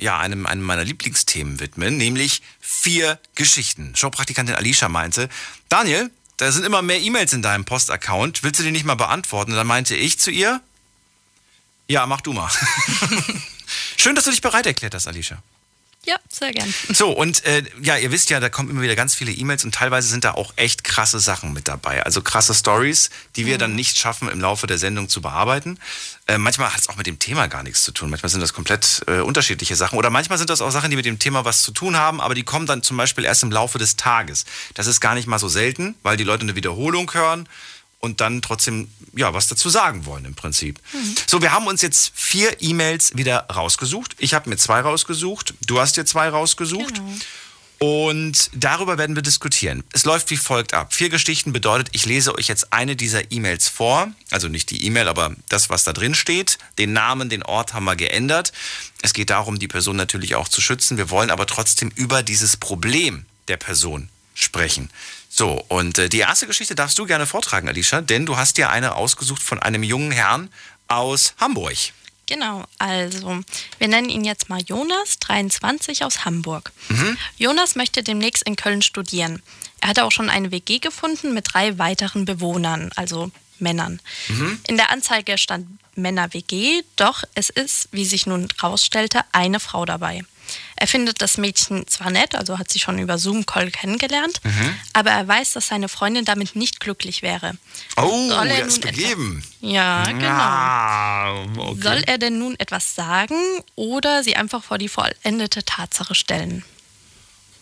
ja, einem, einem meiner Lieblingsthemen widmen, nämlich vier Geschichten. Showpraktikantin Alicia meinte, Daniel, da sind immer mehr E-Mails in deinem Postaccount. Willst du die nicht mal beantworten? Und dann meinte ich zu ihr, ja, mach du mal. Schön, dass du dich bereit erklärt hast, Alicia. Ja, sehr gern. So, und äh, ja, ihr wisst ja, da kommen immer wieder ganz viele E-Mails und teilweise sind da auch echt krasse Sachen mit dabei. Also krasse Stories, die wir dann nicht schaffen, im Laufe der Sendung zu bearbeiten. Äh, manchmal hat es auch mit dem Thema gar nichts zu tun. Manchmal sind das komplett äh, unterschiedliche Sachen. Oder manchmal sind das auch Sachen, die mit dem Thema was zu tun haben, aber die kommen dann zum Beispiel erst im Laufe des Tages. Das ist gar nicht mal so selten, weil die Leute eine Wiederholung hören und dann trotzdem ja was dazu sagen wollen im Prinzip. So, wir haben uns jetzt vier E-Mails wieder rausgesucht. Ich habe mir zwei rausgesucht. Du hast dir zwei rausgesucht. Und darüber werden wir diskutieren. Es läuft wie folgt ab. Vier Geschichten bedeutet, ich lese euch jetzt eine dieser E-Mails vor. Also nicht die E-Mail, aber das, was da drin steht. Den Namen, den Ort haben wir geändert. Es geht darum, die Person natürlich auch zu schützen. Wir wollen aber trotzdem über dieses Problem der Person sprechen. So, und äh, die erste Geschichte darfst du gerne vortragen, Alicia, denn du hast dir eine ausgesucht von einem jungen Herrn aus Hamburg. Genau, also wir nennen ihn jetzt mal Jonas, 23 aus Hamburg. Jonas möchte demnächst in Köln studieren. Er hatte auch schon eine WG gefunden mit drei weiteren Bewohnern, also Männern. In der Anzeige stand Männer-WG, doch es ist, wie sich nun rausstellte, eine Frau dabei. Er findet das Mädchen zwar nett, also hat sie schon über Zoom-Call kennengelernt, aber er weiß, dass seine Freundin damit nicht glücklich wäre. Oh, Soll er ist nun etwa- begeben. Ja, genau. Ah, okay. Soll er denn nun etwas sagen oder sie einfach vor die vollendete Tatsache stellen?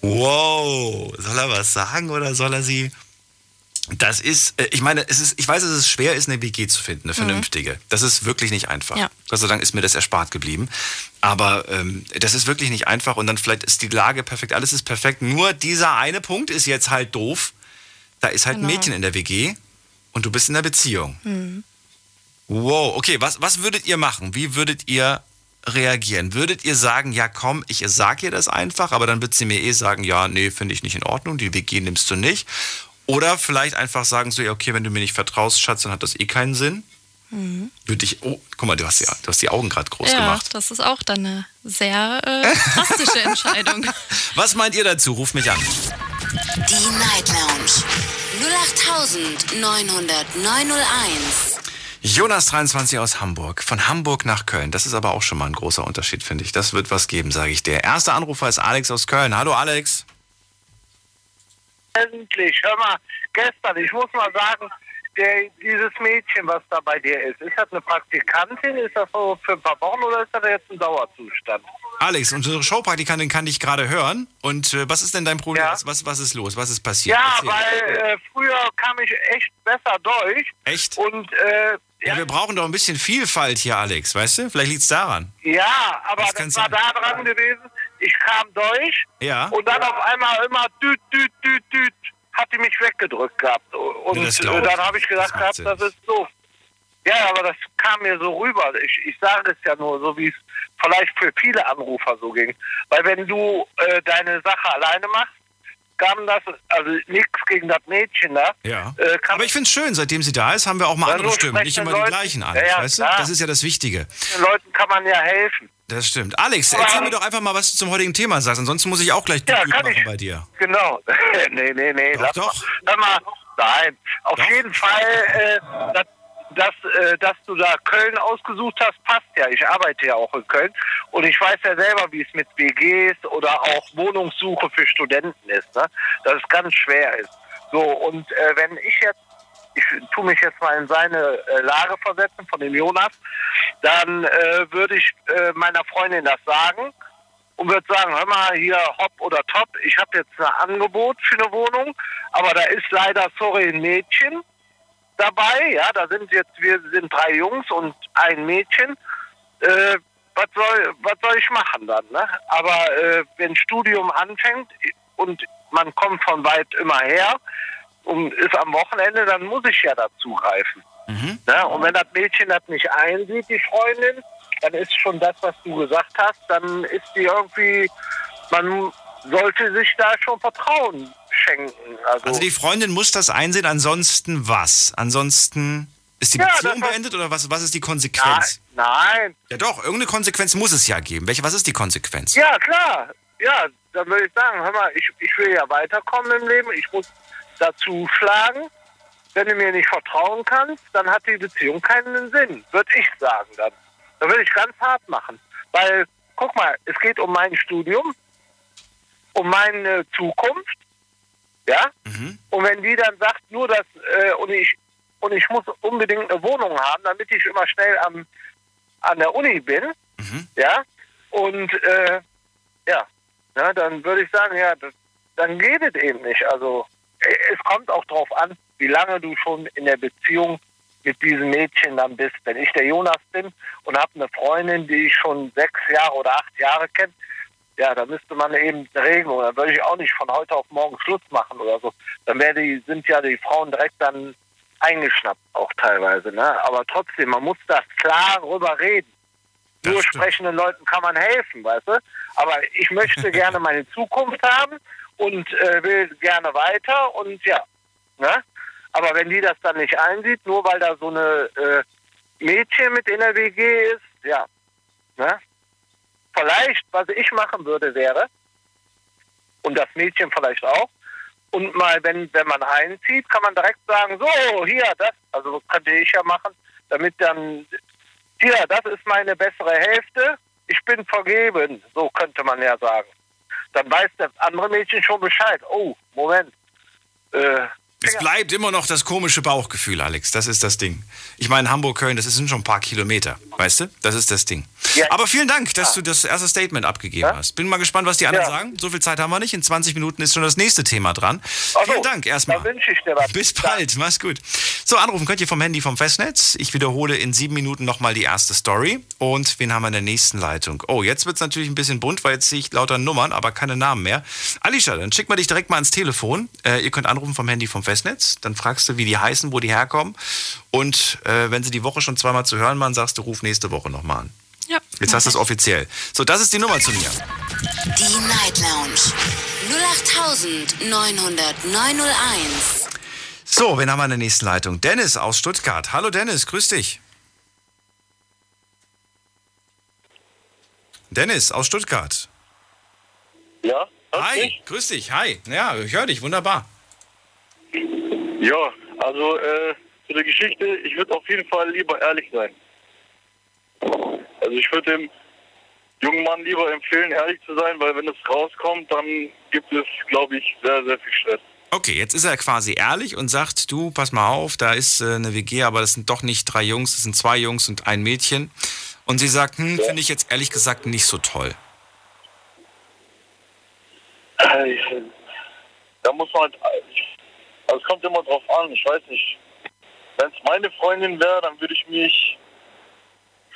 Wow, soll er was sagen oder soll er sie? Das ist, äh, ich meine, es ist, ich weiß, dass es schwer ist, eine WG zu finden, eine vernünftige. Das ist wirklich nicht einfach. Ja. Gott sei Dank ist mir das erspart geblieben. Aber ähm, das ist wirklich nicht einfach und dann vielleicht ist die Lage perfekt, alles ist perfekt. Nur dieser eine Punkt ist jetzt halt doof. Da ist halt ein Genau. Mädchen in der WG und du bist in der Beziehung. Wow, okay, was, was würdet ihr machen? Wie würdet ihr reagieren? Würdet ihr sagen, ja komm, ich sag ihr das einfach, aber dann wird sie mir eh sagen, ja, nee, finde ich nicht in Ordnung, die WG nimmst du nicht. Oder vielleicht einfach sagen so, ja, okay, wenn du mir nicht vertraust, Schatz, dann hat das eh keinen Sinn. Würde ich, oh, guck mal, du hast die, du hast die Augen gerade groß ja, gemacht. das ist auch dann eine sehr äh, drastische Entscheidung. Was meint ihr dazu? Ruft mich an. Die Night Lounge. 08901. Jonas 23 aus Hamburg. Von Hamburg nach Köln. Das ist aber auch schon mal ein großer Unterschied, finde ich. Das wird was geben, sage ich dir. Erster Anrufer ist Alex aus Köln. Hallo Alex. Endlich, hör mal, gestern, ich muss mal sagen, der, dieses Mädchen, was da bei dir ist, ist das eine Praktikantin, ist das so für ein paar Wochen oder ist das jetzt ein Dauerzustand? Alex, unsere Showpraktikantin kann dich gerade hören. Und äh, was ist denn dein Problem? Ja. Was, was, ist los? Was ist passiert? Ja, Erzähl. weil äh, früher kam ich echt besser durch Echt? und äh, Ja, wir brauchen doch ein bisschen Vielfalt hier, Alex, weißt du? Vielleicht liegt es daran. ja, aber Das das, war da dran gewesen, ich kam durch Ja. und dann auf einmal immer düt, düt, düt, düt, hat die mich weggedrückt gehabt. Und Ja, äh, dann habe ich gedacht Das gehabt, das ist doof. Ja, aber das kam mir so rüber. Ich, ich sage es ja nur, so wie es vielleicht für viele Anrufer so ging. Weil wenn du äh, deine Sache alleine machst, kam das, also nichts gegen das Mädchen da. Ja. Äh, Aber ich finde es schön, seitdem sie da ist, haben wir auch mal andere so Stimmen. Nicht immer sprechende die gleichen, Alex, Ja, weißt du? Das ist ja das Wichtige. den Leuten kann man ja helfen. Das stimmt. Alex, erzähl mir doch einfach mal, was du zum heutigen Thema sagst. Ansonsten muss ich auch gleich Ja, machen ich. bei dir. Genau. nee, nee, nee. Doch, lass doch. Mal. Hör mal, nein. Auf Doch. jeden Fall, äh, dass, dass, äh, dass du da Köln ausgesucht hast, passt ja. Ich arbeite ja auch in Köln. Und ich weiß ja selber, wie es mit WGs oder auch Wohnungssuche für Studenten ist. Ne? Dass es ganz schwer ist. So, und äh, wenn ich jetzt ich tue mich jetzt mal in seine äh, Lage versetzen von dem Jonas, dann äh, würde ich äh, meiner Freundin das sagen und würde sagen, hör mal hier hopp oder top, ich habe jetzt ein Angebot für eine Wohnung, aber da ist leider, sorry, ein Mädchen dabei, ja, da sind jetzt, wir sind drei Jungs und ein Mädchen. Äh, was soll, was soll ich machen dann, ne? Aber äh, wenn Studium anfängt und man kommt von weit immer her, und ist am Wochenende, dann muss ich ja dazu greifen. Ne? Und wenn das Mädchen das nicht einsieht, die Freundin, dann ist schon das, was du gesagt hast, dann ist die irgendwie, man sollte sich da schon Vertrauen schenken. Also, Also die Freundin muss das einsehen, ansonsten was? Ansonsten ist die Ja, Beziehung beendet oder was, was ist die nein, Konsequenz? nein, Ja doch, irgendeine Konsequenz muss es ja geben. Welche, was ist die Konsequenz? Ja, klar. Ja, dann würde ich sagen, hör mal, ich, ich will ja weiterkommen im Leben, ich muss dazu schlagen. Wenn du mir nicht vertrauen kannst, dann hat die Beziehung keinen Sinn, würde ich sagen dann. Dann würde ich ganz hart machen. Weil, guck mal, es geht um mein Studium, um meine Zukunft, ja? Und wenn die dann sagt, nur das, äh, und ich und ich muss unbedingt eine Wohnung haben, damit ich immer schnell am, an der Uni bin, ja, und äh, ja, ja, dann würde ich sagen, ja, das, dann geht es eben nicht. Also äh, es kommt auch drauf an, wie lange du schon in der Beziehung mit diesem Mädchen dann bist. Wenn ich der Jonas bin und habe eine Freundin, die ich schon sechs Jahre oder acht Jahre kenne, ja, da müsste man eben eine Regelung. Da würde ich auch nicht von heute auf morgen Schluss machen oder so. Dann wär die, sind ja die Frauen direkt dann eingeschnappt auch teilweise. Ne? Aber trotzdem, man muss da klar drüber reden. Das Nur stimmt. sprechenden Leuten kann man helfen, weißt du? Aber ich möchte gerne meine Zukunft haben und äh, will gerne weiter und ja. Ne? Aber wenn die das dann nicht einsieht, nur weil da so eine äh, Mädchen mit in der WG ist, ja. Ne? Vielleicht, was ich machen würde, wäre, und das Mädchen vielleicht auch, und mal, wenn, wenn man einzieht, kann man direkt sagen, so, hier, das, also könnte ich ja machen, damit dann, hier, das ist meine bessere Hälfte, ich bin vergeben, so könnte man ja sagen. Dann weiß das andere Mädchen schon Bescheid. Oh, Moment. Äh, Es bleibt immer noch das komische Bauchgefühl, Alex. Das ist das Ding. Ich meine, Hamburg, Köln, das sind schon ein paar Kilometer. Weißt du? Das ist das Ding. Ja. Aber vielen Dank, dass du das erste Statement abgegeben Ja. hast. Bin mal gespannt, was die anderen Ja. sagen. So viel Zeit haben wir nicht. In 20 Minuten ist schon das nächste Thema dran. so, vielen Dank erstmal. Dann wünsche ich dir was. Bis bald, mach's gut. So, anrufen könnt ihr vom Handy vom Festnetz. Ich wiederhole in sieben Minuten nochmal die erste Story. Und wen haben wir in der nächsten Leitung? Oh, jetzt wird's natürlich ein bisschen bunt, weil jetzt sehe ich lauter Nummern, aber keine Namen mehr. Alicia, dann schick mal dich direkt mal ans Telefon. Äh, ihr könnt anrufen vom Handy vom Festnetz. Dann fragst du, wie die heißen, wo die herkommen. Und äh, wenn sie die Woche schon zweimal zu hören waren, sagst du, ruf nächste Woche nochmal an. Ja. Jetzt hast du es offiziell. So, das ist die Nummer zu mir. Die Night Lounge 0890901. So, wen haben wir in der nächsten Leitung? Dennis aus Stuttgart. Hallo Dennis, grüß dich. Dennis aus Stuttgart. Ja, Hi, grüß dich. Hi. Ja, ich höre dich, wunderbar. Ja, also äh, zu der Geschichte, ich würde auf jeden Fall lieber ehrlich sein. Also ich würde dem jungen Mann lieber empfehlen, ehrlich zu sein, weil wenn es rauskommt, dann gibt es, glaube ich, sehr, sehr viel Stress. Okay, jetzt ist er quasi ehrlich und sagt, du, pass mal auf, da ist äh, eine WG, aber das sind doch nicht drei Jungs, das sind zwei Jungs und ein Mädchen. Und sie sagt, hm, finde ich jetzt ehrlich gesagt nicht so toll. Äh, Da muss man halt, also es kommt immer drauf an, ich weiß nicht. Wenn es meine Freundin wäre, dann würde ich mich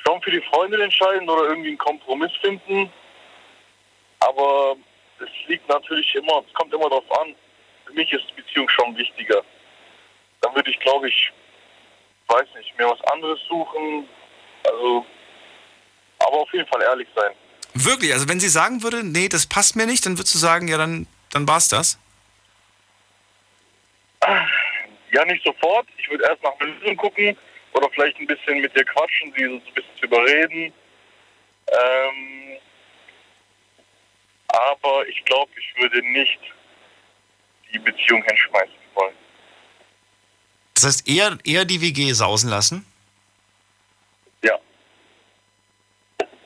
schon für die Freundin entscheiden oder irgendwie einen Kompromiss finden. Aber es liegt natürlich immer, es kommt immer drauf an. Für mich ist die Beziehung schon wichtiger. Dann würde ich, glaube ich, weiß nicht, mir was anderes suchen. Also, aber auf jeden Fall ehrlich sein. Wirklich, also wenn sie sagen würde, nee, das passt mir nicht, dann würdest du sagen, ja, dann, dann war's das. Ja, nicht sofort. Ich würde erst nach einer Lösung gucken oder vielleicht ein bisschen mit dir quatschen, sie so ein bisschen zu überreden. Ähm, aber ich glaube, ich würde nicht die Beziehung hinschmeißen wollen. Das heißt, eher, eher die WG sausen lassen? Ja.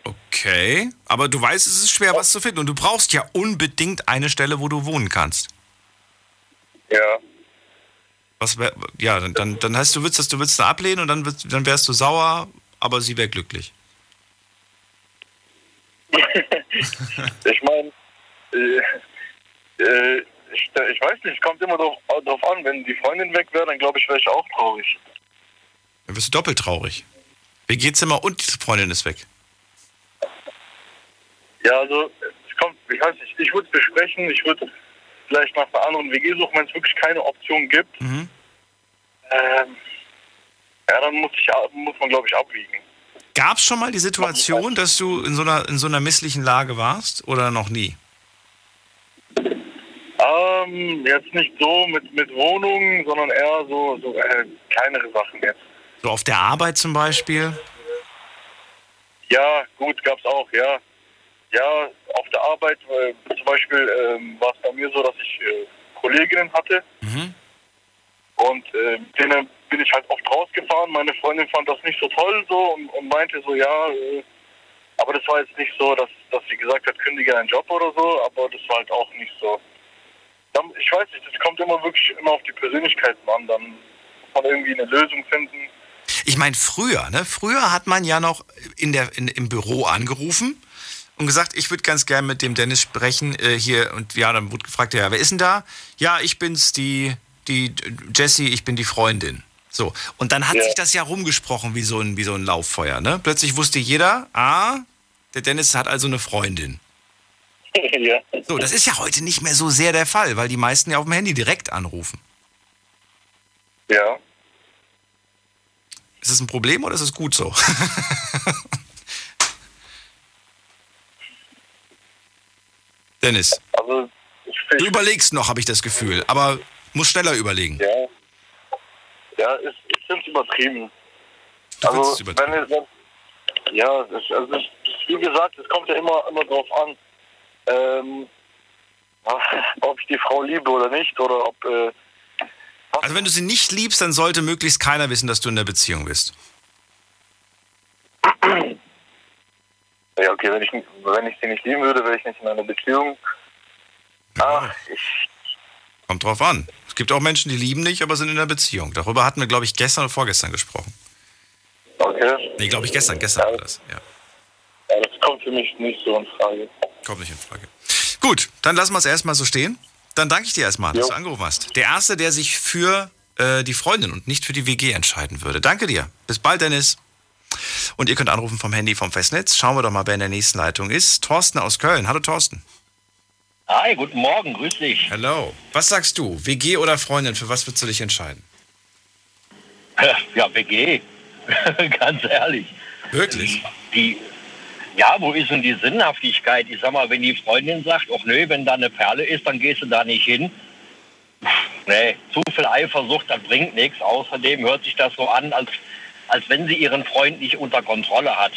Okay, aber du weißt, es ist schwer, was zu finden. Und du brauchst ja unbedingt eine Stelle, wo du wohnen kannst. Ja. Was wär, ja, dann, dann, dann heißt du, willst das, du willst da ablehnen und dann, würd- dann wärst du sauer, aber sie wäre glücklich. Ich meine, äh, äh, ich, ich weiß nicht, kommt immer drauf an. Wenn die Freundin weg wäre, dann glaube ich, wäre ich auch traurig. Dann wirst du doppelt traurig. WG-Zimmer und die Freundin ist weg. Ja, also es kommt, ich weiß nicht, ich würde es besprechen, ich würde vielleicht nach einer anderen WG suchen, wenn es wirklich keine Option gibt. Mhm. Ähm, ja, dann muss, ich, muss man, glaube ich, abwiegen. Gab es schon mal die Situation, dass du in so, einer, in so einer misslichen Lage warst oder noch nie? Ähm, jetzt nicht so mit, mit Wohnungen, sondern eher so, so äh, kleinere Sachen jetzt. So auf der Arbeit zum Beispiel? Ja, gut, gab's auch, ja. Ja, auf der Arbeit, äh, zum Beispiel ähm, war es bei mir so, dass ich äh, Kolleginnen hatte. Mhm. Und äh, denen bin ich halt oft rausgefahren. Meine Freundin fand das nicht so toll so und, und meinte so, ja, äh, aber das war jetzt nicht so, dass, dass sie gesagt hat, kündige einen Job oder so, aber das war halt auch nicht so. Dann, ich weiß nicht, das kommt immer wirklich immer auf die Persönlichkeiten an. Dann muss man irgendwie eine Lösung finden. Ich meine, früher, ne? Früher hat man ja noch in der, in, im Büro angerufen und gesagt, ich würde ganz gern mit dem Dennis sprechen äh, hier. Und ja, dann wurde gefragt, ja, wer ist denn da? Ja, ich bin's, die, die Jessie, ich bin die Freundin. So, und dann hat Ja. sich das ja rumgesprochen wie so ein, wie so ein Lauffeuer. Ne? Plötzlich wusste jeder, ah, der Dennis hat also eine Freundin. ja. So, das ist ja heute nicht mehr so sehr der Fall, weil die meisten ja auf dem Handy direkt anrufen. Ja. Ist das ein Problem oder ist es gut so? Dennis, Also, du überlegst noch, habe ich das Gefühl, aber musst schneller überlegen. Ja. Ja, ich, ich finde es übertrieben. Du Also, findest es übertrieben. wenn wenn, ja, das, also das, wie gesagt, es kommt ja immer, immer drauf an, ähm, ob ich die Frau liebe oder nicht, oder ob, äh, Also wenn du sie nicht liebst, dann sollte möglichst keiner wissen, dass du in der Beziehung bist. ja, okay, wenn ich, wenn ich sie nicht lieben würde, wäre ich nicht in einer Beziehung. Ah, ich, Kommt drauf an. Es gibt auch Menschen, die lieben nicht, aber sind in einer Beziehung. Darüber hatten wir, glaube ich, gestern oder vorgestern gesprochen. okay. Nee, glaube ich, gestern. Gestern war das. Ja, Ja, das kommt für mich nicht so in Frage. kommt nicht in Frage. Gut, dann lassen wir es erstmal so stehen. Dann danke ich dir erstmal, dass Jo. du angerufen hast. Der Erste, der sich für äh, die Freundin und nicht für die WG entscheiden würde. Danke dir. Bis bald, Dennis. Und ihr könnt anrufen vom Handy vom Festnetz. Schauen wir doch mal, wer in der nächsten Leitung ist. Thorsten aus Köln. Hallo, Thorsten. Hi, guten Morgen, grüß dich. Hallo. Was sagst du? WG oder Freundin? Für was würdest du dich entscheiden? Ja, WG, ganz ehrlich. Wirklich? Die, ja, wo ist denn die Sinnhaftigkeit? Ich sag mal, wenn die Freundin sagt, ach nö, wenn da eine Perle ist, dann gehst du da nicht hin. Nee, zu viel Eifersucht, das bringt nichts. Außerdem hört sich das so an, als, als wenn sie ihren Freund nicht unter Kontrolle hat.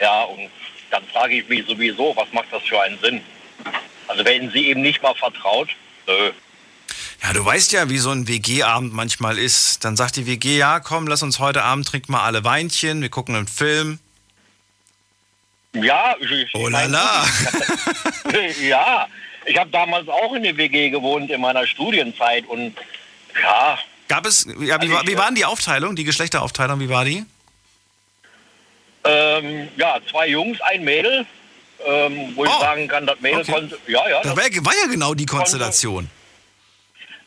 Ja, und dann frage ich mich sowieso, was macht das für einen Sinn? Also wenn sie ihm nicht mal vertraut, nö. Ja, du weißt ja, wie so ein WG-Abend manchmal ist. Dann sagt die WG, ja, komm, lass uns heute Abend trinken mal alle Weinchen, wir gucken einen Film. Ja, ich, ich Oh la la. ja, ich habe damals auch in der WG gewohnt in meiner Studienzeit und ja, Gab es, ja, wie, war, wie waren die Aufteilung, die Geschlechteraufteilung, wie war die? ähm, ja, zwei Jungs, ein Mädel, ähm, wo ich Oh, sagen kann, das Mädel okay. konnte, ja, ja, Das das, war, ja- war ja genau die Konstellation.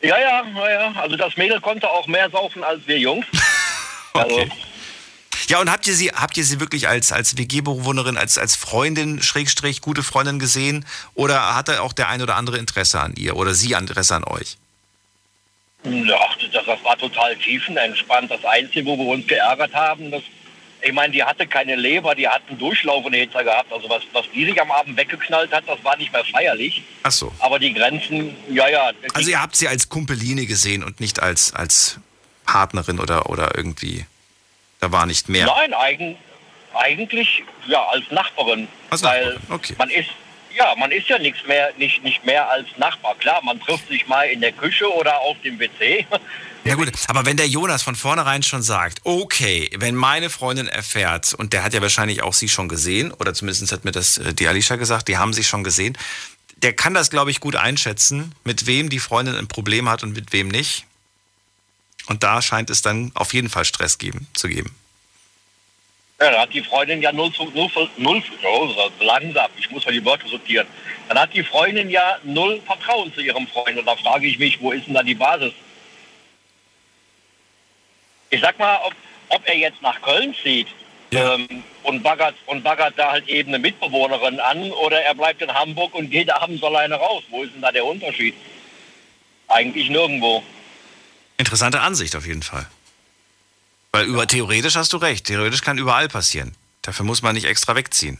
ja, ja, ja, ja, also das Mädel konnte auch mehr saufen als wir Jungs. Also, Okay. Ja, und habt ihr sie, habt ihr sie wirklich als, als WG-Bewohnerin, als, als Freundin, Schrägstrich, gute Freundin gesehen? Oder hatte auch der ein oder andere Interesse an ihr oder sie Interesse an euch? ja, das, das war total tiefenentspannt. Das Einzige, wo wir uns geärgert haben, das, ich meine, die hatte keine Leber, die hat einen Durchlauf in der Hitze gehabt. Also was, was die sich am Abend weggeknallt hat, das war nicht mehr feierlich. Ach so. Aber die Grenzen, ja, ja. Also ihr habt sie als Kumpeline gesehen und nicht als, als Partnerin oder, oder irgendwie. Da war nicht mehr. Nein, eigen, eigentlich ja als Nachbarin. Als weil Nachbarin, okay. man ist ja, man ist ja nichts mehr, nicht, nicht mehr als Nachbar. Klar, man trifft sich mal in der Küche oder auf dem WC. Ja gut, aber wenn der Jonas von vornherein schon sagt, okay, wenn meine Freundin erfährt, und der hat ja wahrscheinlich auch sie schon gesehen, oder zumindest hat mir das äh, die Alicia gesagt, die haben sie schon gesehen, der kann das, glaube ich, gut einschätzen, mit wem die Freundin ein Problem hat und mit wem nicht. Und da scheint es dann auf jeden Fall Stress geben, zu geben. Ja, dann hat die Freundin ja null, null, null oh, langsam, ich muss mal die Wörter sortieren. Dann hat die Freundin ja null Vertrauen zu ihrem Freund. Und da frage ich mich, wo ist denn da die Basis? Ich sag mal, ob, ob er jetzt nach Köln zieht Ja. ähm, und, baggert, und baggert da halt eben eine Mitbewohnerin an oder er bleibt in Hamburg und geht abends alleine raus. Wo ist denn da der Unterschied? Eigentlich nirgendwo. Interessante Ansicht auf jeden Fall. Weil über theoretisch hast du recht. Theoretisch kann überall passieren. Dafür muss man nicht extra wegziehen.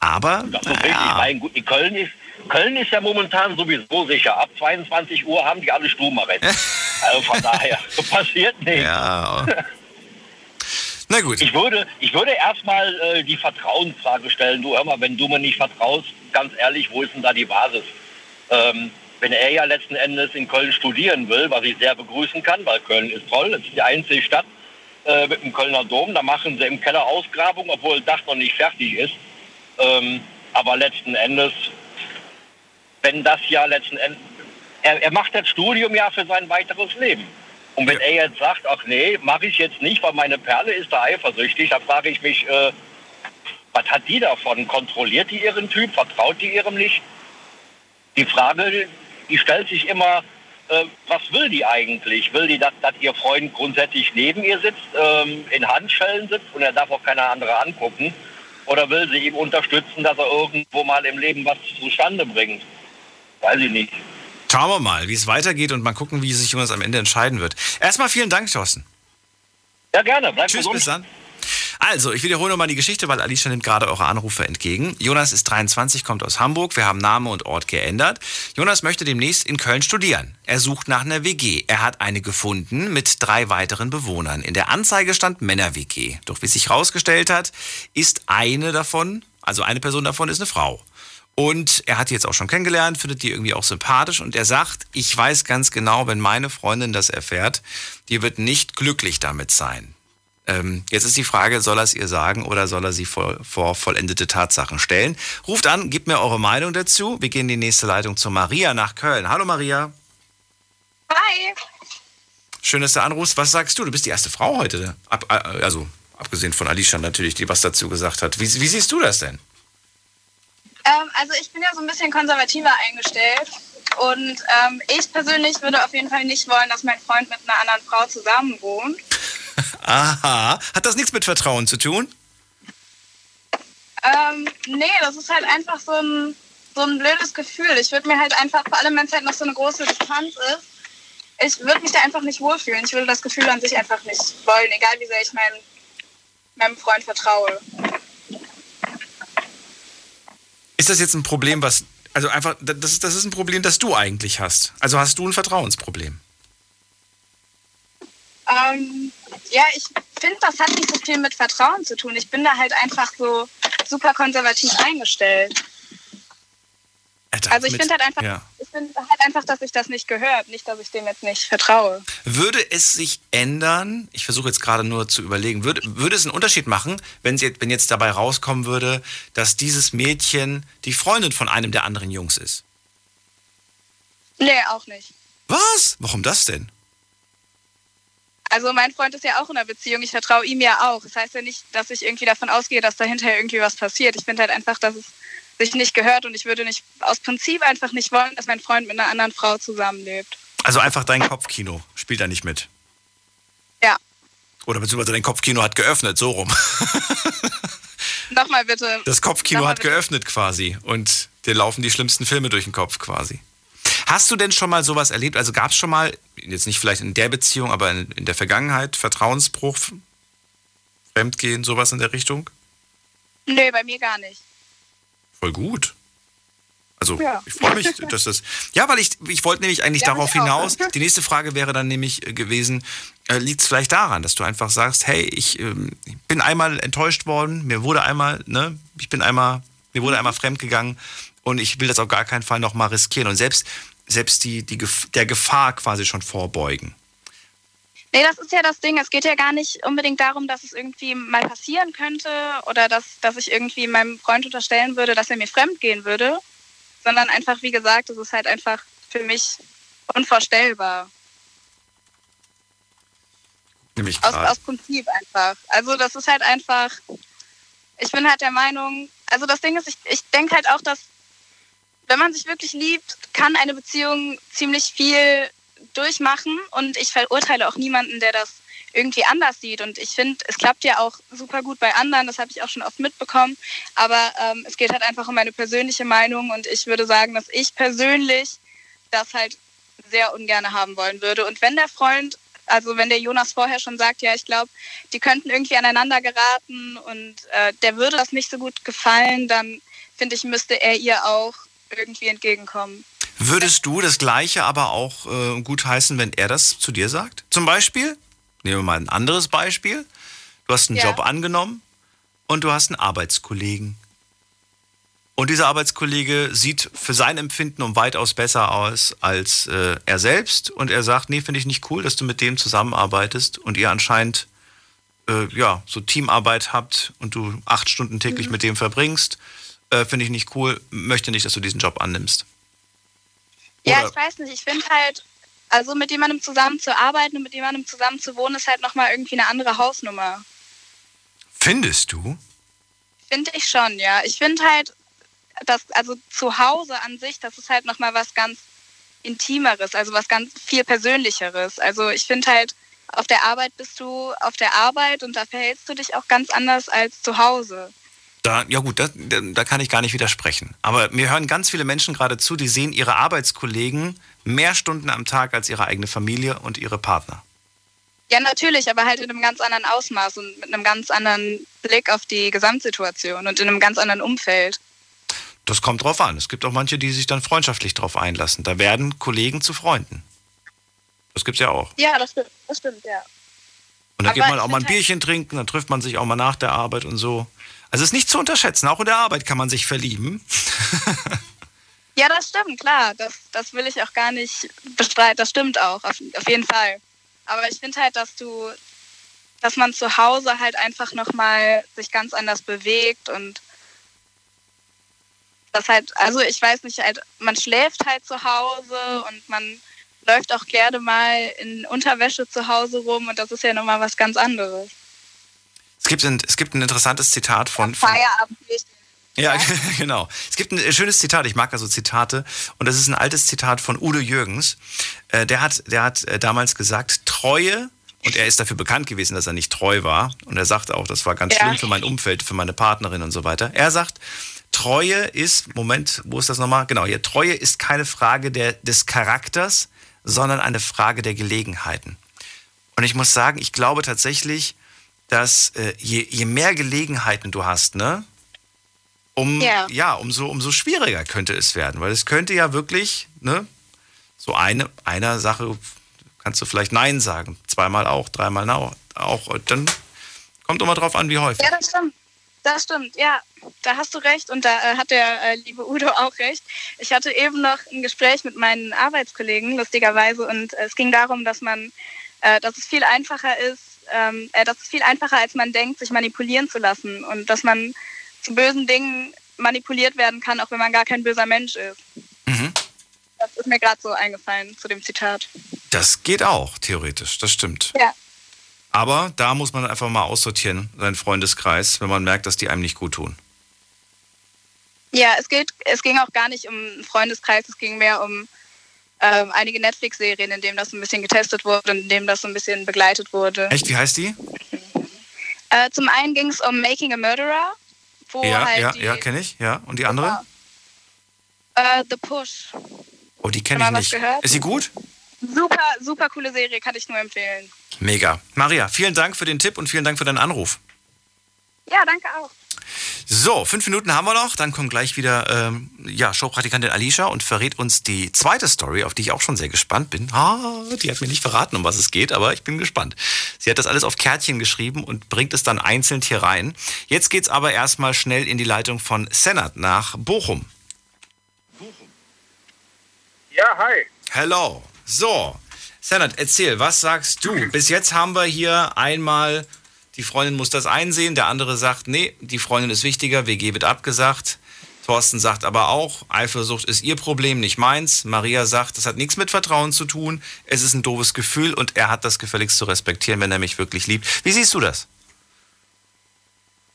Aber richtig. naja, Mein, gut, Köln, ist, Köln ist ja momentan sowieso sicher. Ab 22 Uhr haben die alle Stubenarrest. also von daher passiert nichts. ja. Na gut. Ich würde, ich würde erstmal äh, die Vertrauensfrage stellen. Du hör mal, wenn du mir nicht vertraust, ganz ehrlich, wo ist denn da die Basis? Ähm, wenn er ja letzten Endes in Köln studieren will, was ich sehr begrüßen kann, weil Köln ist toll, es ist die einzige Stadt äh, mit dem Kölner Dom. Da machen sie im Keller Ausgrabung, obwohl das Dach noch nicht fertig ist. Ähm, aber letzten Endes, wenn das ja letzten Endes, er, er macht das Studium ja für sein weiteres Leben. Und wenn Ja. er jetzt sagt, ach nee, mache ich jetzt nicht, weil meine Perle ist da eifersüchtig, da frage ich mich, äh, was hat die davon? Kontrolliert die ihren Typ? Vertraut die ihrem nicht? Die Frage, die stellt sich immer, äh, was will die eigentlich? Will die, dass, dass ihr Freund grundsätzlich neben ihr sitzt, ähm, in Handschellen sitzt und er darf auch keine andere angucken? Oder will sie ihm unterstützen, dass er irgendwo mal im Leben was zustande bringt? Weiß ich nicht. Schauen wir mal, wie es weitergeht und mal gucken, wie sich Jonas am Ende entscheiden wird. Erstmal vielen Dank, Thorsten. Ja, gerne. Bleib Tschüss, gesund. bis dann. Also, ich wiederhole nochmal die Geschichte, weil Alicia nimmt gerade eure Anrufe entgegen. Jonas ist 23, kommt aus Hamburg. Wir haben Name und Ort geändert. Jonas möchte demnächst in Köln studieren. Er sucht nach einer WG. Er hat eine gefunden mit drei weiteren Bewohnern. In der Anzeige stand Männer-WG. Doch wie sich herausgestellt hat, ist eine davon, also eine Person davon ist eine Frau. Und er hat die jetzt auch schon kennengelernt, findet die irgendwie auch sympathisch. Und er sagt, ich weiß ganz genau, wenn meine Freundin das erfährt, die wird nicht glücklich damit sein. Ähm, jetzt ist die Frage, soll er es ihr sagen oder soll er sie vor, vor vollendete Tatsachen stellen? Ruft an, gebt mir eure Meinung dazu. Wir gehen in die nächste Leitung zu Maria nach Köln. Hallo Maria. Hi. Schön, dass du anrufst. Was sagst du? Du bist die erste Frau heute. Ab, äh, also, abgesehen von Alicia natürlich, die was dazu gesagt hat. Wie, wie siehst du das denn? Ähm, also ich bin ja so ein bisschen konservativer eingestellt und ähm, ich persönlich würde auf jeden Fall nicht wollen, dass mein Freund mit einer anderen Frau zusammen wohnt. Aha. Hat das nichts mit Vertrauen zu tun? Ähm, nee, das ist halt einfach so ein, so ein blödes Gefühl. Ich würde mir halt einfach, vor allem wenn es halt noch so eine große Distanz ist, ich würde mich da einfach nicht wohlfühlen. Ich würde das Gefühl an sich einfach nicht wollen, egal wie sehr ich mein, meinem Freund vertraue. Ist das jetzt ein Problem, was. Also einfach, das das ist ein Problem, das du eigentlich hast. Also hast du ein Vertrauensproblem. Ähm, ja, ich finde, das hat nicht so viel mit Vertrauen zu tun. Ich bin da halt einfach so super konservativ eingestellt. Alter, Also ich finde halt einfach, Ja. ich finde halt einfach, dass ich das nicht gehört, nicht, dass ich dem jetzt nicht vertraue. Würde es sich ändern, ich versuche jetzt gerade nur zu überlegen, würde, würde es einen Unterschied machen, wenn, sie, wenn jetzt dabei rauskommen würde, dass dieses Mädchen die Freundin von einem der anderen Jungs ist? Nee, auch nicht. Was? Warum das denn? Also mein Freund ist ja auch in einer Beziehung, ich vertraue ihm ja auch. Das heißt ja nicht, dass ich irgendwie davon ausgehe, dass dahinter irgendwie was passiert. Ich finde halt einfach, dass es sich nicht gehört und ich würde nicht aus Prinzip einfach nicht wollen, dass mein Freund mit einer anderen Frau zusammenlebt. Also einfach dein Kopfkino spielt da nicht mit. Ja. Oder beziehungsweise dein Kopfkino hat geöffnet, so rum. Nochmal bitte. Das Kopfkino Nochmal hat bitte. geöffnet quasi und dir laufen die schlimmsten Filme durch den Kopf quasi. Hast du denn schon mal sowas erlebt? Also gab es schon mal, jetzt nicht vielleicht in der Beziehung, aber in, in der Vergangenheit, Vertrauensbruch, Fremdgehen, sowas in der Richtung? Nee, bei mir gar nicht. Voll gut. Also Ja. ich freue mich, dass das. Ja, weil ich, ich wollte nämlich eigentlich Ja, darauf auch. hinaus. Die nächste Frage wäre dann nämlich äh, gewesen, äh, liegt es vielleicht daran, dass du einfach sagst, hey, ich ähm, ich bin einmal enttäuscht worden, mir wurde einmal, ne, ich bin einmal, mir wurde einmal fremdgegangen und ich will das auf gar keinen Fall nochmal riskieren und selbst, selbst die, die, Gef- der Gefahr quasi schon vorbeugen. Nee, das ist ja das Ding. Es geht ja gar nicht unbedingt darum, dass es irgendwie mal passieren könnte oder dass, dass ich irgendwie meinem Freund unterstellen würde, dass er mir fremd gehen würde, sondern einfach, wie gesagt, es ist halt einfach für mich unvorstellbar. Nämlich Aus, aus Prinzip einfach. Also das ist halt einfach, ich bin halt der Meinung, also das Ding ist, ich, ich denke halt auch, dass wenn man sich wirklich liebt, kann eine Beziehung ziemlich viel durchmachen und ich verurteile auch niemanden, der das irgendwie anders sieht. Und ich finde, es klappt ja auch super gut bei anderen, das habe ich auch schon oft mitbekommen. Aber ähm, es geht halt einfach um meine persönliche Meinung und ich würde sagen, dass ich persönlich das halt sehr ungern haben wollen würde. Und wenn der Freund, also wenn der Jonas vorher schon sagt, ja, ich glaube, die könnten irgendwie aneinander geraten und äh, der würde das nicht so gut gefallen, dann finde ich, müsste er ihr auch irgendwie entgegenkommen. Würdest du das Gleiche aber auch äh, gut heißen, wenn er das zu dir sagt? Zum Beispiel, nehmen wir mal ein anderes Beispiel. Du hast einen Ja. Job angenommen und du hast einen Arbeitskollegen. Und dieser Arbeitskollege sieht für sein Empfinden um weitaus besser aus als äh, er selbst. Und er sagt, nee, finde ich nicht cool, dass du mit dem zusammenarbeitest und ihr anscheinend äh, ja, so Teamarbeit habt und du acht Stunden täglich Mhm. mit dem verbringst. Äh, finde ich nicht cool, möchte nicht, dass du diesen Job annimmst. Ja, ich weiß nicht. Ich finde halt, also mit jemandem zusammen zu arbeiten und mit jemandem zusammen zu wohnen, ist halt nochmal irgendwie eine andere Hausnummer. Findest du? Finde ich schon, ja. Ich finde halt, dass, also zu Hause an sich, das ist halt nochmal was ganz Intimeres, also was ganz viel Persönlicheres. Also ich finde halt, auf der Arbeit bist du auf der Arbeit und da verhältst du dich auch ganz anders als zu Hause. Da, ja gut, da, da kann ich gar nicht widersprechen. Aber mir hören ganz viele Menschen gerade zu, die sehen ihre Arbeitskollegen mehr Stunden am Tag als ihre eigene Familie und ihre Partner. Ja, natürlich, aber halt in einem ganz anderen Ausmaß und mit einem ganz anderen Blick auf die Gesamtsituation und in einem ganz anderen Umfeld. Das kommt drauf an. Es gibt auch manche, die sich dann freundschaftlich drauf einlassen. Da werden Kollegen zu Freunden. Das gibt's ja auch. Ja, das stimmt, das stimmt, ja. Und dann Aber geht man auch mal ein halt- Bierchen trinken, dann trifft man sich auch mal nach der Arbeit und so. Also es ist nicht zu unterschätzen. Auch in der Arbeit kann man sich verlieben. Ja, das stimmt, klar. Das, das will ich auch gar nicht bestreiten. Das stimmt auch, auf, auf jeden Fall. Aber ich finde halt, dass du, dass man zu Hause halt einfach nochmal sich ganz anders bewegt und das halt, also ich weiß nicht, halt, man schläft halt zu Hause und man läuft auch gerne mal in Unterwäsche zu Hause rum und das ist ja nochmal was ganz anderes. Es gibt ein, es gibt ein interessantes Zitat von, von Feierabend. Ja, genau. Es gibt ein äh, schönes Zitat, ich mag ja so Zitate, und das ist ein altes Zitat von Udo Jürgens. Äh, Der hat, der hat äh, damals gesagt, Treue, und er ist dafür bekannt gewesen, dass er nicht treu war, und er sagte auch, das war ganz Ja. schlimm für mein Umfeld, für meine Partnerin und so weiter. Er sagt, Treue ist, Moment, wo ist das nochmal? Genau, hier, Treue ist keine Frage der, des Charakters, sondern eine Frage der Gelegenheiten. Und ich muss sagen, ich glaube tatsächlich, dass äh, je, je mehr Gelegenheiten du hast, ne, um, ja. Ja. umso, umso schwieriger könnte es werden. Weil es könnte ja wirklich, ne, so eine, einer Sache kannst du vielleicht Nein sagen. Zweimal auch, dreimal auch. auch. Dann kommt immer drauf an, wie häufig. Ja, das stimmt. Das stimmt, ja. Da hast du recht und da äh, hat der äh, liebe Udo auch recht. Ich hatte eben noch ein Gespräch mit meinen Arbeitskollegen, lustigerweise, und äh, es ging darum, dass man, äh, dass es viel einfacher ist, ähm, äh, dass es viel einfacher als man denkt, sich manipulieren zu lassen und dass man zu bösen Dingen manipuliert werden kann, auch wenn man gar kein böser Mensch ist. Mhm. Das ist mir gerade so eingefallen zu dem Zitat. Das geht auch, theoretisch, das stimmt. Ja. Aber da muss man einfach mal aussortieren, seinen Freundeskreis, wenn man merkt, dass die einem nicht gut tun. Ja, es, geht, es ging auch gar nicht um einen Freundeskreis, es ging mehr um ähm, einige Netflix-Serien, in denen das ein bisschen getestet wurde und in dem das so ein bisschen begleitet wurde. Echt, wie heißt die? Äh, zum einen ging es um Making a Murderer, wo ja, halt ja, ja, kenne ich. Ja. Und die andere? äh, The Push. Oh, die kenne ich nicht. gehört? Ist sie gut? Super, super coole Serie, kann ich nur empfehlen. Mega. Maria, vielen Dank für den Tipp und vielen Dank für deinen Anruf. Ja, danke auch. So, fünf Minuten haben wir noch. Dann kommt gleich wieder ähm, ja, Showpraktikantin Alicia und verrät uns die zweite Story, auf die ich auch schon sehr gespannt bin. Ah, die hat mir nicht verraten, um was es geht, aber ich bin gespannt. Sie hat das alles auf Kärtchen geschrieben und bringt es dann einzeln hier rein. Jetzt geht's aber erstmal schnell in die Leitung von Senat nach Bochum. Ja, hi. Hello. So, Senat, erzähl, was sagst du? Bis jetzt haben wir hier einmal, die Freundin muss das einsehen, der andere sagt, nee, die Freundin ist wichtiger, WG wird abgesagt. Thorsten sagt aber auch, Eifersucht ist ihr Problem, nicht meins. Maria sagt, das hat nichts mit Vertrauen zu tun, es ist ein doofes Gefühl und er hat das gefälligst zu respektieren, wenn er mich wirklich liebt. Wie siehst du das?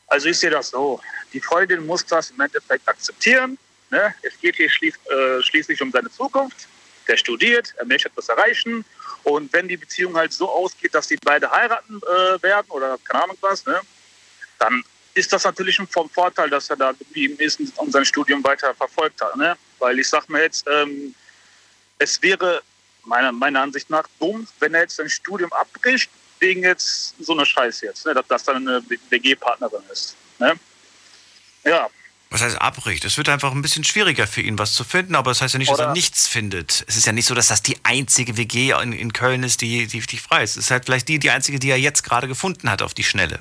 Also ich sehe das so. Die Freundin muss das im Endeffekt akzeptieren. Ne? Es geht hier äh, schließlich um seine Zukunft. Der studiert, er möchte etwas erreichen. Und wenn die Beziehung halt so ausgeht, dass die beide heiraten äh, werden oder keine Ahnung was, ne? dann ist das natürlich vom Vorteil, dass er da geblieben ist und sein Studium weiter verfolgt hat. Ne? Weil ich sag mir jetzt, ähm, es wäre meiner, meiner Ansicht nach dumm, wenn er jetzt sein Studium abbricht, wegen jetzt so einer Scheiße jetzt, ne? dass das dann eine WG-Partnerin ist. Ne? Ja, Was heißt abbricht? Es wird einfach ein bisschen schwieriger für ihn, was zu finden, aber das heißt ja nicht, dass er Oder- nichts findet. Es ist ja nicht so, dass das die einzige WG in, in Köln ist, die, die, die frei ist. Es ist halt vielleicht die, die einzige, die er jetzt gerade gefunden hat auf die Schnelle.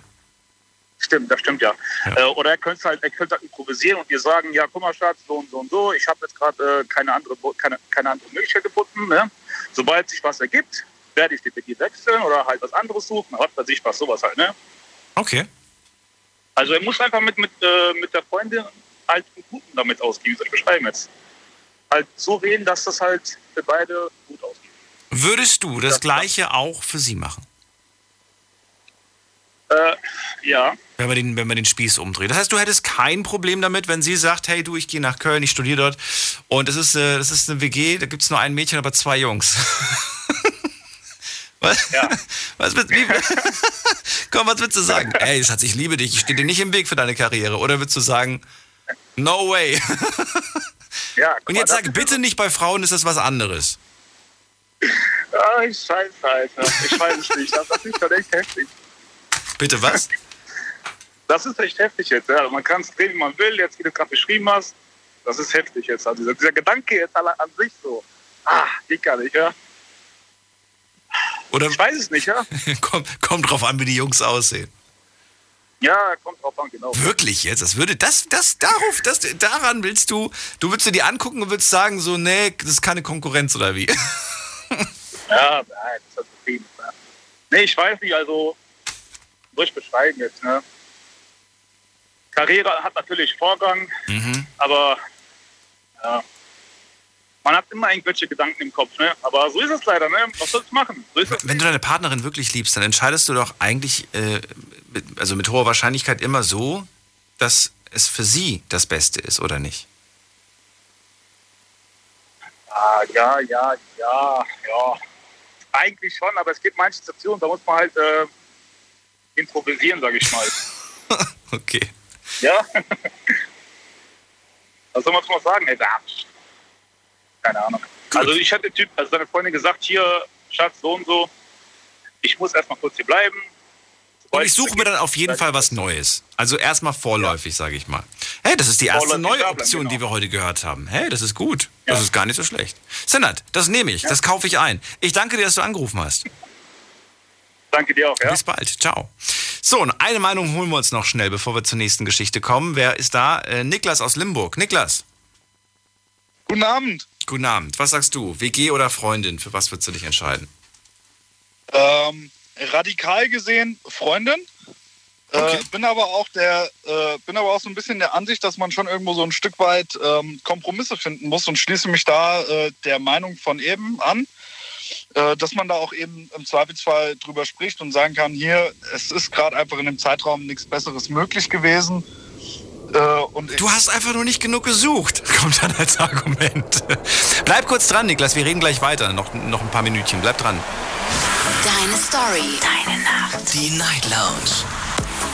Stimmt, das stimmt ja. Ja. Äh, oder er könnte halt, er könnte halt improvisieren und dir sagen, ja, guck mal, Schatz, so und so und so, ich habe jetzt gerade äh, keine, andere, keine, keine andere Möglichkeit gefunden. Ne? Sobald sich was ergibt, werde ich die WG wechseln oder halt was anderes suchen, was weiß ich was, sowas halt. Ne? Okay. Also er muss einfach mit, mit, äh, mit der Freundin halt einen guten damit ausgehen, wie soll ich beschreiben jetzt. Halt so reden, dass das halt für beide gut ausgeht. Würdest du das Das- Gleiche auch für sie machen? Äh, ja, Wenn man, den, wenn man den Spieß umdreht. Das heißt, du hättest kein Problem damit, wenn sie sagt, hey du, ich gehe nach Köln, ich studiere dort und es ist, äh, das ist eine WG, da gibt es nur ein Mädchen, aber zwei Jungs. Was? Ja. Was wird, wie, komm, was würdest du sagen? Ey, Schatz, ich liebe dich, ich stehe dir nicht im Weg für deine Karriere. Oder würdest du sagen, no way. ja. Und jetzt das sag, bitte nicht bei Frauen ist das was anderes. Ah, ich scheiße, Alter. Ich weiß es nicht. Das ist schon echt heftig. Bitte was? Das ist echt heftig jetzt. Ja. Man kann es drehen, wie man will. Jetzt, wie du gerade beschrieben hast, das ist heftig jetzt. Also dieser, Gedanke jetzt an sich so. Ah, geht gar nicht, ja. Oder Ich weiß es nicht, ja. kommt, kommt drauf an, wie die Jungs aussehen. Ja, kommt drauf an, genau. Wirklich jetzt? Das würde, das, das, darauf, das, daran willst du, du würdest dir die angucken und würdest sagen, so, nee, das ist keine Konkurrenz oder wie? Ja, nein, das ist halt zufrieden. Ne? Nee, ich weiß nicht, also, ich beschreiben jetzt, ne? Karriere hat natürlich Vorgang, Mhm. aber ja, man hat immer irgendwelche Gedanken im Kopf, ne? Aber so ist es leider, ne? Was sollst du machen? So. Wenn du deine Partnerin wirklich liebst, dann entscheidest du doch eigentlich, äh, mit, also mit hoher Wahrscheinlichkeit immer so, dass es für sie das Beste ist, oder nicht? Ah, ja, ja, ja, ja. Eigentlich schon, aber es gibt manche Situationen, da muss man halt äh, improvisieren, sage ich mal. Okay. Ja? Was soll man jetzt mal sagen, ey? Da. Keine Ahnung. Also ich hatte Typ, also seine Freundin gesagt, hier, Schatz, so und so, ich muss erstmal kurz hier bleiben. Und ich suche mir dann auf jeden Fall was Neues. Also erstmal vorläufig, sage ich mal. Hey, das ist die erste Vorläufig neue Option, genau. die wir heute gehört haben. Hey, das ist gut. Das Ja. ist gar nicht so schlecht. Senat, das nehme ich. Das kaufe ich ein. Ich danke dir, dass du angerufen hast. Danke dir auch, ja? Bis bald. Ciao. So, und eine Meinung holen wir uns noch schnell, bevor wir zur nächsten Geschichte kommen. Wer ist da? Äh, Niklas aus Limburg. Niklas, Guten Abend. Guten Abend. Was sagst du? WG oder Freundin? Für was würdest du dich entscheiden? Ähm, radikal gesehen Freundin. Okay. Äh, bin aber auch der, äh, bin aber auch so ein bisschen der Ansicht, dass man schon irgendwo so ein Stück weit ähm, Kompromisse finden muss und schließe mich da äh, der Meinung von eben an, äh, dass man da auch eben im Zweifelsfall drüber spricht und sagen kann, hier, es ist gerade einfach in dem Zeitraum nichts Besseres möglich gewesen. Äh, Du hast einfach nur nicht genug gesucht, kommt dann als Argument. Bleib kurz dran, Niklas. Wir reden gleich weiter. Noch, noch ein paar Minütchen. Bleib dran. Deine Story. Deine Nacht. Die Night Lounge.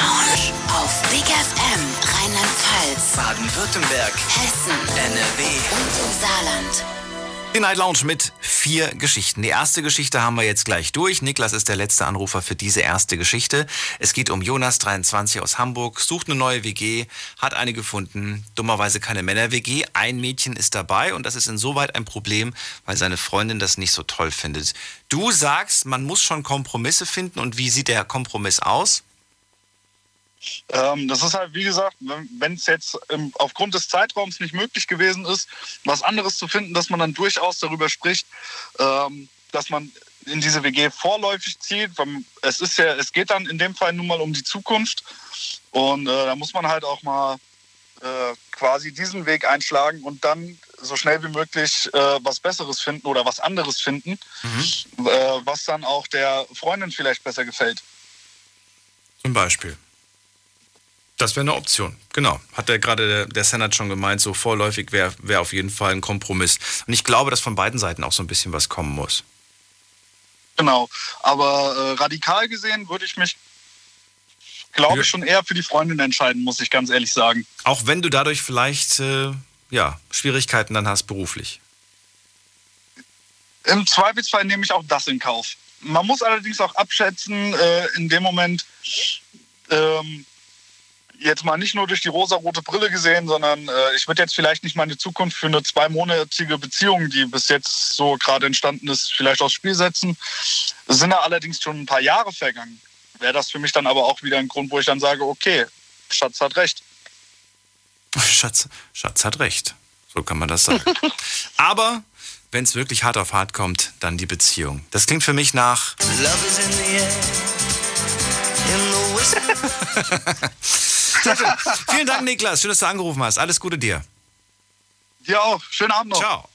Lounge. Auf Big FM Rheinland-Pfalz, Baden-Württemberg, Hessen NRW. und im Saarland. Die Night Lounge mit vier Geschichten. Die erste Geschichte haben wir jetzt gleich durch. Niklas ist der letzte Anrufer für diese erste Geschichte. Es geht um Jonas, 23 aus Hamburg, sucht eine neue WG, hat eine gefunden. Dummerweise keine Männer-WG. Ein Mädchen ist dabei und das ist insoweit ein Problem, weil seine Freundin das nicht so toll findet. Du sagst, man muss schon Kompromisse finden und wie sieht der Kompromiss aus? Ähm, das ist halt, wie gesagt, wenn es jetzt ähm, aufgrund des Zeitraums nicht möglich gewesen ist, was anderes zu finden, dass man dann durchaus darüber spricht, ähm, dass man in diese WG vorläufig zieht. Es ist ja, es geht dann in dem Fall nun mal um die Zukunft. Und äh, da muss man halt auch mal äh, quasi diesen Weg einschlagen und dann so schnell wie möglich äh, was Besseres finden oder was anderes finden, Mhm. äh, was dann auch der Freundin vielleicht besser gefällt. Zum Beispiel. Das wäre eine Option. Genau. Hat der gerade der, der Senat schon gemeint, so vorläufig wäre wär auf jeden Fall ein Kompromiss. Und ich glaube, dass von beiden Seiten auch so ein bisschen was kommen muss. Genau. Aber äh, radikal gesehen würde ich mich, glaube ich, schon eher für die Freundin entscheiden, muss ich ganz ehrlich sagen. Auch wenn du dadurch vielleicht äh, ja, Schwierigkeiten dann hast beruflich. Im Zweifelsfall nehme ich auch das in Kauf. Man muss allerdings auch abschätzen, äh, in dem Moment, ähm, jetzt mal nicht nur durch die rosarote Brille gesehen, sondern äh, ich würde jetzt vielleicht nicht meine Zukunft für eine zweimonatige Beziehung, die bis jetzt so gerade entstanden ist, vielleicht aufs Spiel setzen. Es sind ja allerdings schon ein paar Jahre vergangen. Wäre das für mich dann aber auch wieder ein Grund, wo ich dann sage, okay, Schatz hat recht. Schatz, Schatz hat recht. So kann man das sagen. Aber wenn es wirklich hart auf hart kommt, dann die Beziehung. Das klingt für mich nach. Love is in the air. In the. Vielen Dank, Niklas. Schön, dass du angerufen hast. Alles Gute dir. Dir auch. Schönen Abend noch. Ciao.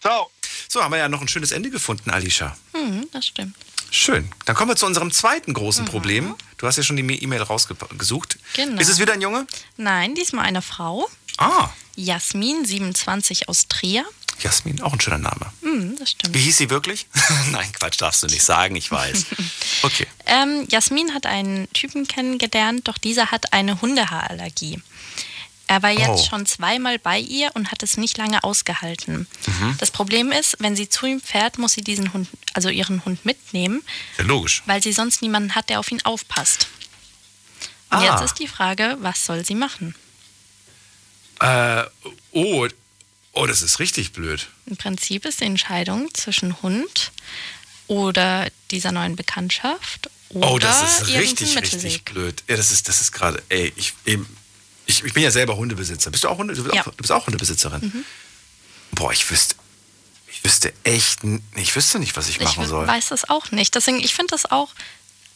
Ciao. So, haben wir ja noch ein schönes Ende gefunden, Alicia. Hm, das stimmt. Schön. Dann kommen wir zu unserem zweiten großen Problem. Du hast ja schon die E-Mail rausgesucht. Genau. Ist es wieder ein Junge? Nein, diesmal eine Frau. Ah, Jasmin, 27 aus Trier. Jasmin, auch ein schöner Name. Hm, das stimmt. Wie hieß sie wirklich? Nein, Quatsch, darfst du nicht sagen, ich weiß. Okay. Ähm, Jasmin hat einen Typen kennengelernt, doch dieser hat eine Hundehaarallergie. Er war jetzt Oh. schon zweimal bei ihr und hat es nicht lange ausgehalten. Mhm. Das Problem ist, wenn sie zu ihm fährt, muss sie diesen Hund, also ihren Hund mitnehmen, Ja, logisch. weil sie sonst niemanden hat, der auf ihn aufpasst. Und Ah. jetzt ist die Frage, was soll sie machen? Äh, oh, oh, das ist richtig blöd. Im Prinzip ist die Entscheidung zwischen Hund oder dieser neuen Bekanntschaft oder Oh, das ist richtig, richtig blöd. Ja, das ist, das ist gerade, ey, ich, ich, ich bin ja selber Hundebesitzer. Bist du auch, Hunde, du bist Ja. auch, du bist auch Hundebesitzerin? Mhm. Boah, ich wüsste, ich wüsste echt, ich wüsste nicht, was ich machen ich soll. weiß das auch nicht. Deswegen, ich finde das auch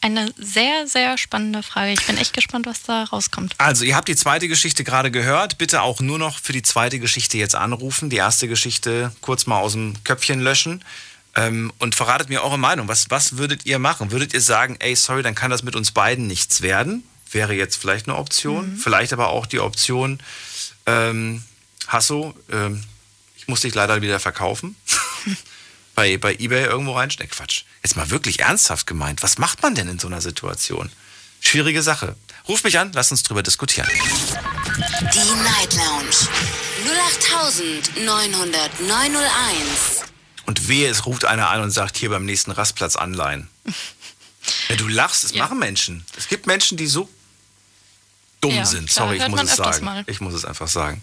eine sehr, sehr spannende Frage. Ich bin echt gespannt, was da rauskommt. Also, ihr habt die zweite Geschichte gerade gehört. Bitte auch nur noch für die zweite Geschichte jetzt anrufen. Die erste Geschichte kurz mal aus dem Köpfchen löschen. Ähm, und verratet mir eure Meinung. Was, was würdet ihr machen? Würdet ihr sagen, ey, sorry, dann kann das mit uns beiden nichts werden? Wäre jetzt vielleicht eine Option. Vielleicht aber auch die Option, ähm, Hasso, ähm, ich muss dich leider wieder verkaufen. bei, bei Ebay irgendwo reinstecken. Quatsch. Jetzt mal wirklich ernsthaft gemeint. Was macht man denn in so einer Situation? Schwierige Sache. Ruf mich an, lass uns drüber diskutieren. Die Night Lounge 0890901. Und wehe, es ruft einer an und sagt, hier beim nächsten Rastplatz anleihen. Ja, du lachst, es Ja. machen Menschen. Es gibt Menschen, die so dumm Ja, sind. klar, Sorry, ich muss es sagen. mal. Ich muss es einfach sagen.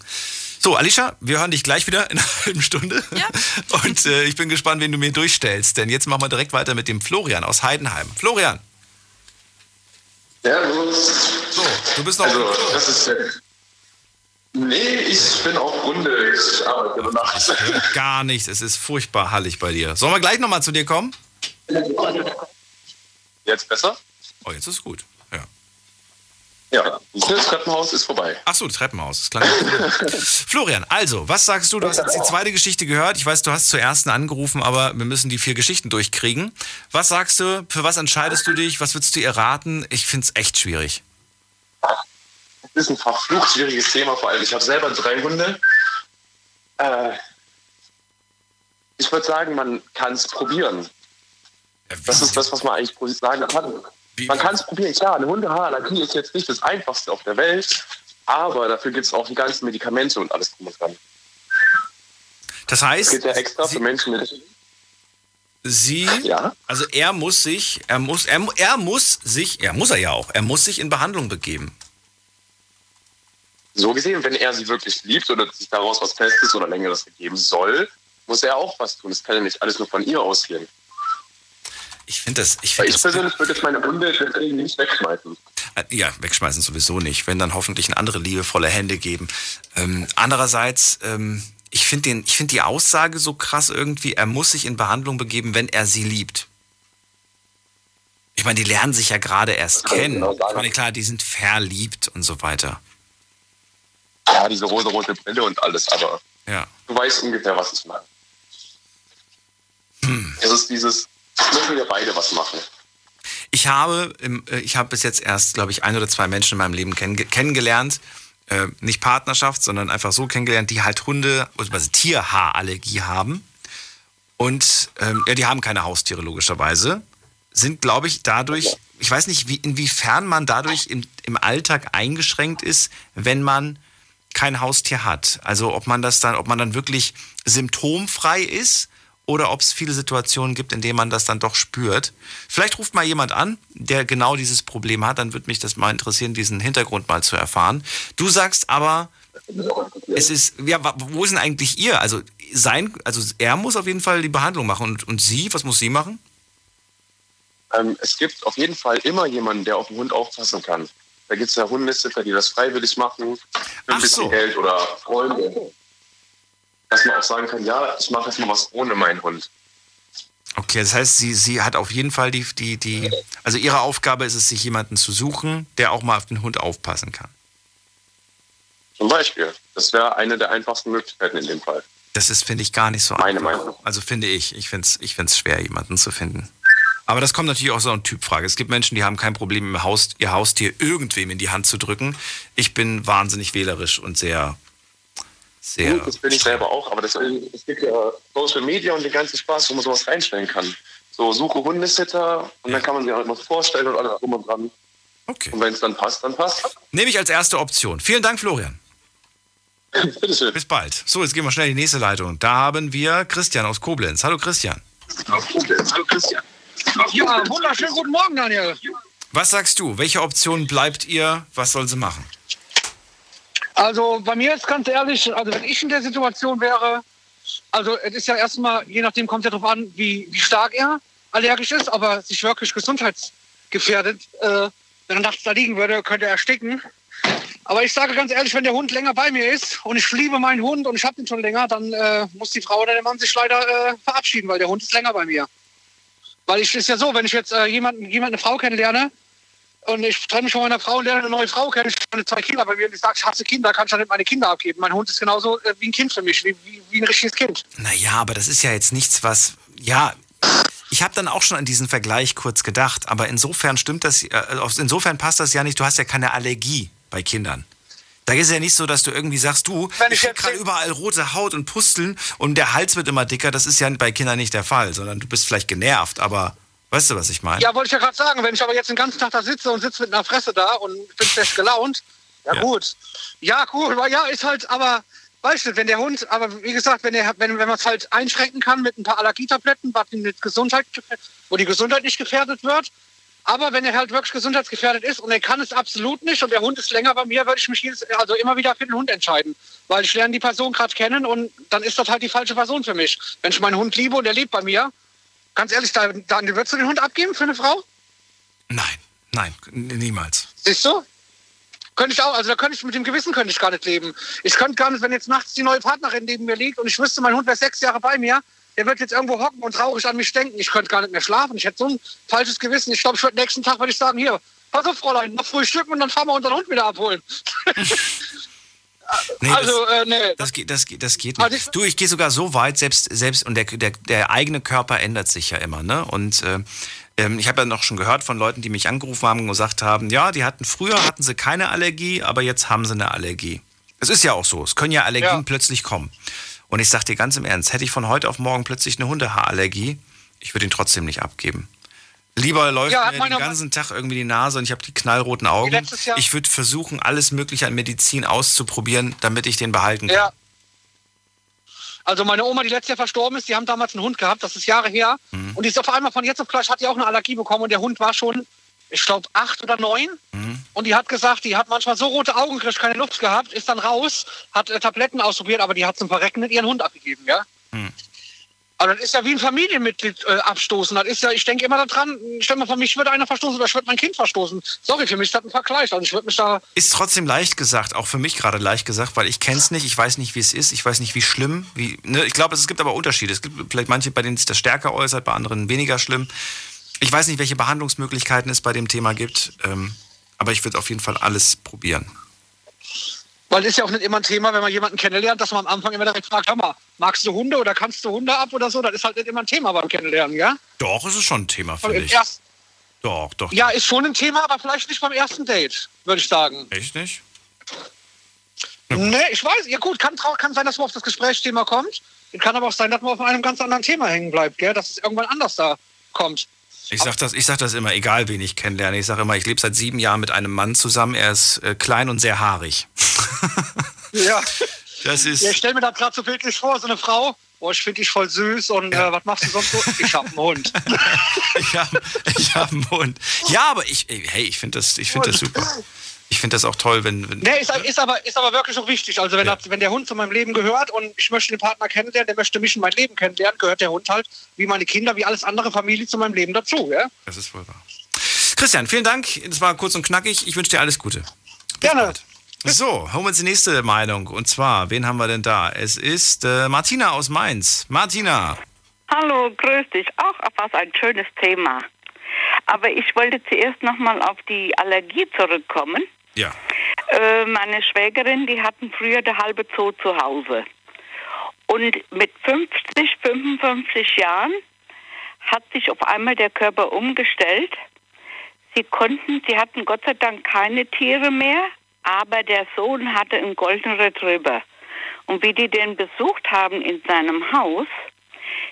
So, Alicia, wir hören dich gleich wieder in einer halben Stunde. Ja. Und äh, ich bin gespannt, wen du mir durchstellst. Denn jetzt machen wir direkt weiter mit dem Florian aus Heidenheim. Florian, Servus. so, du bist noch. Also, das ist. Nee, ich bin auch Hunde. Ich arbeite über Nacht. Gar nichts, es ist furchtbar hallig bei dir. Sollen wir gleich nochmal zu dir kommen? Jetzt besser? Oh, jetzt ist gut. Ja. Ja, das Treppenhaus ist vorbei. Ach so, das Treppenhaus. Das klang. Florian, also, was sagst du? Du hast jetzt die zweite Geschichte gehört. Ich weiß, du hast zur ersten angerufen, aber wir müssen die vier Geschichten durchkriegen. Was sagst du? Für was entscheidest du dich? Was würdest du ihr raten? Ich finde es echt schwierig. Das ist ein verflucht schwieriges Thema, vor allem. Ich habe selber drei Hunde. Äh, ich würde sagen, man kann es probieren. Das ist das, was man eigentlich sagen kann. Man kann es probieren. Klar, eine Hundehaarallergie ist jetzt nicht das Einfachste auf der Welt, aber dafür gibt es auch die ganzen Medikamente und alles drum und dran. Das heißt, geht ja extra für Menschen mit. sie, Ja. also er muss sich, er muss, er, er muss sich, er muss er ja auch, er muss sich in Behandlung begeben. So gesehen, wenn er sie wirklich liebt oder sich daraus was Festes oder Längeres gegeben soll, muss er auch was tun. Es kann ja nicht alles nur von ihr ausgehen. Ich finde das, ich finde ich das, persönlich würde jetzt meine Hunde nicht wegschmeißen. Äh, Ja, wegschmeißen sowieso nicht. Wenn dann hoffentlich andere liebevolle Hände geben. Ähm, andererseits, ähm, ich finde finde die Aussage so krass irgendwie, er muss sich in Behandlung begeben, wenn er sie liebt. Ich meine, die lernen sich ja gerade erst kennen. genau. Ich meine, klar, die sind verliebt und so weiter. Ja, diese rosa-rote Brille und alles, aber Ja. Du weißt ungefähr, was ich meine. Hm. Es ist dieses, müssen wir beide was machen. Ich habe, äh, ich habe bis jetzt erst, glaube ich, ein oder zwei Menschen in meinem Leben kenn kennengelernt. Äh, nicht Partnerschaft, sondern einfach so kennengelernt, die halt Hunde, also Tierhaarallergie haben. Und ähm, ja, die haben keine Haustiere logischerweise. Sind, glaube ich, dadurch, ich weiß nicht, wie, inwiefern man dadurch im, im Alltag eingeschränkt ist, wenn man kein Haustier hat. Also ob man das dann, ob man dann wirklich symptomfrei ist oder ob es viele Situationen gibt, in denen man das dann doch spürt. Vielleicht ruft mal jemand an, der genau dieses Problem hat, dann würde mich das mal interessieren, diesen Hintergrund mal zu erfahren. Du sagst aber, es ist, ja, wo ist denn eigentlich ihr? Also sein, also er muss auf jeden Fall die Behandlung machen und, und sie, was muss sie machen? Ähm, es gibt auf jeden Fall immer jemanden, der auf den Hund aufpassen kann. Da gibt es ja Hundesitter, die das freiwillig machen, für ein bisschen so. Geld oder Freunde. Dass man auch sagen kann, ja, ich mache jetzt mal was ohne meinen Hund. Okay, das heißt, sie, sie hat auf jeden Fall die, die, die, also ihre Aufgabe ist es, sich jemanden zu suchen, der auch mal auf den Hund aufpassen kann. Zum Beispiel. Das wäre eine der einfachsten Möglichkeiten in dem Fall. Das ist, finde ich, gar nicht so Meine einfach. Meinung. Also finde ich. Ich finde es ich find's schwer, jemanden zu finden. Aber das kommt natürlich auch so eine Typfrage. Es gibt Menschen, die haben kein Problem, im Haus, ihr Haustier irgendwem in die Hand zu drücken. Ich bin wahnsinnig wählerisch und sehr, sehr. Gut, das bin ich selber auch, aber das, es gibt ja Social Media und den ganzen Spaß, wo man sowas reinstellen kann. So, suche Hundesitter und dann kann man sich auch immer vorstellen und alles drum und dran. Okay. Und wenn es dann passt, dann passt. Nehme ich als erste Option. Vielen Dank, Florian. Bitteschön. Bis bald. So, jetzt gehen wir schnell in die nächste Leitung. Da haben wir Christian aus Koblenz. Hallo Christian. Hallo Christian. Ja, wunderschönen guten Morgen, Daniel. Was sagst du? Welche Option bleibt ihr? Was soll sie machen? Also bei mir ist ganz ehrlich, also wenn ich in der Situation wäre, also es ist ja erstmal, je nachdem kommt ja darauf an, wie, wie stark er allergisch ist, aber sich wirklich gesundheitsgefährdet, äh, wenn er nachts da liegen würde, könnte er ersticken. Aber ich sage ganz ehrlich, wenn der Hund länger bei mir ist und ich liebe meinen Hund und ich habe den schon länger, dann äh, muss die Frau oder der Mann sich leider äh, verabschieden, weil der Hund ist länger bei mir. Weil ich ist ja so, wenn ich jetzt äh, jemanden, jemand eine Frau kennenlerne und ich trenne mich von meiner Frau und lerne eine neue Frau kennen, ich habe zwei Kinder bei mir und ich sage, ich hasse Kinder, kann ich ja nicht meine Kinder abgeben. Mein Hund ist genauso äh, wie ein Kind für mich, wie, wie, wie ein richtiges Kind. Naja, aber das ist ja jetzt nichts, was. Ja, ich habe dann auch schon an diesen Vergleich kurz gedacht, aber insofern stimmt das, äh, insofern passt das ja nicht. Du hast ja keine Allergie bei Kindern. Da ist es ja nicht so, dass du irgendwie sagst, du, Wenn ich ich gerade überall rote Haut und Pusteln und der Hals wird immer dicker. Das ist ja bei Kindern nicht der Fall, sondern du bist vielleicht genervt, aber weißt du, was ich meine? Ja, wollte ich ja gerade sagen, wenn ich aber jetzt den ganzen Tag da sitze und sitze mit einer Fresse da und bin schlecht gelaunt, ja, Ja. gut. Ja, gut, aber ja, ist halt, aber weißt du, wenn der Hund, aber wie gesagt, wenn, der, wenn, wenn man es halt einschränken kann mit ein paar Allergietabletten, was die mit Gesundheit, wo die Gesundheit nicht gefährdet wird, aber wenn er halt wirklich gesundheitsgefährdet ist und er kann es absolut nicht und der Hund ist länger bei mir, würde ich mich jedes, also immer wieder für den Hund entscheiden. Weil ich lerne die Person gerade kennen und dann ist das halt die falsche Person für mich. Wenn ich meinen Hund liebe und er lebt bei mir, ganz ehrlich, dann würdest du den Hund abgeben für eine Frau? Nein, nein, niemals. Siehst du? Könnte ich auch, also da könnte ich mit dem Gewissen könnte ich gar nicht leben. Ich könnte gar nicht, wenn jetzt nachts die neue Partnerin neben mir liegt und ich wüsste, mein Hund wäre sechs Jahre bei mir, der wird jetzt irgendwo hocken und traurig an mich denken. Ich könnte gar nicht mehr schlafen. Ich hätte so ein falsches Gewissen. Ich glaube, ich würde nächsten Tag würde ich sagen, hier, pass auf, Fräulein, noch frühstücken und dann fahren wir unseren Hund wieder abholen. Nee, also, das, äh, nee. das, geht, das, geht- das geht Also nicht. Du, ich gehe sogar so weit, selbst, selbst und der, der, der eigene Körper ändert sich ja immer. Ne? Und äh, ich habe ja noch schon gehört von Leuten, die mich angerufen haben und gesagt haben, ja, die hatten früher hatten sie keine Allergie, aber jetzt haben sie eine Allergie. Es ist ja auch so, es können ja Allergien Ja. plötzlich kommen. Und ich sage dir ganz im Ernst, hätte ich von heute auf morgen plötzlich eine Hundehaarallergie, ich würde ihn trotzdem nicht abgeben. Lieber läuft Ja, mir den ganzen Tag irgendwie die Nase und ich habe die knallroten Augen. Ich würde versuchen, alles Mögliche an Medizin auszuprobieren, damit ich den behalten kann. Ja. Also meine Oma, die letztes Jahr verstorben ist, die haben damals einen Hund gehabt, das ist Jahre her. Mhm. Und die ist auf einmal von jetzt auf gleich, hat die auch eine Allergie bekommen und der Hund war schon, ich glaube, acht oder neun. Mhm. Und die hat gesagt, die hat manchmal so rote Augen gekriegt, keine Luft gehabt, ist dann raus, hat äh, Tabletten ausprobiert, aber die hat zum Verrecken ihren Hund abgegeben, ja. Hm. Aber das ist ja wie ein Familienmitglied äh, abstoßen. Das ist ja, ich denke immer daran, stell mal vor, mich würde einer verstoßen oder ich würde mein Kind verstoßen. Sorry, für mich ist das ein Vergleich. Also ich würde mich da Ist trotzdem leicht gesagt, auch für mich gerade leicht gesagt, weil ich kenne es nicht, ich weiß nicht, wie es ist, ich weiß nicht, wie schlimm. Wie, ne? Ich glaube, es gibt aber Unterschiede. Es gibt vielleicht manche, bei denen sich das stärker äußert, bei anderen weniger schlimm. Ich weiß nicht, welche Behandlungsmöglichkeiten es bei dem Thema gibt, ähm, aber ich würde auf jeden Fall alles probieren. Weil es ist ja auch nicht immer ein Thema, wenn man jemanden kennenlernt, dass man am Anfang immer direkt fragt, hör mal, magst du Hunde oder kannst du Hunde ab oder so? Das ist halt nicht immer ein Thema beim Kennenlernen, ja? Doch, es ist schon ein Thema, finde ich. ersten- Doch, doch. Ja, ist schon ein Thema, aber vielleicht nicht beim ersten Date, würde ich sagen. Echt nicht? Nee, ich weiß, ja gut, kann, kann sein, dass man auf das Gesprächsthema kommt. Kann aber auch sein, dass man auf einem ganz anderen Thema hängen bleibt, gell? dass es irgendwann anders da kommt. Ich sag, das, ich sag das immer, egal wen ich kennenlerne. Ich sage immer, ich lebe seit sieben Jahren mit einem Mann zusammen. Er ist äh, klein und sehr haarig. Ja. Das ist. Ja, ich stell mir das gerade so bildlich vor, so eine Frau, boah, ich finde dich voll süß und äh, was machst du sonst so? Ich hab einen Hund. ich habe ich hab einen Hund. Ja, aber ich, ey, hey, ich finde das, ich find das super. Ich finde das auch toll, wenn. wenn Nee, ist, ist, aber, ist aber wirklich auch wichtig. Also wenn, das, wenn der Hund zu meinem Leben gehört und ich möchte den Partner kennenlernen, der möchte mich in mein Leben kennenlernen, gehört der Hund halt wie meine Kinder, wie alles andere Familie zu meinem Leben dazu. Ja? Das ist wohl wahr. Christian, vielen Dank. Das war kurz und knackig. Ich wünsche dir alles Gute. Gerne. So, holen wir uns die nächste Meinung. Und zwar, wen haben wir denn da? Es ist äh, Martina aus Mainz. Martina. Hallo, grüß dich. Auch was ein schönes Thema. Aber ich wollte zuerst nochmal auf die Allergie zurückkommen. Ja. Äh, meine Schwägerin, die hatten früher der halbe Zoo zu Hause. Und mit 50, 55 Jahren hat sich auf einmal der Körper umgestellt. Sie konnten, sie hatten Gott sei Dank keine Tiere mehr, aber der Sohn hatte einen goldenen Retriever. Und wie die den besucht haben in seinem Haus,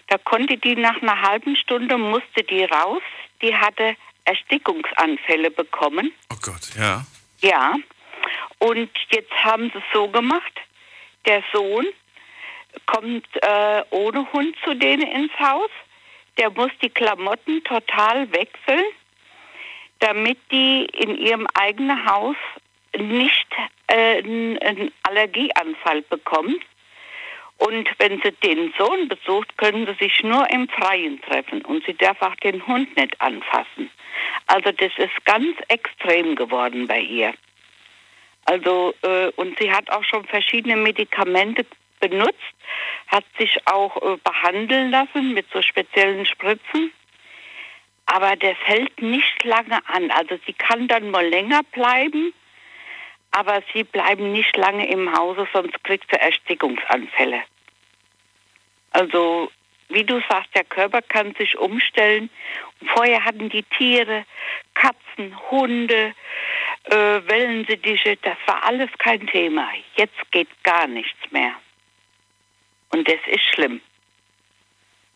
da konnte die nach einer halben Stunde musste die raus. Die hatte Erstickungsanfälle bekommen. Oh Gott, ja. Ja. Und jetzt haben sie es so gemacht, der Sohn kommt äh, ohne Hund zu denen ins Haus. Der muss die Klamotten total wechseln, damit die in ihrem eigenen Haus nicht äh, einen Allergieanfall bekommt. Und wenn sie den Sohn besucht, können sie sich nur im Freien treffen und sie darf auch den Hund nicht anfassen. Also das ist ganz extrem geworden bei ihr. Also äh, und sie hat auch schon verschiedene Medikamente benutzt, hat sich auch äh, behandeln lassen mit so speziellen Spritzen. Aber das hält nicht lange an. Also sie kann dann mal länger bleiben, aber sie bleiben nicht lange im Hause, sonst kriegt sie Erstickungsanfälle. Also, wie du sagst, der Körper kann sich umstellen. Vorher hatten die Tiere, Katzen, Hunde, äh, Wellensittiche, das war alles kein Thema. Jetzt geht gar nichts mehr. Und das ist schlimm.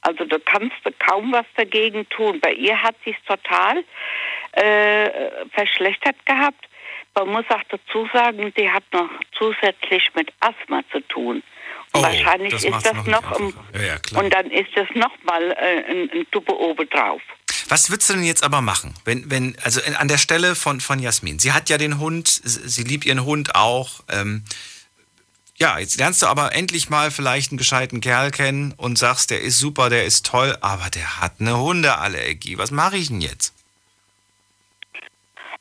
Also da kannst du kaum was dagegen tun. Bei ihr hat sich total äh, verschlechtert gehabt. Man muss auch dazu sagen, sie hat noch zusätzlich mit Asthma zu tun. Und Oh, wahrscheinlich das ist das noch noch, um, Ja, ja, und dann ist das nochmal äh, ein, ein Tuppe obendrauf. Was würdest du denn jetzt aber machen? Wenn, wenn, also in, an der Stelle von, von Jasmin. Sie hat ja den Hund, sie sie liebt ihren Hund auch. Ähm, ja, jetzt lernst du aber endlich mal vielleicht einen gescheiten Kerl kennen und sagst, der ist super, der ist toll, aber der hat eine Hundeallergie. Was mache ich denn jetzt?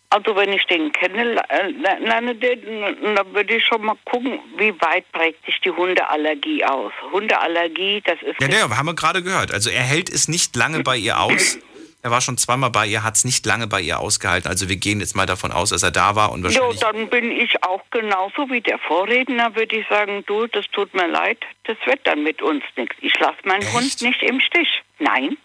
Also wenn ich den kennenlerne, den, dann würde ich schon mal gucken, wie weit prägt sich die Hundeallergie aus. Hundeallergie, das ist Ja, ja, haben wir gerade gehört. Also er hält es nicht lange bei ihr aus. Er war schon zweimal bei ihr, hat es nicht lange bei ihr ausgehalten. Also wir gehen jetzt mal davon aus, dass er da war und Jo, wahrscheinlich. dann bin ich auch genauso wie der Vorredner, würde ich sagen, du, das tut mir leid, das wird dann mit uns nichts. Ich lasse meinen Hund nicht im Stich. Nein.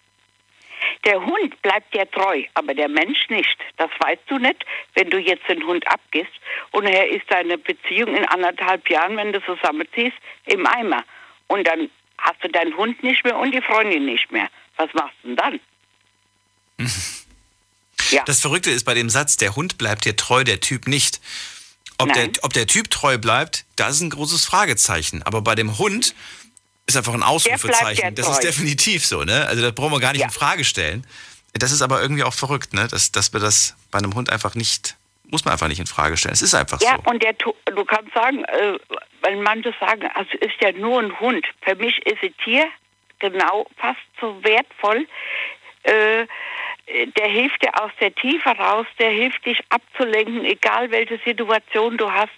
Der Hund bleibt dir treu, aber der Mensch nicht. Das weißt du nicht, wenn du jetzt den Hund abgibst und er ist deine Beziehung in anderthalb Jahren, wenn du zusammenziehst, im Eimer. Und dann hast du deinen Hund nicht mehr und die Freundin nicht mehr. Was machst du denn dann? Das Verrückte ist bei dem Satz, der Hund bleibt dir treu, der Typ nicht. Ob der, Nein. ob der Typ treu bleibt, das ist ein großes Fragezeichen. Aber bei dem Hund ist einfach ein Ausrufezeichen. Das ist definitiv so, ne? Also das brauchen wir gar nicht in Frage stellen. Das ist aber irgendwie auch verrückt, ne? Dass, dass wir das bei einem Hund einfach nicht, muss man einfach nicht in Frage stellen. Es ist einfach Ja, so. und der, du kannst sagen, äh, weil manche sagen, also ist ja nur ein Hund. Für mich ist ein Tier genau fast so wertvoll. Äh, der hilft dir aus der Tiefe raus, der hilft dich abzulenken, egal welche Situation du hast.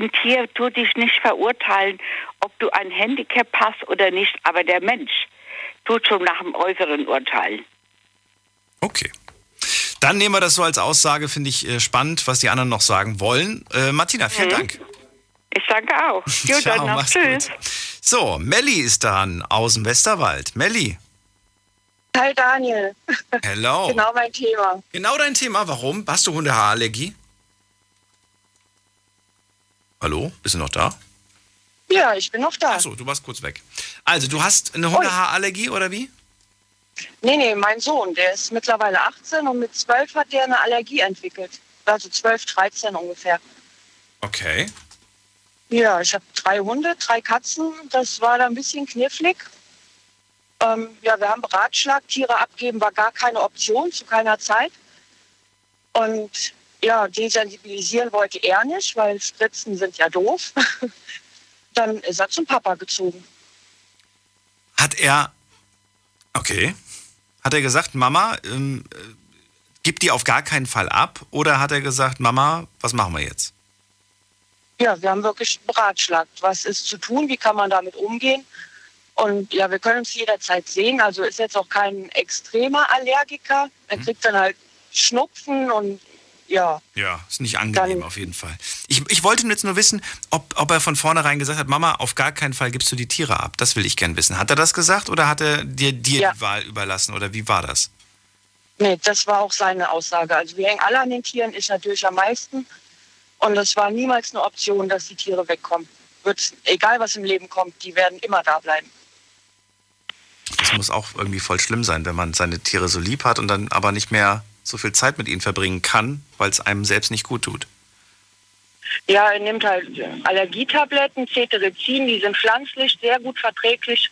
Ein Tier tut dich nicht verurteilen, ob du ein Handicap hast oder nicht, aber der Mensch tut schon nach dem Äußeren urteilen. Dann nehmen wir das so als Aussage, finde ich äh, spannend, was die anderen noch sagen wollen. Äh, Martina, vielen Mhm. Dank. Ich danke auch. Gut, Ciao, dann noch. mach's Tschüss. gut. So, Melli ist dran aus dem Westerwald. Melli, Hi Daniel. hello. Genau mein Thema. Genau dein Thema. Warum? Hast du Hundehaarallergie? Hallo? Bist du noch da? Ja, ich bin noch da. Achso, du warst kurz weg. Also, du hast eine Hundehaarallergie oder wie? Nee, nee, mein Sohn, der ist mittlerweile 18 und mit 12 hat der eine Allergie entwickelt. Also 12, 13 ungefähr. Okay. Ja, ich habe drei Hunde, drei Katzen. Das war da ein bisschen knifflig. Ähm, ja, wir haben beratschlagt, Tiere abgeben war gar keine Option zu keiner Zeit. Und ja, desensibilisieren wollte er nicht, weil Spritzen sind ja doof. Dann ist er zum Papa gezogen. Hat er. Okay. Hat er gesagt, Mama, ähm, äh, gib die auf gar keinen Fall ab? Oder hat er gesagt, Mama, was machen wir jetzt? Ja, wir haben wirklich beratschlagt, was ist zu tun, wie kann man damit umgehen. Und ja, wir können uns jederzeit sehen. Also ist jetzt auch kein extremer Allergiker. Er kriegt dann halt Schnupfen und ja, Ja, ist nicht angenehm auf jeden Fall. Ich, ich wollte jetzt nur wissen, ob, ob er von vornherein gesagt hat, Mama, auf gar keinen Fall gibst du die Tiere ab. Das will ich gern wissen. Hat er das gesagt oder hat er dir, dir Ja. die Wahl überlassen oder wie war das? nee, das war auch seine Aussage. Also wir hängen alle an den Tieren, ich natürlich am meisten. Und es war niemals eine Option, dass die Tiere wegkommen. Wird, egal was im Leben kommt, die werden immer da bleiben. Das muss auch irgendwie voll schlimm sein, wenn man seine Tiere so lieb hat und dann aber nicht mehr so viel Zeit mit ihnen verbringen kann, weil es einem selbst nicht gut tut. Ja, er nimmt halt Allergietabletten, Cetirizin, die sind pflanzlich, sehr gut verträglich.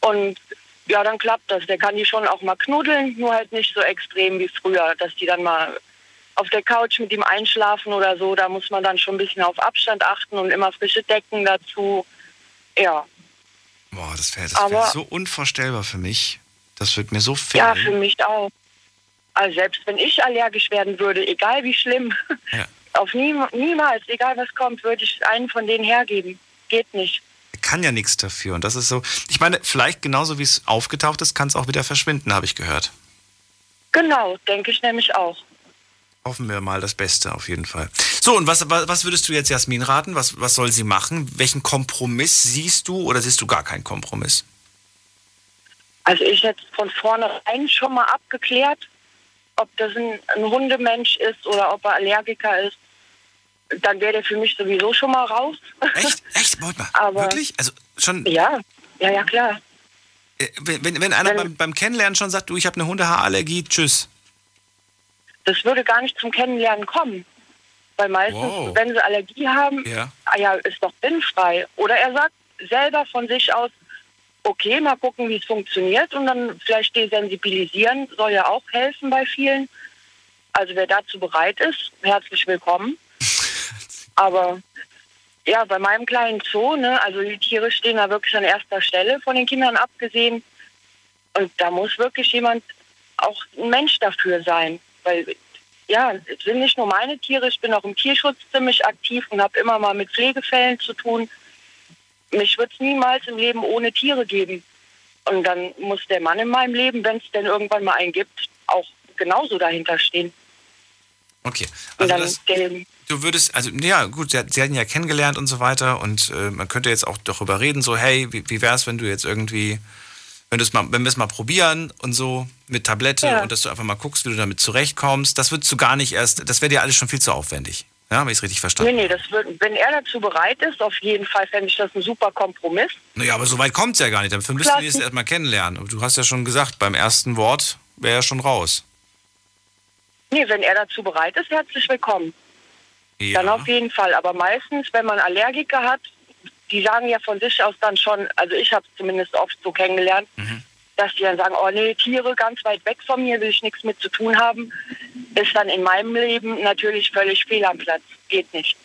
Und ja, dann klappt das. Der kann die schon auch mal knuddeln, nur halt nicht so extrem wie früher, dass die dann mal auf der Couch mit ihm einschlafen oder so. Da muss man dann schon ein bisschen auf Abstand achten und immer frische Decken dazu. Ja, Boah, das wäre wär so unvorstellbar für mich. Das wird mir so ja, fehlen. für mich auch. Also selbst wenn ich allergisch werden würde, egal wie schlimm, Ja. auf nie, niemals, egal was kommt, würde ich einen von denen hergeben. Geht nicht. kann ja nichts dafür. Und das ist so, ich meine, vielleicht genauso wie es aufgetaucht ist, kann es auch wieder verschwinden, habe ich gehört. Genau, denke ich nämlich auch. Hoffen wir mal das Beste auf jeden Fall. So, und was, was würdest du jetzt Jasmin raten? Was, was soll sie machen? Welchen Kompromiss siehst du oder siehst du gar keinen Kompromiss? Also ich hätte von vornherein schon mal abgeklärt, ob das ein, ein Hundemensch ist oder ob er Allergiker ist. Dann wäre der für mich sowieso schon mal raus. Echt? Echt? Warte mal. Aber Wirklich? Also schon. Ja, ja, ja, klar. Äh, Wenn, wenn, wenn einer beim, beim Kennenlernen schon sagt, du, ich habe eine Hundehaarallergie, tschüss. Das würde gar nicht zum Kennenlernen kommen. Weil meistens, Wow. wenn sie Allergie haben, Ja. ah ja, ist doch sinnfrei. Oder er sagt selber von sich aus, okay, mal gucken, wie es funktioniert und dann vielleicht desensibilisieren, soll ja auch helfen bei vielen. Also wer dazu bereit ist, herzlich willkommen. Aber ja, bei meinem kleinen Zoo, ne, also die Tiere stehen da wirklich an erster Stelle von den Kindern abgesehen. Und da muss wirklich jemand, auch ein Mensch dafür sein. Weil, ja, es sind nicht nur meine Tiere, ich bin auch im Tierschutz ziemlich aktiv und habe immer mal mit Pflegefällen zu tun. Mich wird es niemals im Leben ohne Tiere geben. Und dann muss der Mann in meinem Leben, wenn es denn irgendwann mal einen gibt, auch genauso dahinter stehen. Okay. Und Also dann das, du würdest, also ja, gut, sie hatten ja kennengelernt und so weiter und äh, man könnte jetzt auch darüber reden, so, hey, wie, wie wäre es, wenn du jetzt irgendwie, wenn, mal, wenn wir es mal probieren und so mit Tablette Ja. und dass du einfach mal guckst, wie du damit zurechtkommst, das würdest du gar nicht erst, das wäre dir alles schon viel zu aufwendig. Ja, habe ich es richtig nee, verstanden? nee, das wird, wenn er dazu bereit ist, auf jeden Fall fände ich das ein super Kompromiss. Naja, aber so weit kommt es ja gar nicht. Dafür müssten Klar, die es erstmal kennenlernen. Du hast ja schon gesagt, beim ersten Wort wäre er schon raus. Nee, wenn er dazu bereit ist, herzlich willkommen. Ja. Dann auf jeden Fall. Aber meistens, wenn man Allergiker hat, die sagen ja von sich aus dann schon, also ich habe es zumindest oft so kennengelernt, dass die dann sagen, oh nee, Tiere ganz weit weg von mir, will ich nichts mit zu tun haben, ist dann in meinem Leben natürlich völlig fehl am Platz. Geht nicht.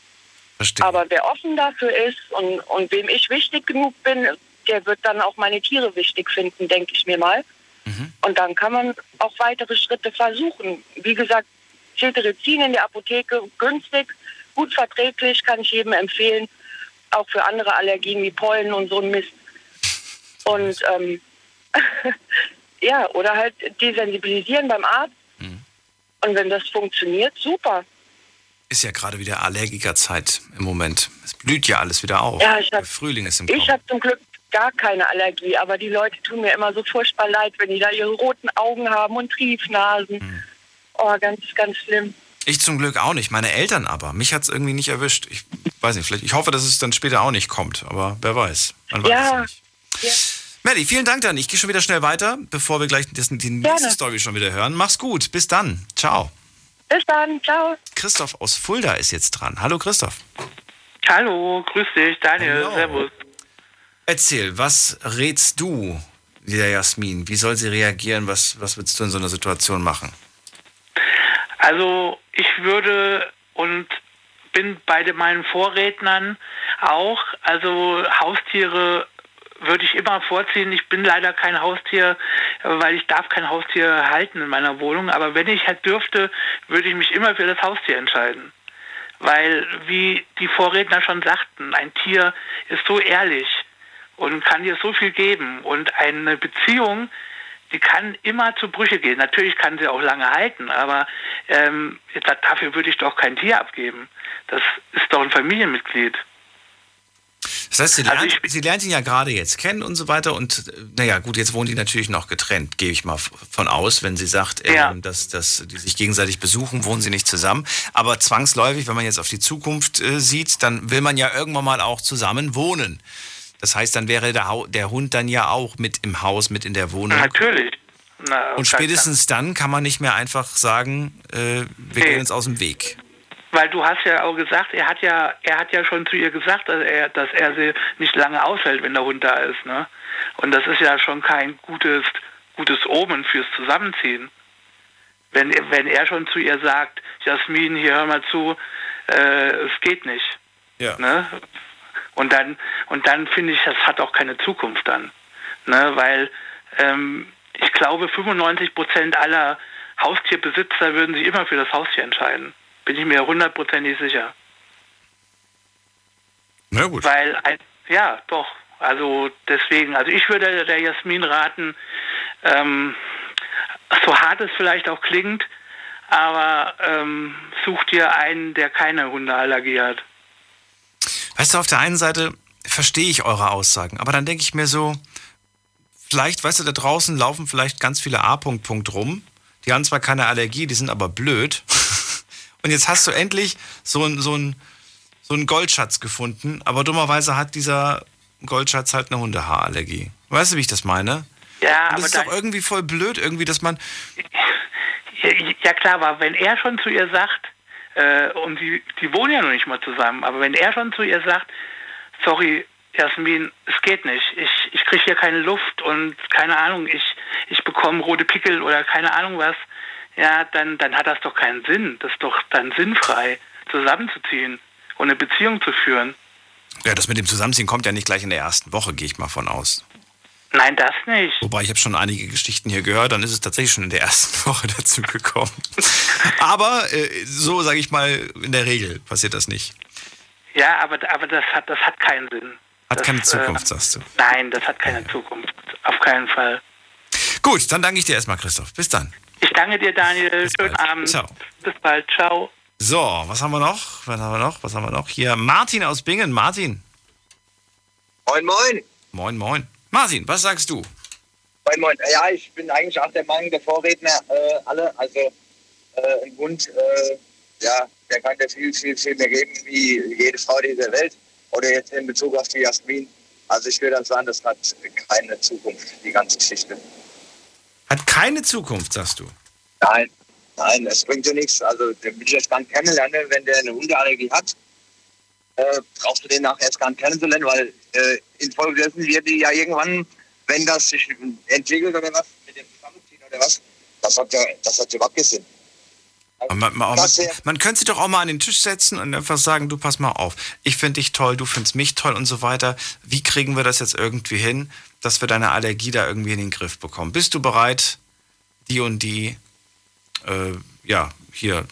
Verstehe. Aber wer offen dafür ist und, und wem ich wichtig genug bin, der wird dann auch meine Tiere wichtig finden, denke ich mir mal. Und dann kann man auch weitere Schritte versuchen. Wie gesagt, Cetirizin in der Apotheke, günstig, gut verträglich, kann ich jedem empfehlen. Auch für andere Allergien wie Pollen und so ein Mist. Und ähm, ja, oder halt desensibilisieren beim Arzt. Und wenn das funktioniert, super. Ist ja gerade wieder Allergikerzeit im Moment. Es blüht ja alles wieder auf. Ja, ich hab- Der Frühling ist im Ich Kommen. habe zum Glück gar keine Allergie, aber die Leute tun mir immer so furchtbar leid, wenn die da ihre roten Augen haben und Triefnasen. Hm. Oh, ganz, ganz schlimm. Ich zum Glück auch nicht, meine Eltern aber. Mich hat es irgendwie nicht erwischt. Ich weiß nicht, vielleicht, ich hoffe, dass es dann später auch nicht kommt, aber wer weiß. Man weiß es Ja. nicht. Melly, vielen Dank dann. Ich gehe schon wieder schnell weiter, bevor wir gleich das, die nächste Story schon wieder hören. Mach's gut. Bis dann. Ciao. Bis dann, ciao. Christoph aus Fulda ist jetzt dran. Hallo Christoph. Hallo, grüß dich, Daniel, Hallo. servus. Erzähl, was rätst du der Jasmin? Wie soll sie reagieren? Was, was würdest du in so einer Situation machen? Also ich würde und bin bei meinen Vorrednern auch, also Haustiere würde ich immer vorziehen. Ich bin leider kein Haustier, weil ich darf kein Haustier halten in meiner Wohnung. Aber wenn ich halt dürfte, würde ich mich immer für das Haustier entscheiden. Weil, wie die Vorredner schon sagten, ein Tier ist so ehrlich und kann dir so viel geben. Und eine Beziehung, die kann immer zu Brüche gehen. Natürlich kann sie auch lange halten, aber ähm, da- dafür würde ich doch kein Tier abgeben. Das ist doch ein Familienmitglied. Das heißt, sie Also lernt, sie lernt ihn ja gerade jetzt kennen und so weiter. Und äh, naja, gut, jetzt wohnen die natürlich noch getrennt, gehe ich mal von aus, wenn sie sagt, ähm, dass, dass die sich gegenseitig besuchen, wohnen sie nicht zusammen. Aber zwangsläufig, wenn man jetzt auf die Zukunft äh, sieht, dann will man ja irgendwann mal auch zusammen wohnen. Das heißt, dann wäre der, der Hund dann ja auch mit im Haus, mit in der Wohnung. Natürlich. Na, Und spätestens dann kann man nicht mehr einfach sagen, äh, wir gehen uns aus dem Weg. Weil du hast ja auch gesagt, er hat ja, er hat ja schon zu ihr gesagt, dass er, dass er sie nicht lange aushält, wenn der Hund da ist, ne? Und das ist ja schon kein gutes, gutes Omen fürs Zusammenziehen. Wenn, wenn er schon zu ihr sagt, Jasmin, hier hör mal zu, äh, es geht nicht. Ja. Ne? Und dann, und dann finde ich, das hat auch keine Zukunft dann. Ne? Weil ähm, ich glaube, 95 Prozent aller Haustierbesitzer würden sich immer für das Haustier entscheiden. Bin ich mir hundertprozentig sicher. Na gut. Weil, ja, doch. Also deswegen, also ich würde der Jasmin raten, ähm, so hart es vielleicht auch klingt, aber ähm, such dir einen, der keine Hundeallergie hat. Weißt du, auf der einen Seite verstehe ich eure Aussagen, aber dann denke ich mir so, vielleicht, weißt du, da draußen laufen vielleicht ganz viele A-Punkt Punkt rum. Die haben zwar keine Allergie, die sind aber blöd. Und jetzt hast du endlich so einen so ein, so ein Goldschatz gefunden, aber dummerweise hat dieser Goldschatz halt eine Hundehaarallergie. Weißt du, wie ich das meine? Ja, aber das ist doch irgendwie voll blöd, irgendwie, dass man. ja klar, aber wenn er schon zu ihr sagt, äh, und die, die wohnen ja noch nicht mal zusammen, aber wenn er schon zu ihr sagt, sorry, Jasmin, es geht nicht, ich, ich kriege hier keine Luft und keine Ahnung, ich, ich bekomme rote Pickel oder keine Ahnung was, ja, dann, dann hat das doch keinen Sinn. Das ist doch dann sinnfrei, zusammenzuziehen und eine Beziehung zu führen. Ja, das mit dem Zusammenziehen kommt ja nicht gleich in der ersten Woche, gehe ich mal von aus. Nein, das nicht. Wobei ich habe schon einige Geschichten hier gehört, dann ist es tatsächlich schon in der ersten Woche dazu gekommen. Aber äh, so sage ich mal, in der Regel passiert das nicht. Ja, aber, aber das, hat, das hat keinen Sinn. Hat Das, keine äh, Zukunft, sagst du. Nein, das hat keine Zukunft. Auf keinen Fall. Gut, dann danke ich dir erstmal, Christoph. Bis dann. Ich danke dir, Daniel. Schönen Abend. Ciao. Bis bald. Ciao. So, was haben wir noch? Was haben wir noch? Was haben wir noch? Hier, Martin aus Bingen. Martin. Moin, moin. Moin, moin. Martin, was sagst du? Moin, moin. Ja, ich bin eigentlich auch der Meinung der Vorredner äh, alle. Also äh, ein Hund, äh, ja, der kann dir viel, viel, viel mehr geben wie jede Frau dieser Welt. Oder jetzt in Bezug auf die Jasmin. Also ich würde dann sagen, das hat keine Zukunft, die ganze Geschichte. Hat keine Zukunft, sagst du. Nein, nein, es bringt dir nichts. Also den will ich erst gar nicht kennenlernen, wenn der eine Hundeallergie hat. Äh, brauchst du den nachher erst gar nicht kennenzulernen, weil äh, infolgedessen wird die ja irgendwann, wenn das sich entwickelt oder was, mit dem Zusammenziehen oder was, das hat ja, das hat ja überhaupt keinen Sinn. Man, man, man, man könnte sich doch auch mal an den Tisch setzen und einfach sagen, du pass mal auf, ich finde dich toll, du findest mich toll und so weiter. Wie kriegen wir das jetzt irgendwie hin, dass wir deine Allergie da irgendwie in den Griff bekommen? Bist du bereit, die und die, äh, ja, hier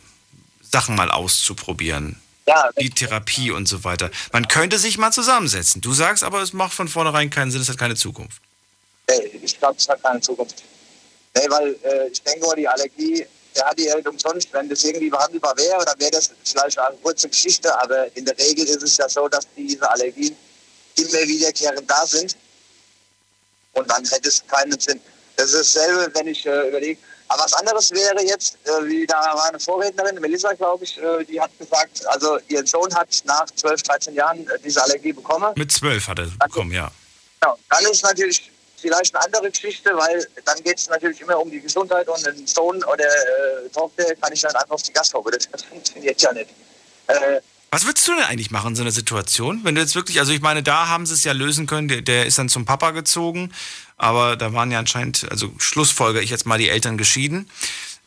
Sachen mal auszuprobieren? Ja, die Therapie und so weiter. Man könnte sich mal zusammensetzen. Du sagst aber, es macht von vornherein keinen Sinn, es hat keine Zukunft. Nee, ich glaube, es hat keine Zukunft. Nee, weil äh, ich denke mal, die Allergie der hat die halt umsonst, wenn das irgendwie behandelbar wäre, dann wäre das vielleicht eine kurze Geschichte, aber in der Regel ist es ja so, dass diese Allergien immer wiederkehrend da sind und dann hätte es keinen Sinn. Das ist dasselbe, wenn ich äh, überlege. Aber was anderes wäre jetzt, äh, wie da war eine Vorrednerin, Melissa, glaube ich, äh, die hat gesagt, also ihr Sohn hat nach 12, 13 Jahren äh, diese Allergie bekommen. Mit zwölf hat er bekommen, ja. Genau. Dann ist natürlich vielleicht eine andere Geschichte, weil dann geht es natürlich immer um die Gesundheit und einen Sohn oder äh, Tochter kann ich dann einfach auf die Gasthaube. Das funktioniert ja nicht. Äh, Was würdest du denn eigentlich machen in so einer Situation? Wenn du jetzt wirklich, also ich meine, da haben sie es ja lösen können, der, der ist dann zum Papa gezogen, aber da waren ja anscheinend, also Schlussfolger ich jetzt mal die Eltern geschieden.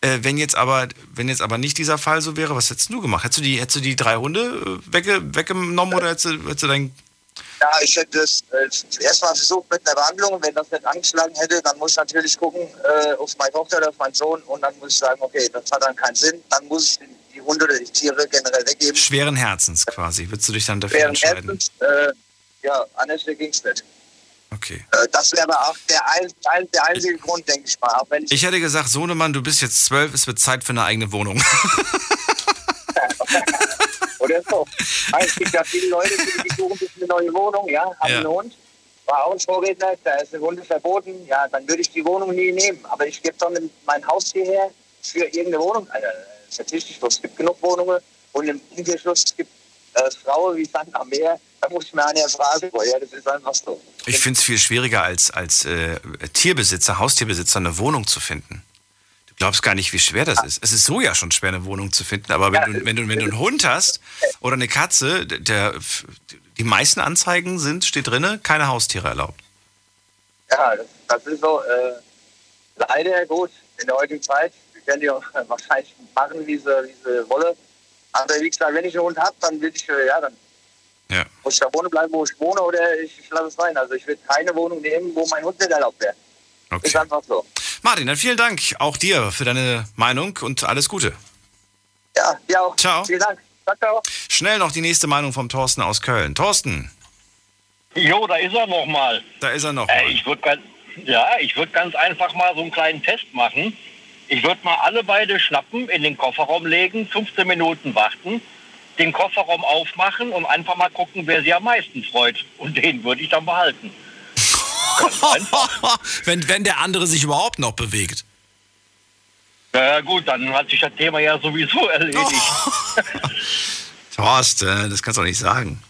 Äh, wenn jetzt aber, wenn jetzt aber nicht dieser Fall so wäre, was hättest du gemacht? Hättest du die, hättest du die drei Hunde äh, wegge, weggenommen oder hättest du, hättest du dein Ja, ich hätte es äh, erst mal versucht mit einer Behandlung. Wenn das nicht angeschlagen hätte, dann muss ich natürlich gucken äh, auf meine Tochter oder auf meinen Sohn und dann muss ich sagen, okay, das hat dann keinen Sinn. Dann muss ich die- Hunde oder die Tiere generell weggeben. schweren Herzens quasi, würdest du dich dann dafür Während entscheiden? erstens, äh, ja, anders ging es nicht. Okay. Äh, das wäre auch der, ein, der einzige Grund, denke ich mal. Auch wenn ich, Ich hätte gesagt, Sohnemann, du bist jetzt zwölf, es wird Zeit für eine eigene Wohnung. oder so. Es gibt ja viele Leute, die, suchen sich eine neue Wohnung, ja, haben Ja. einen Hund. War auch ein Vorredner, da ist eine Hunde verboten, ja, dann würde ich die Wohnung nie nehmen. Aber ich gebe nicht mein Haus hierher für irgendeine Wohnung. Also, ich, es gibt genug Wohnungen und im Umkehrschluss es gibt äh, Frauen wie Sand am Meer. Da muss ich mir eine fragen, boah, ja, das ist einfach so. Ich finde es viel schwieriger als, als äh, Tierbesitzer, Haustierbesitzer eine Wohnung zu finden. Du glaubst gar nicht, wie schwer das ist. Es ist so ja schon schwer, eine Wohnung zu finden. Aber wenn, du, wenn, du, wenn du einen Hund hast oder eine Katze, der, die meisten Anzeigen sind, steht drinne, keine Haustiere erlaubt. Ja, das, ist so. Äh, leider gut in der heutigen Zeit. Wir können die auch wahrscheinlich machen, wie sie, wie sie wollen. Aber wie gesagt, wenn ich einen Hund habe, dann will ich, äh, ja, dann Ja. muss ich da wohnen bleiben, wo ich wohne, oder ich, ich lasse es sein. Also ich will keine Wohnung nehmen, wo mein Hund nicht erlaubt wäre. Ist einfach so. Martin, dann vielen Dank auch dir für deine Meinung und alles Gute. Ja, ja auch. Ciao. Vielen Dank. Danke auch. Schnell noch die nächste Meinung vom Thorsten aus Köln. Thorsten, Jo, da ist er noch mal. da ist er noch. Äh, ich würde ja, ich würde ganz einfach mal so einen kleinen Test machen. Ich würde mal alle beide schnappen, in den Kofferraum legen, 15 Minuten warten, den Kofferraum aufmachen und einfach mal gucken, wer sie am meisten freut. Und den würde ich dann behalten. wenn, wenn der andere sich überhaupt noch bewegt. Na ja, gut, dann hat sich das Thema ja sowieso erledigt. Thorsten, das kannst du doch nicht sagen.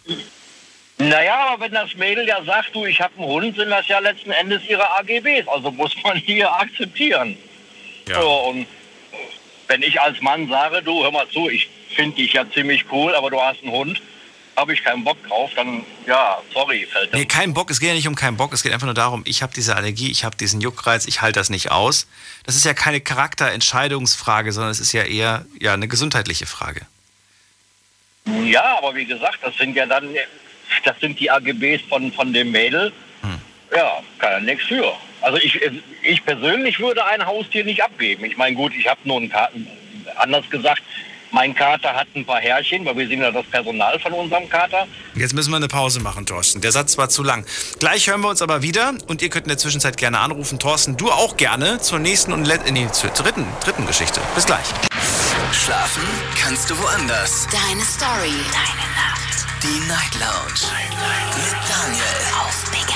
Naja, aber wenn das Mädel ja sagt, du, ich habe einen Hund, sind das ja letzten Endes ihre AGBs. Also muss man die ja akzeptieren. Ja. Und wenn ich als Mann sage, du, hör mal zu, ich finde dich ja ziemlich cool, aber du hast einen Hund, habe ich keinen Bock drauf, dann, ja, sorry, fällt das. Nee, kein Bock, es geht ja nicht um keinen Bock, es geht einfach nur darum, ich habe diese Allergie, ich habe diesen Juckreiz, ich halte das nicht aus. Das ist ja keine Charakterentscheidungsfrage, sondern es ist ja eher ja, eine gesundheitliche Frage. Ja, aber wie gesagt, das sind ja dann, das sind die AGBs von, von dem Mädel. Ja, kann ja nichts für. Also ich, ich persönlich würde ein Haustier nicht abgeben. Ich meine, gut, ich habe nur einen Kater, anders gesagt, mein Kater hat ein paar Härchen, weil wir sind ja das Personal von unserem Kater. Jetzt müssen wir eine Pause machen, Thorsten. Der Satz war zu lang. Gleich hören wir uns aber wieder und ihr könnt in der Zwischenzeit gerne anrufen. Thorsten, du auch gerne zur nächsten und let nee, zur dritten, dritten Geschichte. Bis gleich. Schlafen kannst du woanders. Deine Story. Deine Nacht. Die Night Lounge. Mit Daniel. Auf Big.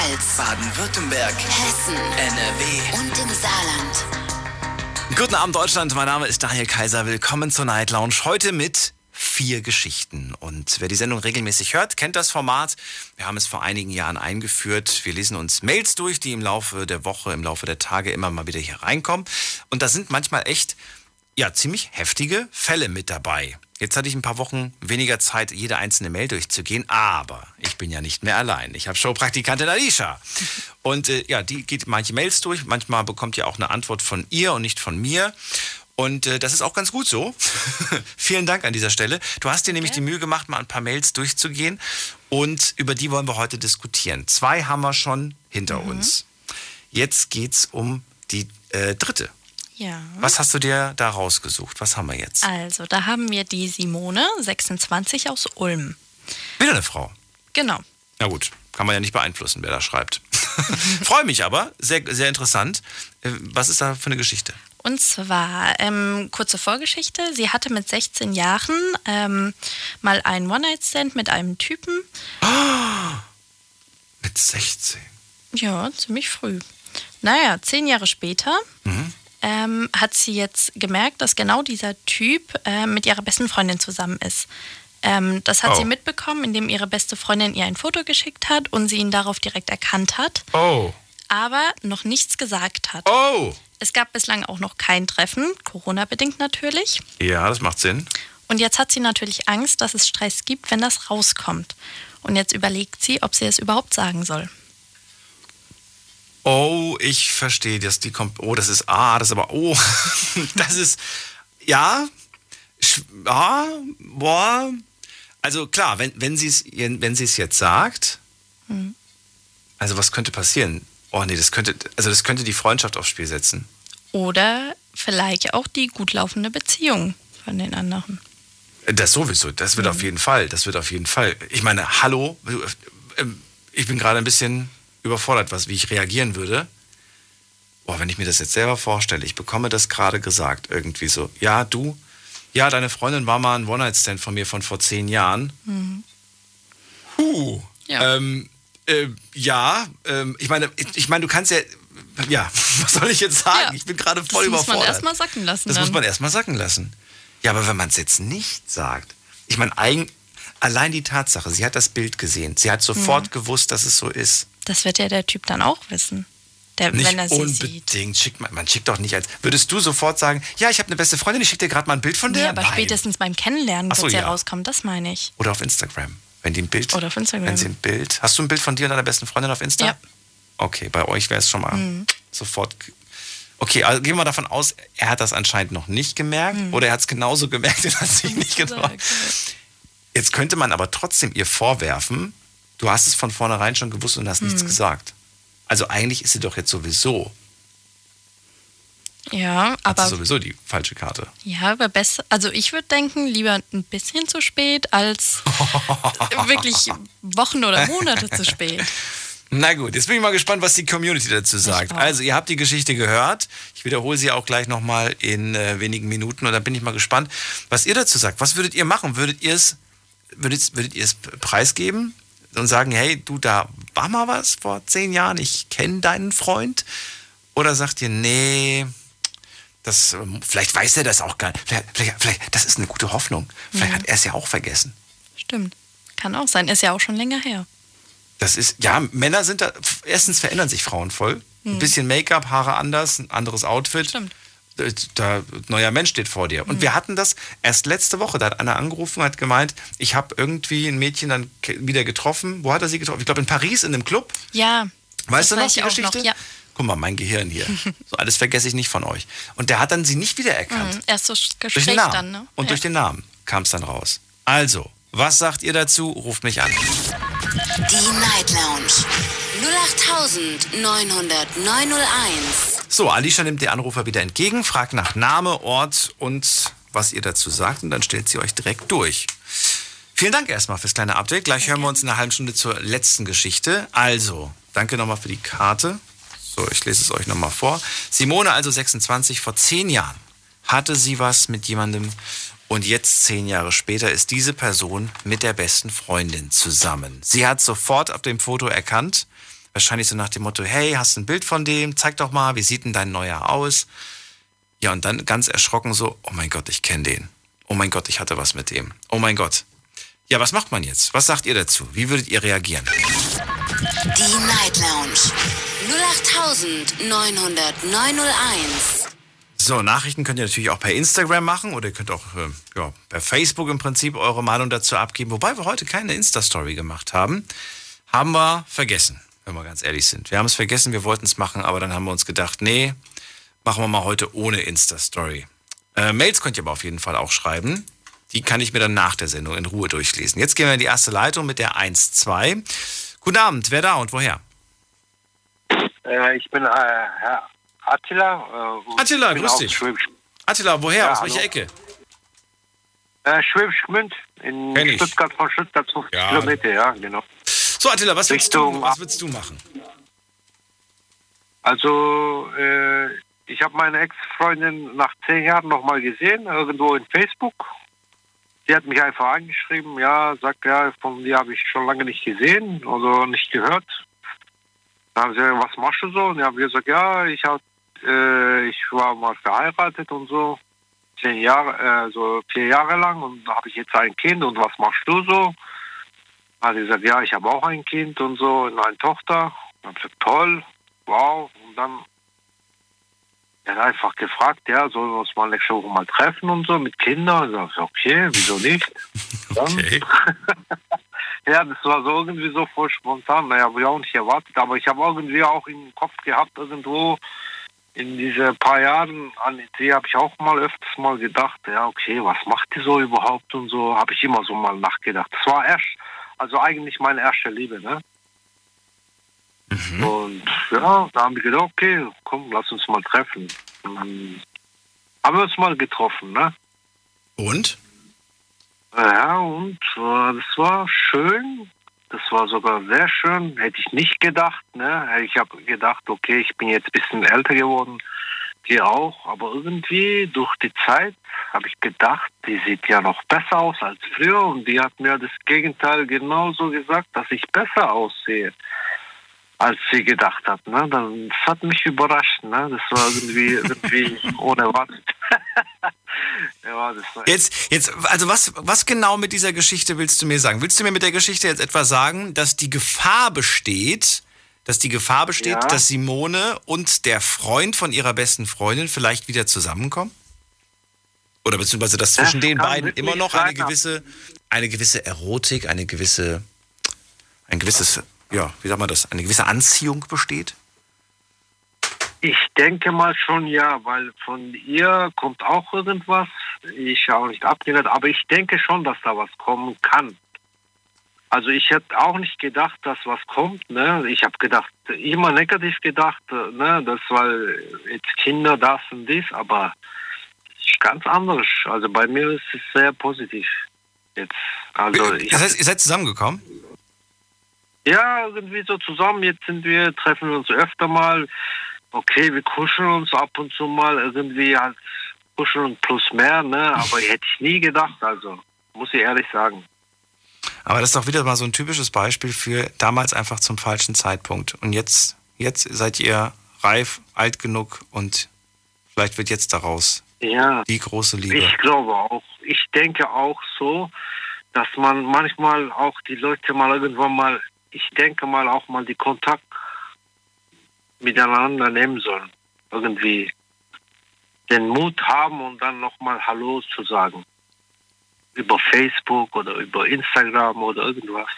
Rheinland-Pfalz. Baden-Württemberg. Hessen. NRW. Und im Saarland. Guten Abend, Deutschland. Mein Name ist Daniel Kaiser. Willkommen zur Night Lounge. Heute mit vier Geschichten. Und wer die Sendung regelmäßig hört, kennt das Format. Wir haben es vor einigen Jahren eingeführt. Wir lesen uns Mails durch, die im Laufe der Woche, im Laufe der Tage immer mal wieder hier reinkommen. Und da sind manchmal echt, ja, ziemlich heftige Fälle mit dabei. Jetzt hatte ich ein paar Wochen weniger Zeit, jede einzelne Mail durchzugehen, aber ich bin ja nicht mehr allein. Ich habe Showpraktikantin Alicia. Und äh, ja, die geht manche Mails durch. Manchmal bekommt ihr auch eine Antwort von ihr und nicht von mir. Und äh, das ist auch ganz gut so. Vielen Dank an dieser Stelle. Du hast dir nämlich die Mühe gemacht, mal ein paar Mails durchzugehen. Und über die wollen wir heute diskutieren. Zwei haben wir schon hinter uns. Jetzt geht's um die äh, dritte. Ja. Was hast du dir da rausgesucht? Was haben wir jetzt? Also, da haben wir die Simone, 26 aus Ulm. Wieder eine Frau. Genau. Na gut, kann man ja nicht beeinflussen, wer da schreibt. Freue mich aber, sehr, sehr interessant. Äh, Was ist da für eine Geschichte? Und zwar, ähm, kurze Vorgeschichte. Sie hatte mit 16 Jahren ähm, mal einen One-Night-Stand mit einem Typen. Mit 16. Ja, ziemlich früh. Naja, zehn Jahre später Mhm. Ähm, hat sie jetzt gemerkt, dass genau dieser Typ äh, mit ihrer besten Freundin zusammen ist. Ähm, das hat Oh. sie mitbekommen, indem ihre beste Freundin ihr ein Foto geschickt hat und sie ihn darauf direkt erkannt hat, Oh. aber noch nichts gesagt hat. Oh. Es gab bislang auch noch kein Treffen, Corona-bedingt natürlich. Ja, das macht Sinn. Und jetzt hat sie natürlich Angst, dass es Stress gibt, wenn das rauskommt. Und jetzt überlegt sie, ob sie es überhaupt sagen soll. Oh, ich verstehe, dass die kommt. Oh, das ist A, das ist aber O. das ist ja, ja, boah. Also klar, wenn, wenn sie es wenn sie es jetzt sagt, Hm. also was könnte passieren? Oh nee, das könnte also das könnte die Freundschaft aufs Spiel setzen. Oder vielleicht auch die gut laufende Beziehung von den anderen. Das sowieso, das wird auf jeden Fall, das wird auf jeden Fall. Ich meine, hallo, ähm, ich bin gerade ein bisschen überfordert, was, wie ich reagieren würde. Boah, wenn ich mir das jetzt selber vorstelle, ich bekomme das gerade gesagt, irgendwie so, ja, du, ja, deine Freundin war mal ein One-Night-Stand von mir von vor zehn Jahren. Mhm. Huh. Ja. Ähm, äh, ja, ähm, ich meine, ich, ich meine, du kannst ja, ja, was soll ich jetzt sagen? Ja. Ich bin gerade voll das muss man überfordert. erstmal sacken lassen. Das dann. muss man erstmal sacken lassen. Ja, aber wenn man es jetzt nicht sagt, ich meine, eigen, allein die Tatsache, sie hat das Bild gesehen, sie hat sofort Mhm. gewusst, dass es so ist. Das wird ja der Typ dann auch wissen. Der, Nicht wenn er sie sieht. unbedingt. Schickt man, man schickt doch nicht als. Würdest du sofort sagen, ja, ich habe eine beste Freundin, ich schicke dir gerade mal ein Bild von der? Nee, aber Nein. spätestens beim Kennenlernen so, wird es ja rauskommen, das meine ich. Oder auf Instagram. Wenn die ein Bild. Oder auf Instagram. Wenn sie ein Bild. Hast du ein Bild von dir und deiner besten Freundin auf Insta? Ja. Okay, bei euch wäre es schon mal Mhm. sofort. Okay, also gehen wir davon aus, er hat das anscheinend noch nicht gemerkt Mhm. oder er hat es genauso gemerkt und hat sich nicht getraut. Jetzt könnte man aber trotzdem ihr vorwerfen, du hast es von vornherein schon gewusst und hast nichts Mhm. gesagt. Also eigentlich ist sie doch jetzt sowieso, Ja, aber sie sowieso die falsche Karte. ja, aber besser. Also ich würde denken, lieber ein bisschen zu spät als wirklich Wochen oder Monate zu spät. Na gut, jetzt bin ich mal gespannt, was die Community dazu sagt. Also, ihr habt die Geschichte gehört. Ich wiederhole sie auch gleich nochmal in äh, wenigen Minuten und dann bin ich mal gespannt, was ihr dazu sagt. Was würdet ihr machen? Würdet ihr es würdet, würdet ihr es preisgeben und sagen, hey, du, da war mal was vor zehn Jahren, ich kenne deinen Freund? Oder sagt ihr, nee, das, ähm, vielleicht weiß er das auch gar nicht. Vielleicht, vielleicht, vielleicht das ist eine gute Hoffnung. Vielleicht Mhm. hat er es ja auch vergessen. Stimmt. Kann auch sein. Ist ja auch schon länger her. Das ist, ja, Männer sind da, erstens verändern sich Frauen voll. Ein Mhm. bisschen Make-up, Haare anders, ein anderes Outfit. Stimmt. Da, neuer Mensch steht vor dir. Und Mhm. wir hatten das erst letzte Woche. Da hat einer angerufen und hat gemeint, ich habe irgendwie ein Mädchen dann wieder getroffen. Wo hat er sie getroffen? Ich glaube in Paris in einem Club. Ja. Weißt das du noch weiß die Geschichte? Noch, ja. Guck mal, mein Gehirn hier. So alles vergesse ich nicht von euch. Und der hat dann sie nicht wiedererkannt. Mhm. Erst so Durch Gespräch den Namen. dann, ne? Und ja. durch den Namen kam es dann raus. Also, was sagt ihr dazu? Ruft mich an. Die Night Lounge 0890901. So, Alicia nimmt den Anrufer wieder entgegen, fragt nach Name, Ort und was ihr dazu sagt und dann stellt sie euch direkt durch. Vielen Dank erstmal fürs kleine Update. Gleich hören wir uns in einer halben Stunde zur letzten Geschichte. Also, danke nochmal für die Karte. So, ich lese es euch nochmal vor. Simone, also 26, vor zehn Jahren hatte sie was mit jemandem und jetzt zehn Jahre später ist diese Person mit der besten Freundin zusammen. Sie hat sofort auf dem Foto erkannt, wahrscheinlich so nach dem Motto, hey, hast du ein Bild von dem? Zeig doch mal, wie sieht denn dein neuer aus? Ja, und dann ganz erschrocken so, oh mein Gott, ich kenne den. Oh mein Gott, ich hatte was mit dem. Oh mein Gott. Ja, was macht man jetzt? Was sagt ihr dazu? Wie würdet ihr reagieren? Die Night Lounge 0890901. So, Nachrichten könnt ihr natürlich auch per Instagram machen oder ihr könnt auch äh, ja, per Facebook im Prinzip eure Meinung dazu abgeben. Wobei wir heute keine Insta-Story gemacht haben. Haben wir vergessen, wenn wir ganz ehrlich sind. Wir haben es vergessen, wir wollten es machen, aber dann haben wir uns gedacht, nee, machen wir mal heute ohne Insta-Story. Äh, Mails könnt ihr aber auf jeden Fall auch schreiben. Die kann ich mir dann nach der Sendung in Ruhe durchlesen. Jetzt gehen wir in die erste Leitung mit der 1-2. Guten Abend, wer da und woher? Äh, ich bin äh, Herr Attila. Äh, Attila, grüß dich. Schwäbisch, Attila, woher? Ja, Aus hallo. welcher Ecke? äh, Schwäbisch Gmünd in. Stuttgart von Stuttgart 50 Ja. Kilometer, ja, genau. So, Attila, was willst, du, was willst du machen? Also, äh, ich habe meine Ex-Freundin nach zehn Jahren nochmal gesehen, irgendwo in Facebook. Sie hat mich einfach angeschrieben, ja, sagt ja, von dir habe ich schon lange nicht gesehen oder nicht gehört. Dann haben sie gesagt, was machst du so? Und ich habe gesagt, ja, ich hab, äh, ich war mal verheiratet und so, zehn Jahre, äh, so vier Jahre lang und da habe ich jetzt ein Kind und was machst du so? Hat sie gesagt, ja, ich habe auch ein Kind und so und eine Tochter. Ich habe gesagt, toll, wow. Und dann er hat einfach gefragt, ja, sollen wir uns mal nächste Woche mal treffen und so mit Kindern? Und ich sag, okay, wieso nicht? Okay. ja, das war so irgendwie so voll spontan. Naja, habe ich auch nicht erwartet. Aber ich habe irgendwie auch im Kopf gehabt, irgendwo in diese paar Jahren an sie habe ich auch mal öfters mal gedacht, ja, okay, was macht die so überhaupt und so, habe ich immer so mal nachgedacht. Das war erst, also eigentlich meine erste Liebe, ne? Und ja, da haben wir gedacht, okay, komm, lass uns mal treffen. Und dann haben wir uns mal getroffen, ne? Und? Ja, und äh, das war schön. Das war sogar sehr schön. Hätte ich nicht gedacht, ne? Ich habe gedacht, okay, ich bin jetzt ein bisschen älter geworden. Die auch. Aber irgendwie durch die Zeit habe ich gedacht, die sieht ja noch besser aus als früher. Und die hat mir das Gegenteil genauso gesagt, dass ich besser aussehe als sie gedacht hat. Ne? Das hat mich überrascht. Ne? Das war irgendwie, irgendwie ohne Warten. ja, das war Jetzt, jetzt, also was, was genau mit dieser Geschichte willst du mir sagen? Willst du mir mit der Geschichte jetzt etwa sagen, dass die Gefahr besteht, dass die Gefahr besteht, Ja. dass Simone und der Freund von ihrer besten Freundin vielleicht wieder zusammenkommen? Oder beziehungsweise, dass Das zwischen den kann beiden immer noch eine gewisse, eine gewisse Erotik, eine gewisse, ein gewisses, ja, wie sagt man das, eine gewisse Anziehung besteht? Ich denke mal schon ja, weil von ihr kommt auch irgendwas. Ich auch nicht abgelehnt, aber ich denke schon, dass da was kommen kann. Also ich hätte auch nicht gedacht, dass was kommt. Ne? Ich habe gedacht, immer negativ gedacht, äh, ne? das weil jetzt Kinder das und dies, aber es ist ganz anders. Also bei mir ist es sehr positiv jetzt. Also ich Das heißt, ihr seid zusammengekommen? ja, irgendwie so zusammen. Jetzt sind wir, treffen wir uns öfter mal. Okay, wir kuscheln uns ab und zu mal. Irgendwie halt kuscheln plus mehr, ne? Aber hätte ich nie gedacht, also. Muss ich ehrlich sagen. Aber das ist doch wieder mal so ein typisches Beispiel für damals einfach zum falschen Zeitpunkt. Und jetzt, jetzt seid ihr reif, alt genug und vielleicht wird jetzt daraus Ja. die große Liebe. Ich glaube auch. Ich denke auch so, dass man manchmal auch die Leute mal irgendwann mal, ich denke mal auch mal die Kontakt miteinander nehmen sollen. Irgendwie den Mut haben und dann nochmal Hallo zu sagen. Über Facebook oder über Instagram oder irgendwas.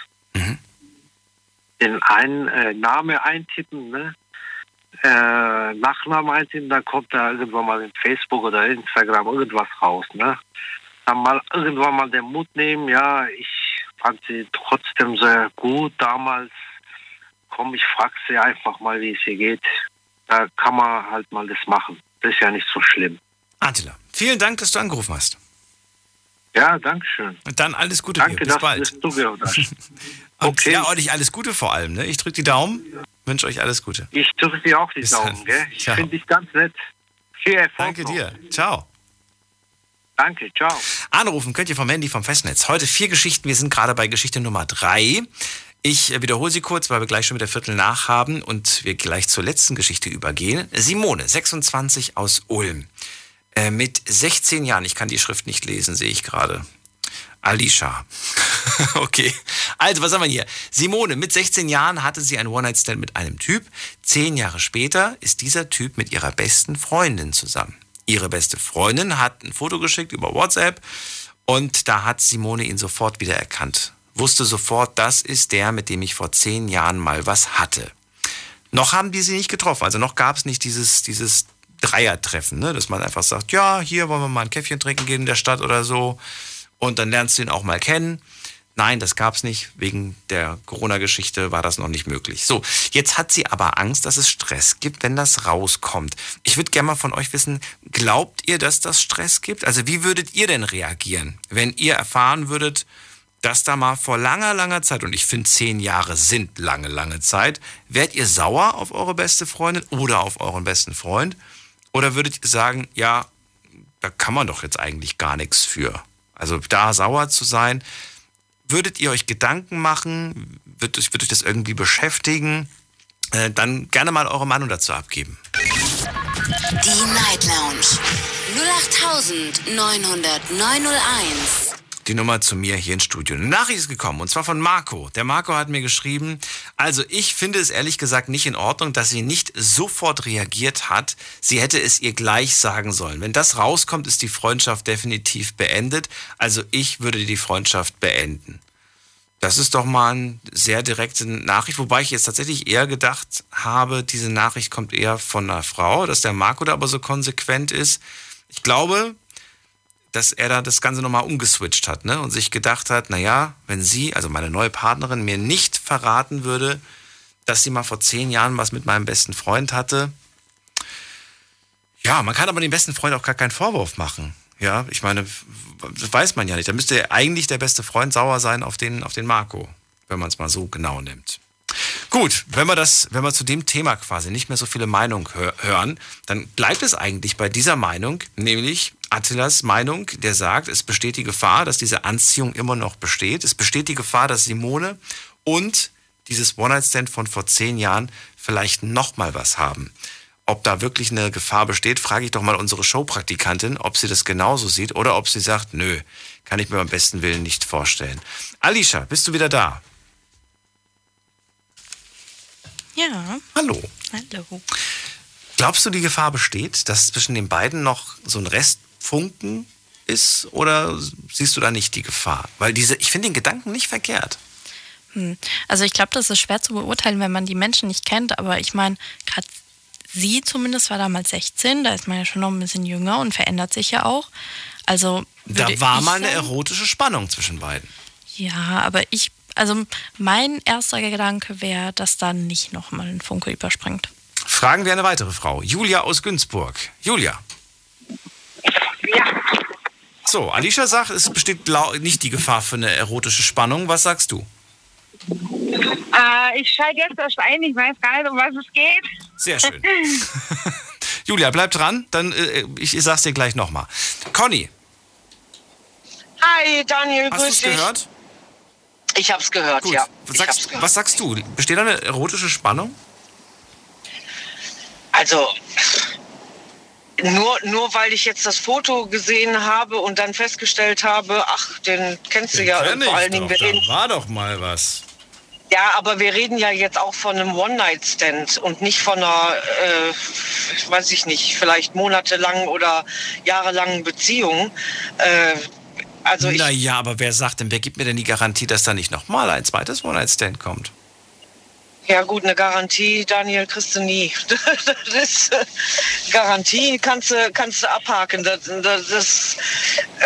Den einen äh, Name eintippen, ne? Äh, Nachnamen eintippen, dann kommt da irgendwann mal in Facebook oder Instagram irgendwas raus, ne? Dann mal irgendwann mal den Mut nehmen, ja, ich fand sie trotzdem sehr gut damals. Komm, ich frag sie einfach mal, wie es ihr geht. Da kann man halt mal das machen. Das ist ja nicht so schlimm. Attila, vielen Dank, dass du angerufen hast. Ja, danke schön. Und dann alles Gute Danke, dir. Bis dass bald. du. Und ja, euch alles Gute vor allem. Ne? Ich drücke die Daumen, wünsche euch alles Gute. Ich drücke dir auch die Bis Daumen, dann. gell? Ich finde dich ganz nett. Viel Erfolg. Danke noch. dir. Ciao. Danke, ciao. Anrufen könnt ihr vom Handy vom Festnetz. Heute vier Geschichten. Wir sind gerade bei Geschichte Nummer drei. Ich wiederhole sie kurz, weil wir gleich schon mit der Viertel nach haben und wir gleich zur letzten Geschichte übergehen. Simone, 26 aus Ulm. Äh, mit 16 Jahren, ich kann die Schrift nicht lesen, sehe ich gerade. Alicia. okay. Also, was haben wir hier? Simone, mit 16 Jahren hatte sie einen One-Night-Stand mit einem Typ. Zehn Jahre später ist dieser Typ mit ihrer besten Freundin zusammen. Ihre beste Freundin hat ein Foto geschickt über WhatsApp und da hat Simone ihn sofort wieder erkannt. Wusste sofort, das ist der, mit dem ich vor zehn Jahren mal was hatte. Noch haben die sie nicht getroffen, also noch gab es nicht dieses, dieses Dreiertreffen, ne? dass man einfach sagt, ja, hier wollen wir mal ein Käffchen trinken gehen in der Stadt oder so und dann lernst du ihn auch mal kennen. Nein, das gab's nicht. Wegen der Corona-Geschichte war das noch nicht möglich. So, jetzt hat sie aber Angst, dass es Stress gibt, wenn das rauskommt. Ich würde gerne mal von euch wissen, glaubt ihr, dass das Stress gibt? Also wie würdet ihr denn reagieren, wenn ihr erfahren würdet, dass da mal vor langer, langer Zeit, und ich finde zehn Jahre sind lange, lange Zeit, wärt ihr sauer auf eure beste Freundin oder auf euren besten Freund? Oder würdet ihr sagen, ja, da kann man doch jetzt eigentlich gar nichts für? Also da sauer zu sein, würdet ihr euch Gedanken machen? Wird wird euch das irgendwie beschäftigen? Äh, dann gerne mal eure Meinung dazu abgeben. Die Night Lounge 08901. die Nummer zu mir hier ins Studio. Eine Nachricht ist gekommen und zwar von Marco. Der Marco hat mir geschrieben, also ich finde es ehrlich gesagt nicht in Ordnung, dass sie nicht sofort reagiert hat. Sie hätte es ihr gleich sagen sollen. Wenn das rauskommt, ist die Freundschaft definitiv beendet. Also ich würde die Freundschaft beenden. Das ist doch mal eine sehr direkte Nachricht, wobei ich jetzt tatsächlich eher gedacht habe, diese Nachricht kommt eher von einer Frau, dass der Marco da aber so konsequent ist. Ich glaube, dass er da das Ganze nochmal umgeswitcht hat ne? und sich gedacht hat, naja, wenn sie, also meine neue Partnerin, mir nicht verraten würde, dass sie mal vor zehn Jahren was mit meinem besten Freund hatte. Ja, man kann aber dem besten Freund auch gar keinen Vorwurf machen. Ja, ich meine, das weiß man ja nicht. Da müsste eigentlich der beste Freund sauer sein auf den, auf den Marco, wenn man es mal so genau nimmt. Gut, wenn wir das, wenn wir zu dem Thema quasi nicht mehr so viele Meinungen hör hören, dann bleibt es eigentlich bei dieser Meinung, nämlich Attilas Meinung, der sagt, es besteht die Gefahr, dass diese Anziehung immer noch besteht. Es besteht die Gefahr, dass Simone und dieses One-Night-Stand von vor zehn Jahren vielleicht noch mal was haben. Ob da wirklich eine Gefahr besteht, frage ich doch mal unsere Showpraktikantin, ob sie das genauso sieht oder ob sie sagt, nö, kann ich mir beim besten Willen nicht vorstellen. Alicia, bist du wieder da? Ja. Hallo. Hallo. Glaubst du, die Gefahr besteht, dass zwischen den beiden noch so ein Restfunken ist oder siehst du da nicht die Gefahr? Weil diese, ich finde den Gedanken nicht verkehrt. Hm. Also ich glaube, das ist schwer zu beurteilen, wenn man die Menschen nicht kennt, aber ich meine, gerade sie zumindest war damals 16, da ist man ja schon noch ein bisschen jünger und verändert sich ja auch. Also Da war mal eine sagen- erotische Spannung zwischen beiden. Ja, aber ich, also mein erster Gedanke wäre, dass da nicht nochmal ein Funke überspringt. Fragen wir eine weitere Frau. Julia aus Günzburg. Julia. So, Alicia sagt, es besteht nicht die Gefahr für eine erotische Spannung. Was sagst du? Äh, ich schalte jetzt erst ein, ich weiß gar nicht, um was es geht. Sehr schön. Julia, bleib dran, dann äh, ich, ich sag's dir gleich nochmal. Conny, Hi, Daniel, hast du grüß es dich. gehört? Ich hab's gehört, Gut. ja. Was sagst, was sagst du? Besteht da eine erotische Spannung? Also, nur, nur weil ich jetzt das Foto gesehen habe und dann festgestellt habe, ach, den kennst du ja Kenn vor allen Dingen. da war doch mal was. ja, aber wir reden ja jetzt auch von einem One-Night-Stand und nicht von einer, äh, weiß ich nicht, vielleicht monatelangen oder jahrelangen Beziehung. Äh, also ich, naja, aber wer sagt denn, wer gibt mir denn die Garantie, dass da nicht nochmal ein zweites One-Night-Stand kommt? Ja gut, eine Garantie, Daniel, kriegst du nie. Das ist, äh, Garantie kannst du, kannst du abhaken. Das, das, das,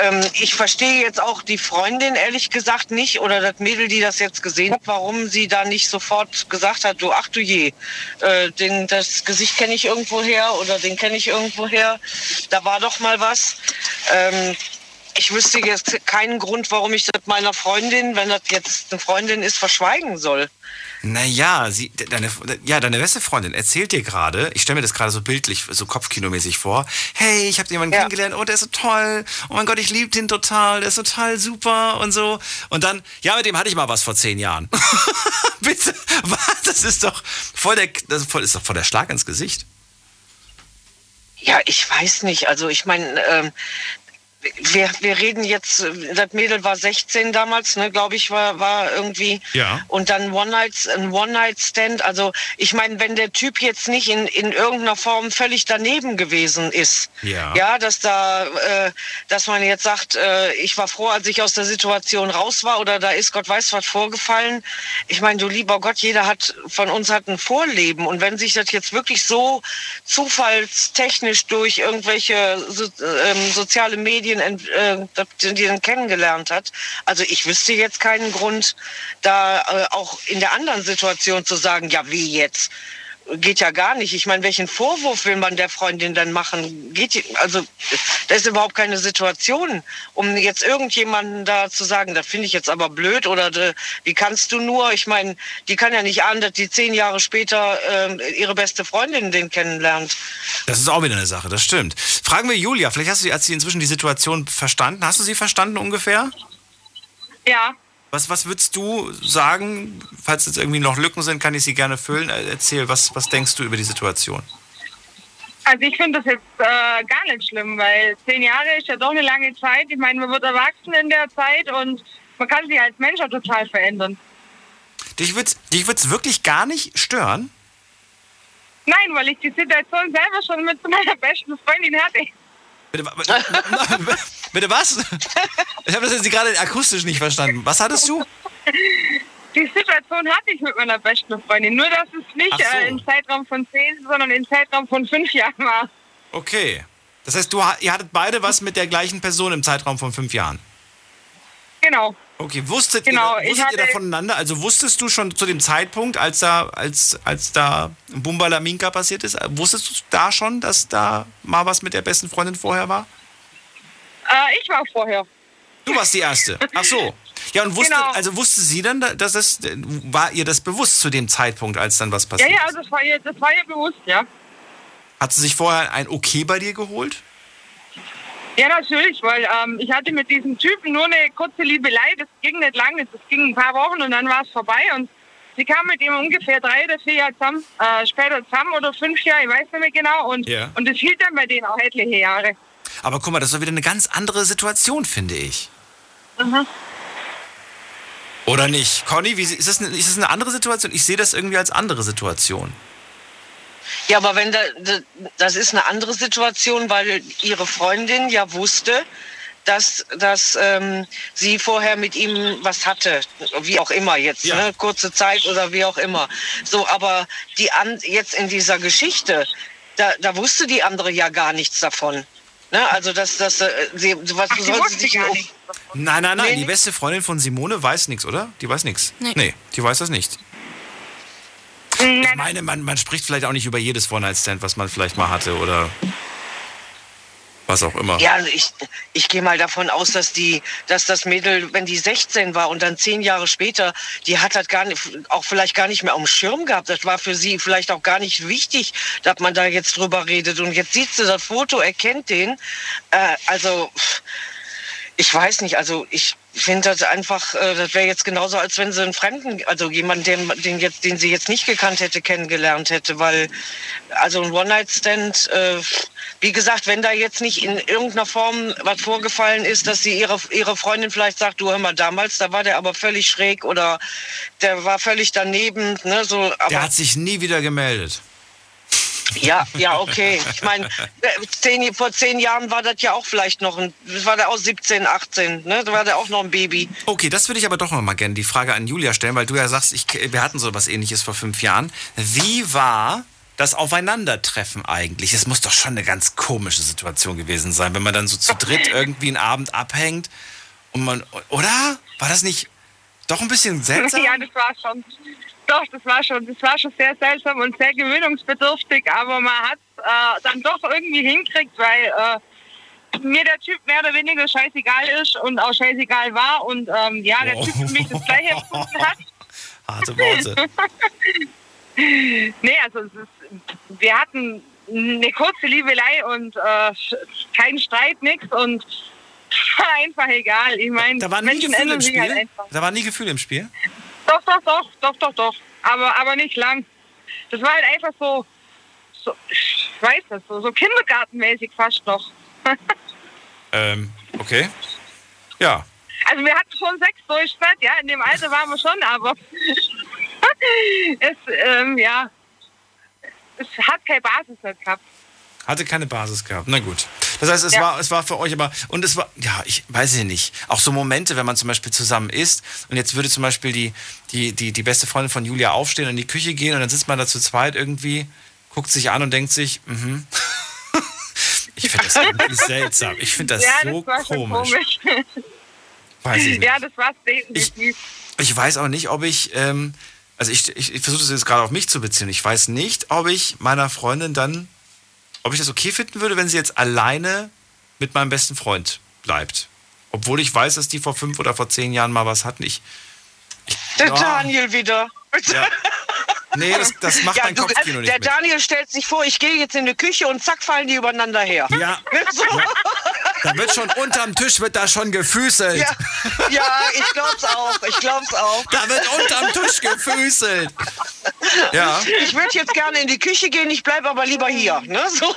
ähm, ich verstehe jetzt auch die Freundin ehrlich gesagt nicht oder das Mädel, die das jetzt gesehen hat, warum sie da nicht sofort gesagt hat, du ach du je, äh, den, das Gesicht kenne ich irgendwo her oder den kenne ich irgendwo her. Da war doch mal was. Ähm, ich wüsste jetzt keinen Grund, warum ich das meiner Freundin, wenn das jetzt eine Freundin ist, verschweigen soll. Naja, sie, deine, ja, deine beste Freundin erzählt dir gerade, ich stelle mir das gerade so bildlich, so kopfkinomäßig vor, hey, ich habe jemanden kennengelernt, oh, der ist so toll, oh mein Gott, ich liebe den total, der ist total super und so. Und dann, ja, mit dem hatte ich mal was vor zehn Jahren. Bitte, was? Das ist doch voll der, das ist voll, ist doch voll der Schlag ins Gesicht. Ja, ich weiß nicht. Also ich meine, ähm, wir, wir reden jetzt, das Mädel war 16 damals, ne, glaube ich, war, war irgendwie. Ja. Und dann One Night, ein One-Night-Stand. Also ich meine, wenn der Typ jetzt nicht in, in irgendeiner Form völlig daneben gewesen ist, Ja. ja, dass da, äh, dass man jetzt sagt, äh, ich war froh, als ich aus der Situation raus war oder da ist Gott weiß was vorgefallen. Ich meine, du lieber Gott, jeder hat von uns hat ein Vorleben und wenn sich das jetzt wirklich so zufallstechnisch durch irgendwelche so, ähm, soziale Medien, ent- äh, dann kennengelernt hat, also ich wüsste jetzt keinen Grund, da äh, auch in der anderen Situation zu sagen, ja wie jetzt geht ja gar nicht. Ich meine, welchen Vorwurf will man der Freundin dann machen? Geht, also, da ist überhaupt keine Situation, um jetzt irgendjemanden da zu sagen, das finde ich jetzt aber blöd oder de, wie kannst du nur? Ich meine, die kann ja nicht ahnen, dass die zehn Jahre später äh, ihre beste Freundin den kennenlernt. Das ist auch wieder eine Sache, das stimmt. Fragen wir Julia, vielleicht hast du hat sie inzwischen die Situation verstanden. Hast du sie verstanden ungefähr? Ja. Was, was würdest du sagen, falls jetzt irgendwie noch Lücken sind, kann ich sie gerne füllen. Äh, Erzähl, was, was denkst du über die Situation? Also ich finde das jetzt äh, gar nicht schlimm, weil zehn Jahre ist ja doch eine lange Zeit. Ich meine, man wird erwachsen in der Zeit und man kann sich als Mensch auch total verändern. Dich würde dich würd's wirklich gar nicht stören? Nein, weil ich die Situation selber schon mit meiner besten Freundin hatte. Bitte, bitte was? Ich habe das jetzt gerade akustisch nicht verstanden. Was hattest du? Die Situation hatte ich mit meiner besten Freundin. Nur, dass es nicht Ach so. äh, im Zeitraum von zehn, sondern im Zeitraum von fünf Jahren war. Okay. Das heißt, du, ihr hattet beide was mit der gleichen Person im Zeitraum von fünf Jahren. Genau. Okay, wusstet, Genau, ihr, wusstet ihr da voneinander? Also wusstest du schon zu dem Zeitpunkt, als da, als, als da Bumbalaminka passiert ist, wusstest du da schon, dass da mal was mit der besten Freundin vorher war? Äh, ich war vorher. Du warst die Erste. Ach so. Ja, und wusste, Genau. also wusste sie dann, dass das, war ihr das bewusst zu dem Zeitpunkt, als dann was Ja, passiert ja, ist? das war ihr, das war ihr bewusst, ja. Hat sie sich vorher ein Okay bei dir geholt? Ja, natürlich, weil ähm, ich hatte mit diesem Typen nur eine kurze Liebelei. Das ging nicht lange, das ging ein paar Wochen und dann war es vorbei. Und sie kam mit ihm ungefähr drei oder vier Jahre zusammen, äh, später zusammen oder fünf Jahre, ich weiß nicht mehr genau. Und, Ja. und das hielt dann bei denen auch etliche Jahre. Aber guck mal, das ist doch wieder eine ganz andere Situation, finde ich. Mhm. Oder nicht? Conny, wie, ist, das eine, ist das eine andere Situation? Ich sehe das irgendwie als andere Situation. Ja, aber wenn da, da, das ist eine andere Situation, weil ihre Freundin ja wusste, dass, dass ähm, sie vorher mit ihm was hatte, wie auch immer jetzt, ne? kurze Zeit oder wie auch immer. So, aber die an, jetzt in dieser Geschichte, da, da wusste die andere ja gar nichts davon. Ne? Also dass das, äh, sie, was Ach, die soll sie wusste sich gar nicht. Nein, nein, nein. Nee, die nee. beste Freundin von Simone weiß nichts, oder? Die weiß nichts. Nee. die weiß das nicht. Ich meine, man, man spricht vielleicht auch nicht über jedes One-Night-Stand, was man vielleicht mal hatte oder was auch immer. Ja, ich, ich gehe mal davon aus, dass die, dass das Mädel, wenn die 16 war und dann zehn Jahre später, die hat das gar nicht, auch vielleicht gar nicht mehr dem Schirm gehabt. Das war für sie vielleicht auch gar nicht wichtig, dass man da jetzt drüber redet. Und jetzt sieht sie das Foto, erkennt den. Äh, also, ich weiß nicht, also ich finde das einfach, äh, das wäre jetzt genauso, als wenn sie einen Fremden, also jemanden, den, den, jetzt, den sie jetzt nicht gekannt hätte, kennengelernt hätte, weil, also ein One-Night-Stand, äh, wie gesagt, wenn da jetzt nicht in irgendeiner Form was vorgefallen ist, dass sie ihre, ihre Freundin vielleicht sagt, du hör mal, damals, da war der aber völlig schräg oder der war völlig daneben, ne, so, aber Der hat sich nie wieder gemeldet. Ja, ja, okay. Ich meine, zehn, vor zehn Jahren war das ja auch vielleicht noch ein, war der auch 17, 18, ne? Da war der auch noch ein Baby. Okay, das würde ich aber doch noch mal gerne die Frage an Julia stellen, weil du ja sagst, ich, wir hatten so was ähnliches vor fünf Jahren. Wie war das Aufeinandertreffen eigentlich? Es muss doch schon eine ganz komische Situation gewesen sein, wenn man dann so zu dritt irgendwie einen Abend abhängt und man, oder? War das nicht doch ein bisschen seltsam? Ja, das war schon. Doch, das war schon, das war schon sehr seltsam und sehr gewöhnungsbedürftig, aber man hat äh, dann doch irgendwie hinkriegt, weil äh, mir der Typ mehr oder weniger scheißegal ist und auch scheißegal war und ähm, ja, der Typ für mich das gleiche empfunden hat. Harte Worte. nee, also ist, wir hatten eine kurze Liebelei und äh, kein Streit, nix und war einfach egal. Ich meine, Da war nie Menschen Gefühl ändern im halt Spiel? Da war nie Gefühl im Spiel? Doch, doch, doch, doch, doch, doch. Aber, aber nicht lang. Das war halt einfach so, so ich weiß nicht, so, so kindergartenmäßig fast noch. Ähm, okay. Ja. Also wir hatten schon Sex Durchschnitt, ja, in dem Alter waren wir schon, aber es, ähm, ja, es hat keine Basis nicht gehabt. Hatte keine Basis gehabt. Na gut. Das heißt, es, Ja. war, es war für euch aber, und es war, ja, ich weiß ich nicht, auch so Momente, wenn man zum Beispiel zusammen isst und jetzt würde zum Beispiel die, die, die, die beste Freundin von Julia aufstehen und in die Küche gehen und dann sitzt man da zu zweit irgendwie, guckt sich an und denkt sich, mhm. ich finde das irgendwie seltsam. Ich finde das ja, so das komisch. komisch. Weiß ich nicht. Ja, das war definitiv. Ich weiß auch nicht, ob ich, ähm, also ich, ich, ich versuche das jetzt gerade auf mich zu beziehen. Ich weiß nicht, ob ich meiner Freundin dann, ob ich das okay finden würde, wenn sie jetzt alleine mit meinem besten Freund bleibt. Obwohl ich weiß, dass die vor fünf oder vor zehn Jahren mal was hatten. Ich, Der Ja. Daniel wieder. Ja. Nee, das, das macht mein du, Kopfkino nicht Der mit. Daniel stellt sich vor, ich gehe jetzt in die Küche und zack fallen die übereinander her. Ja. So. Da wird schon unterm Tisch wird da schon gefüßelt. Ja, ja, ich glaub's auch. Ich glaub's auch. Da wird unterm Tisch gefüßelt. Ja. Ich würde jetzt gerne in die Küche gehen, ich bleibe aber lieber hier. Ne? So.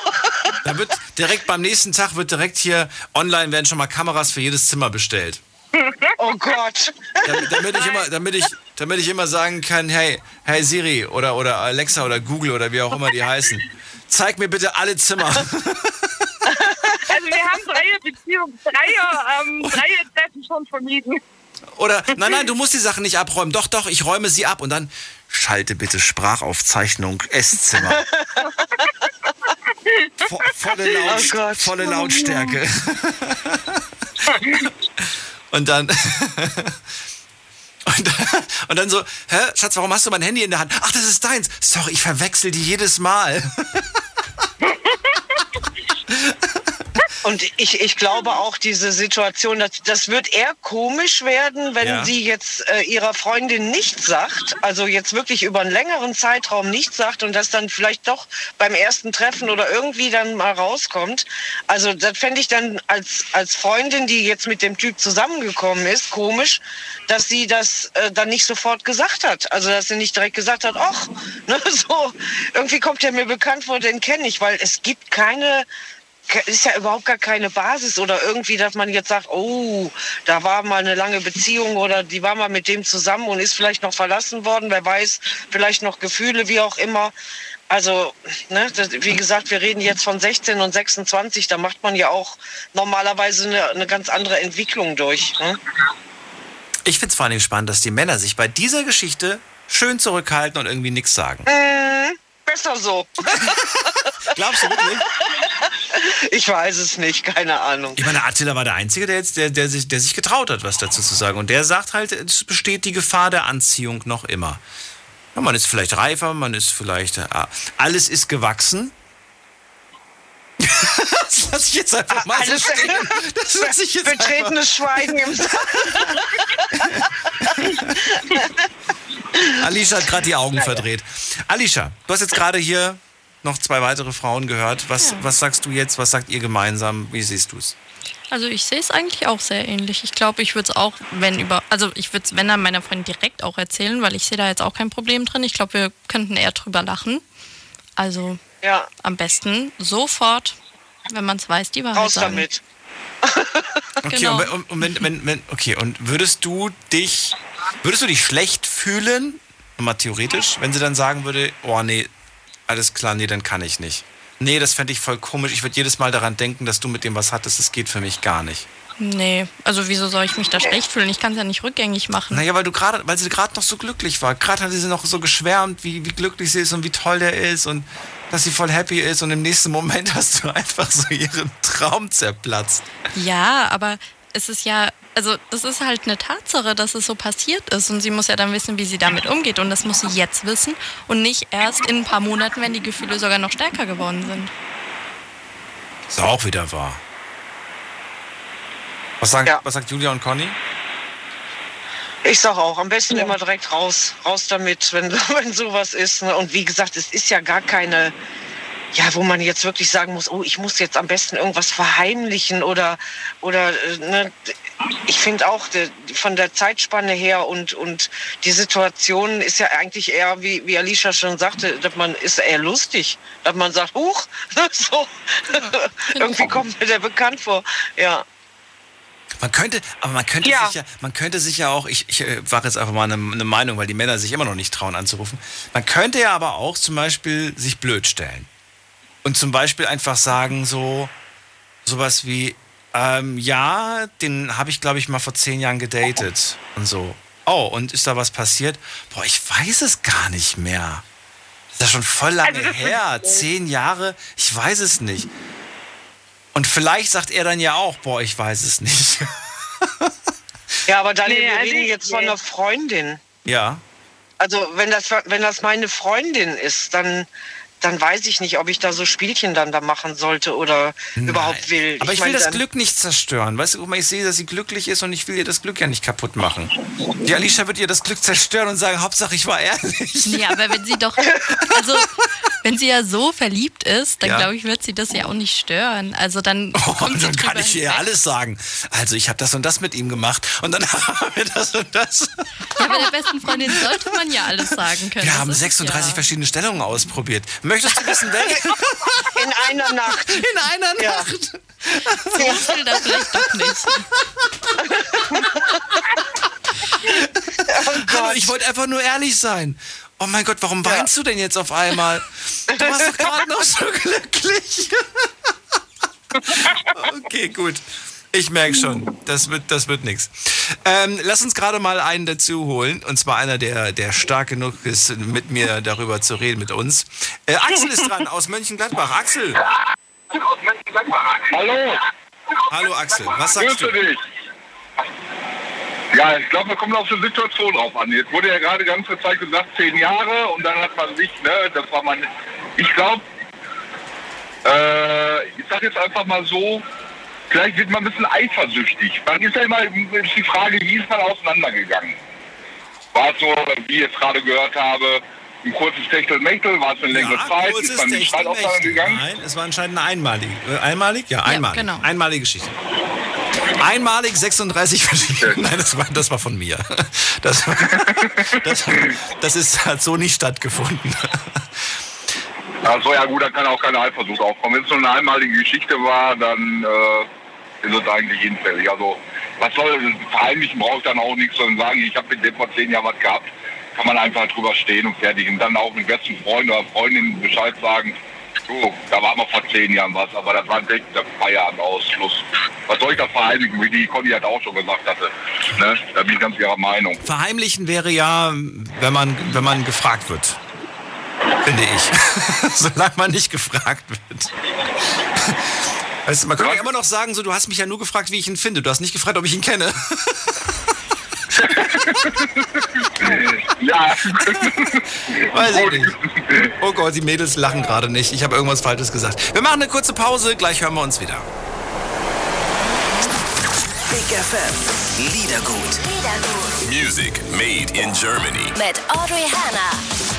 Da wird direkt beim nächsten Tag wird direkt hier online werden schon mal Kameras für jedes Zimmer bestellt. Oh Gott. Damit, damit ich immer, damit ich, damit ich immer sagen kann, hey, hey Siri oder, oder Alexa oder Google oder wie auch immer die heißen, zeig mir bitte alle Zimmer. Also wir haben Dreierbeziehungen, Dreier, ähm, Dreiertreffen schon vermieden. Oder nein, nein, du musst die Sachen nicht abräumen. Doch, doch, ich räume sie ab und dann schalte bitte Sprachaufzeichnung Esszimmer. Vo volle, Laut Oh volle Lautstärke. und dann und, dann- und dann so, hä, Schatz, warum hast du mein Handy in der Hand? Ach, das ist deins. Sorry, ich verwechsel die jedes Mal. Und ich, ich glaube auch, diese Situation, das, das wird eher komisch werden, wenn Ja. sie jetzt äh, ihrer Freundin nichts sagt, also jetzt wirklich über einen längeren Zeitraum nichts sagt und das dann vielleicht doch beim ersten Treffen oder irgendwie dann mal rauskommt. Also das fände ich dann als, als Freundin, die jetzt mit dem Typ zusammengekommen ist, komisch, dass sie das äh, dann nicht sofort gesagt hat. Also dass sie nicht direkt gesagt hat, ach, ne, so, irgendwie kommt er mir bekannt vor, den kenne ich, weil es gibt keine ist ja überhaupt gar keine Basis oder irgendwie, dass man jetzt sagt, oh, da war mal eine lange Beziehung oder die war mal mit dem zusammen und ist vielleicht noch verlassen worden, wer weiß, vielleicht noch Gefühle, wie auch immer. Also, ne, das, wie gesagt, wir reden jetzt von 16 und 26, da macht man ja auch normalerweise eine, eine ganz andere Entwicklung durch. Ne? Ich finde es vor allem spannend, dass die Männer sich bei dieser Geschichte schön zurückhalten und irgendwie nichts sagen. Äh, besser so. Glaubst du wirklich? Ich weiß es nicht, keine Ahnung. Ich meine, Attila war der Einzige, der, jetzt, der, der, sich, der sich getraut hat, was dazu zu sagen. Und der sagt halt, es besteht die Gefahr der Anziehung noch immer. Ja, man ist vielleicht reifer, man ist vielleicht. Äh, alles ist gewachsen. das lasse ich jetzt einfach mal so stehen. Das lasse ich jetzt Betretenes Schweigen im Saal. Alicia hat gerade die Augen verdreht. Alicia, du hast jetzt gerade hier noch zwei weitere Frauen gehört. Was, was sagst du jetzt? Was sagt ihr gemeinsam? Wie siehst du es? Also ich sehe es eigentlich auch sehr ähnlich. Ich glaube, ich würde es auch, wenn über, also ich würde es, wenn dann meiner Freundin direkt auch erzählen, weil ich sehe da jetzt auch kein Problem drin. Ich glaube, wir könnten eher drüber lachen. Also ja. am besten sofort, wenn man es weiß, die Wahrheit Raus sagen. damit. Okay, Genau. und, und, und wenn, wenn, wenn, okay, und würdest du dich, würdest du dich schlecht fühlen, mal theoretisch, wenn sie dann sagen würde, oh nee, alles klar, nee, dann kann ich nicht. Nee, das fände ich voll komisch. Ich würde jedes Mal daran denken, dass du mit dem was hattest. Das geht für mich gar nicht. Nee, also wieso soll ich mich da schlecht fühlen? Ich kann es ja nicht rückgängig machen. Naja, weil du gerade, weil sie gerade noch so glücklich war. Gerade hat sie noch so geschwärmt, wie, wie glücklich sie ist und wie toll der ist und dass sie voll happy ist und im nächsten Moment hast du einfach so ihren Traum zerplatzt. Ja, aber es ist ja, also das ist halt eine Tatsache, dass es so passiert ist und sie muss ja dann wissen, wie sie damit umgeht und das muss sie jetzt wissen und nicht erst in ein paar Monaten, wenn die Gefühle sogar noch stärker geworden sind. Ist auch wieder wahr. Was sagt, was sagt Julia und Conny? Ich sag auch, am besten immer direkt raus, raus damit, wenn, wenn sowas ist. Ne? Und wie gesagt, es ist ja gar keine, ja, wo man jetzt wirklich sagen muss, oh, ich muss jetzt am besten irgendwas verheimlichen oder, oder äh, ne? ich finde auch de, von der Zeitspanne her und, und die Situation ist ja eigentlich eher, wie, wie Alicia schon sagte, dass man ist eher lustig, dass man sagt, huch, so, irgendwie kommt mir der bekannt vor, ja. Man könnte, aber man könnte Ja. sich ja, man könnte sich ja auch, ich, ich äh, mache jetzt einfach mal eine, eine Meinung, weil die Männer sich immer noch nicht trauen anzurufen. Man könnte ja aber auch zum Beispiel sich blöd stellen. Und zum Beispiel einfach sagen so, sowas wie, ähm, ja, den habe ich glaube ich mal vor zehn Jahren gedatet und so. Oh, und ist da was passiert? Boah, ich weiß es gar nicht mehr. Das ist ja schon voll lange Also her. Zehn Jahre, ich weiß es nicht. Und vielleicht sagt er dann ja auch, boah, ich weiß es nicht. Ja, aber Daniel, Nee, wir also reden ich- jetzt von einer Freundin. ja. Also wenn das, wenn das meine Freundin ist, dann, dann weiß ich nicht, ob ich da so Spielchen dann da machen sollte oder überhaupt will. Aber ich, will mein, das Glück nicht zerstören. Weißt du, ich sehe, dass sie glücklich ist und ich will ihr das Glück ja nicht kaputt machen. Die Alicia wird ihr das Glück zerstören und sagen, Hauptsache ich war ehrlich. Nee, aber wenn sie doch, also wenn sie ja so verliebt ist, dann Ja. glaube ich, wird sie das ja auch nicht stören. Also dann Oh, kommt sie dann kann ich ihr alles sagen. Also ich habe das und das mit ihm gemacht und dann haben wir das und das. Ja, bei der besten Freundin sollte man ja alles sagen können. Wir Das haben ist 36 ja. verschiedene Stellungen ausprobiert. Möchtest du wissen, welche? In einer Nacht. In einer Ja. Nacht. So viel da vielleicht doch nicht. Hallo, ich wollte einfach nur ehrlich sein. Oh mein Gott, warum weinst du denn jetzt auf einmal? Du warst doch gerade noch so glücklich. okay, gut. Ich merke schon, das wird, das wird nichts. Ähm, lass uns gerade mal einen dazu holen. Und zwar einer, der, der stark genug ist, mit mir darüber zu reden, mit uns. Äh, Axel ist dran aus Mönchengladbach. Axel. Hallo. Hallo Axel, was sagst Grüße du? dich. Ja, ich glaube, da kommt auf die Situation drauf an. Jetzt wurde ja gerade die ganze Zeit gesagt, zehn Jahre und dann hat man sich, ne, das war man. Ich glaube, äh, ich sag jetzt einfach mal so, vielleicht wird man ein bisschen eifersüchtig. Man ist ja immer ist die Frage, wie ist man auseinandergegangen? War es so, wie ich jetzt gerade gehört habe, ein kurzes Techtelmechtel, war es eine längere Zeit, kurzes ist man in Streit Techtelmechtel. auseinandergegangen? Nein, es war anscheinend eine einmalige. Äh, einmalig? Ja, einmalig. genau. Einmalige Geschichte. Einmalig 36 verschiedene. Nein, das war, das war von mir. Das, das, das ist, hat so nicht stattgefunden. Also ja gut, da kann auch keine Eifersucht aufkommen. Wenn es so eine einmalige Geschichte war, dann äh, ist es eigentlich hinfällig. Also was soll das verheimlichen, braucht dann auch nichts, sondern sagen, ich habe mit dem vor zehn Jahren was gehabt, kann man einfach drüber stehen und fertig. Und dann auch mit besten Freund oder Freundin Bescheid sagen, so, da war mal vor zehn Jahren was, aber das war direkt der Feierabend aus, Schluss. Was soll ich da verheimlichen, wie die Conny hat auch schon gesagt hatte. Ne? Da bin ich ganz ihrer Meinung. Verheimlichen wäre ja, wenn man, wenn man gefragt wird. Finde ich. Solange man nicht gefragt wird. Weißt du, man kann ja immer noch sagen, so, du hast mich ja nur gefragt, wie ich ihn finde. Du hast nicht gefragt, ob ich ihn kenne. ja. Weiß ich nicht. Oh Gott, die Mädels lachen gerade nicht. Ich habe irgendwas Falsches gesagt. Wir machen eine kurze Pause, gleich hören wir uns wieder. Big FM. Liedergut. Music made in Germany. Mit Audrey Hanna.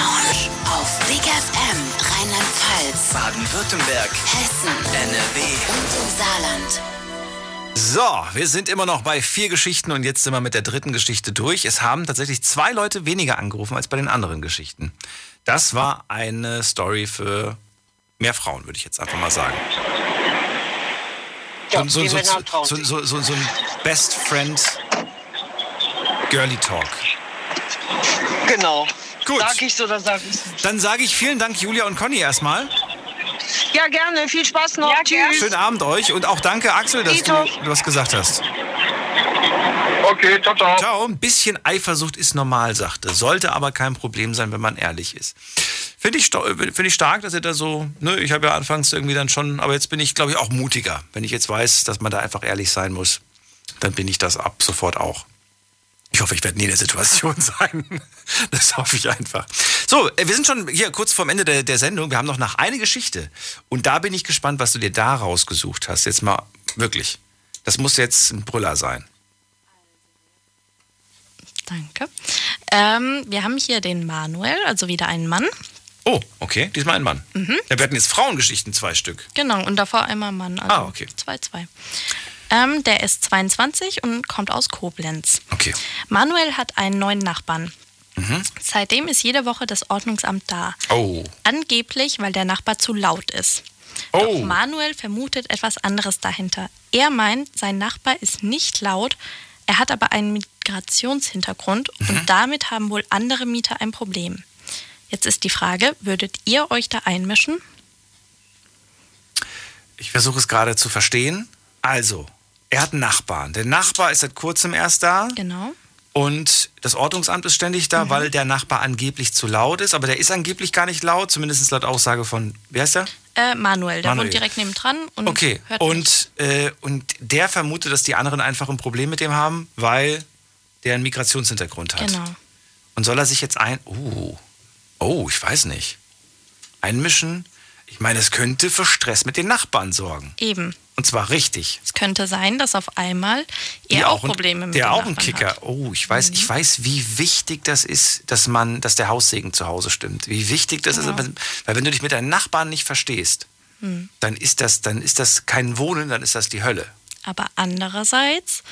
Lounge. Auf Big FM Rheinland-Pfalz, Baden-Württemberg. Hessen, NRW. und im Saarland. So, wir sind immer noch bei vier Geschichten und jetzt sind wir mit der dritten Geschichte durch. Es haben tatsächlich zwei Leute weniger angerufen als bei den anderen Geschichten. Das war eine Story für mehr Frauen, würde ich jetzt einfach mal sagen. Ja, so, so, so, so ein Best Friend Girly Talk. Genau. Gut. Sag ich so, dann sag ich Dann sage ich vielen Dank, Julia und Conny, erstmal. Ja, gerne. Viel Spaß noch. Tschüss. Schönen Abend euch und auch danke, Axel, dass du Dito. was gesagt hast. Okay, ciao, ciao. Ciao. Ein bisschen Eifersucht ist normal, sagte. Sollte aber kein Problem sein, wenn man ehrlich ist. Finde ich, finde ich stark, dass er da so, ne, ich habe ja anfangs irgendwie dann schon, aber jetzt bin ich, glaube ich, auch mutiger. Wenn ich jetzt weiß, dass man da einfach ehrlich sein muss, dann bin ich das ab sofort auch. Ich hoffe, ich werde nie in der Situation sein. Das hoffe ich einfach. So, äh, wir sind schon hier kurz vorm Ende der, der Sendung. Wir haben noch nach eine Geschichte. Und da bin ich gespannt, was du dir da rausgesucht hast. Jetzt mal wirklich. Das muss jetzt ein Brüller sein. Danke. Ähm, wir haben hier den Manuel, also wieder einen Mann. Oh, okay, diesmal ein Mann. Mhm. Ja, wir hatten jetzt Frauengeschichten, zwei Stück. Genau, und davor einmal Mann. Also Ah, okay. Zwei, zwei. Ähm, der ist 22 und kommt aus Koblenz. Okay. Manuel hat einen neuen Nachbarn. Mhm. Seitdem ist jede Woche das Ordnungsamt da. Oh. Angeblich, weil der Nachbar zu laut ist. Oh. Doch Manuel vermutet etwas anderes dahinter. Er meint, sein Nachbar ist nicht laut, er hat aber einen Migrationshintergrund Mhm. und damit haben wohl andere Mieter ein Problem. Jetzt ist die Frage, würdet ihr euch da einmischen? Ich versuche es gerade zu verstehen. Also, er hat einen Nachbarn. Der Nachbar ist seit kurzem erst da. Genau. Und das Ordnungsamt ist ständig da, weil der Nachbar angeblich zu laut ist. Aber der ist angeblich gar nicht laut, zumindest laut Aussage von, wie heißt der? Äh, Manuel, der Manuel. wohnt direkt nebendran und Okay, hört und, äh, und der vermutet, dass die anderen einfach ein Problem mit dem haben, weil der einen Migrationshintergrund hat. Genau. Und soll er sich jetzt ein... Oh, oh, ich weiß nicht. Einmischen? Ich meine, es könnte für Stress mit den Nachbarn sorgen. Eben. Und zwar richtig. Es könnte sein, dass auf einmal er auch ein- Probleme mit Der auch ein Kicker. hat. Oh, ich weiß, ich weiß, wie wichtig das ist, dass man, dass der Haussegen zu Hause stimmt. Wie wichtig das Ja. ist. Weil wenn du dich mit deinen Nachbarn nicht verstehst, Hm. dann ist das, dann ist das kein Wohnen, dann ist das die Hölle. Aber andererseits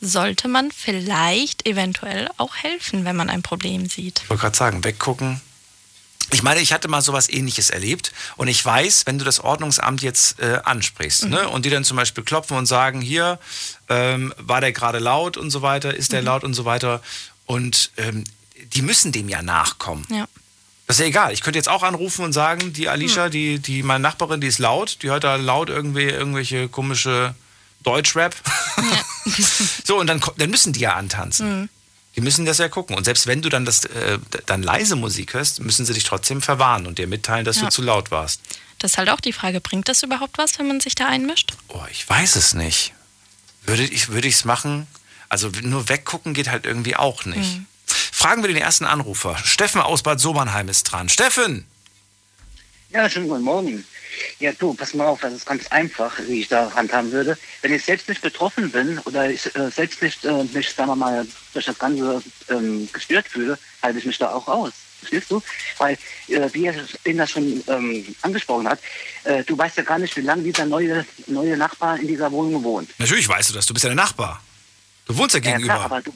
sollte man vielleicht eventuell auch helfen, wenn man ein Problem sieht. Ich wollte gerade sagen, weggucken. Ich meine, ich hatte mal sowas ähnliches erlebt und ich weiß, wenn du das Ordnungsamt jetzt äh, ansprichst Mhm. ne, und die dann zum Beispiel klopfen und sagen, hier, ähm, war der gerade laut und so weiter, ist der Mhm. laut und so weiter und ähm, die müssen dem ja nachkommen. Ja. Das ist ja egal. Ich könnte jetzt auch anrufen und sagen, die Alicia, die, die meine Nachbarin, die ist laut, die hört da laut irgendwie irgendwelche komische Deutschrap. so, und dann, dann müssen die ja antanzen. Die müssen das ja gucken. Und selbst wenn du dann das äh, dann leise Musik hörst, müssen sie dich trotzdem verwarnen und dir mitteilen, dass Ja. du zu laut warst. Das ist halt auch die Frage, bringt das überhaupt was, wenn man sich da einmischt? Oh, ich weiß es nicht. Würde ich würde ich's machen? Also nur weggucken geht halt irgendwie auch nicht. Mhm. Fragen wir den ersten Anrufer. Steffen aus Bad Sobernheim ist dran. Steffen! Ja, schönen guten Morgen. Ja, du, pass mal auf, das ist ganz einfach, wie ich da handhaben würde. Wenn ich selbst nicht betroffen bin oder ich äh, selbst nicht äh, mich, sagen wir mal, durch das Ganze ähm, gestört fühle, halte ich mich da auch aus. Verstehst du? Weil, äh, wie er das schon ähm, angesprochen hat, äh, du weißt ja gar nicht, wie lange dieser neue, neue Nachbar in dieser Wohnung wohnt. Natürlich weißt du das, du bist ja der Nachbar. Du wohnst ja Ja, gegenüber. klar, aber du,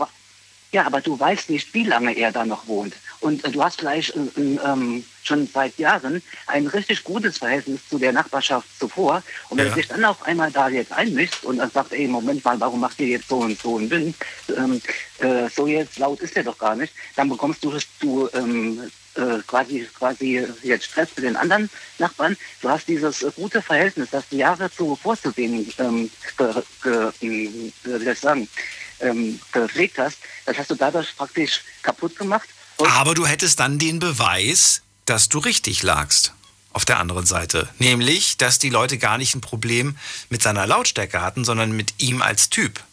ja, aber du weißt nicht, wie lange er da noch wohnt. Und äh, du hast vielleicht äh, äh, ähm, schon seit Jahren ein richtig gutes Verhältnis zu der Nachbarschaft zuvor. Und wenn Ja. du dich dann auf einmal da jetzt einmischst und dann sagt, ey, Moment mal, warum macht ihr jetzt so und so einen Wind? Ähm, äh, so jetzt laut ist der doch gar nicht. Dann bekommst du, du ähm, äh, quasi, quasi jetzt Stress mit den anderen Nachbarn. Du hast dieses äh, gute Verhältnis, das du Jahre zuvor zu denen ähm, ge, ge, ähm, wie soll ich sagen, ähm, gepflegt hast, das hast du dadurch praktisch kaputt gemacht. Aber du hättest dann den Beweis, dass du richtig lagst. Auf der anderen Seite. Nämlich, dass die Leute gar nicht ein Problem mit seiner Lautstärke hatten, sondern mit ihm als Typ.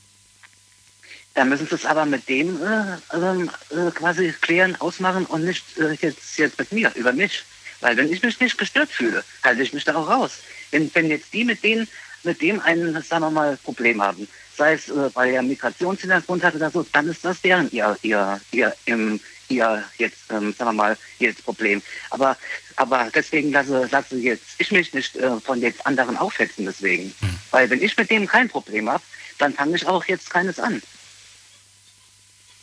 Dann müssen sie es aber mit dem äh, ähm, äh, quasi klären, ausmachen und nicht äh, jetzt, jetzt mit mir, über mich. Weil wenn ich mich nicht gestört fühle, halte ich mich da auch raus. Wenn, wenn jetzt die mit denen, mit dem ein, sagen wir mal, Problem haben, sei es, äh, weil er Migrationshintergrund hat oder so, dann ist das deren ihr, ihr, ihr, im, ihr jetzt, ähm, sagen wir mal, jetzt Problem. Aber, aber deswegen lasse, lasse jetzt ich mich nicht äh, von jetzt anderen aufhetzen deswegen. Weil wenn ich mit dem kein Problem habe, dann fange ich auch jetzt keines an.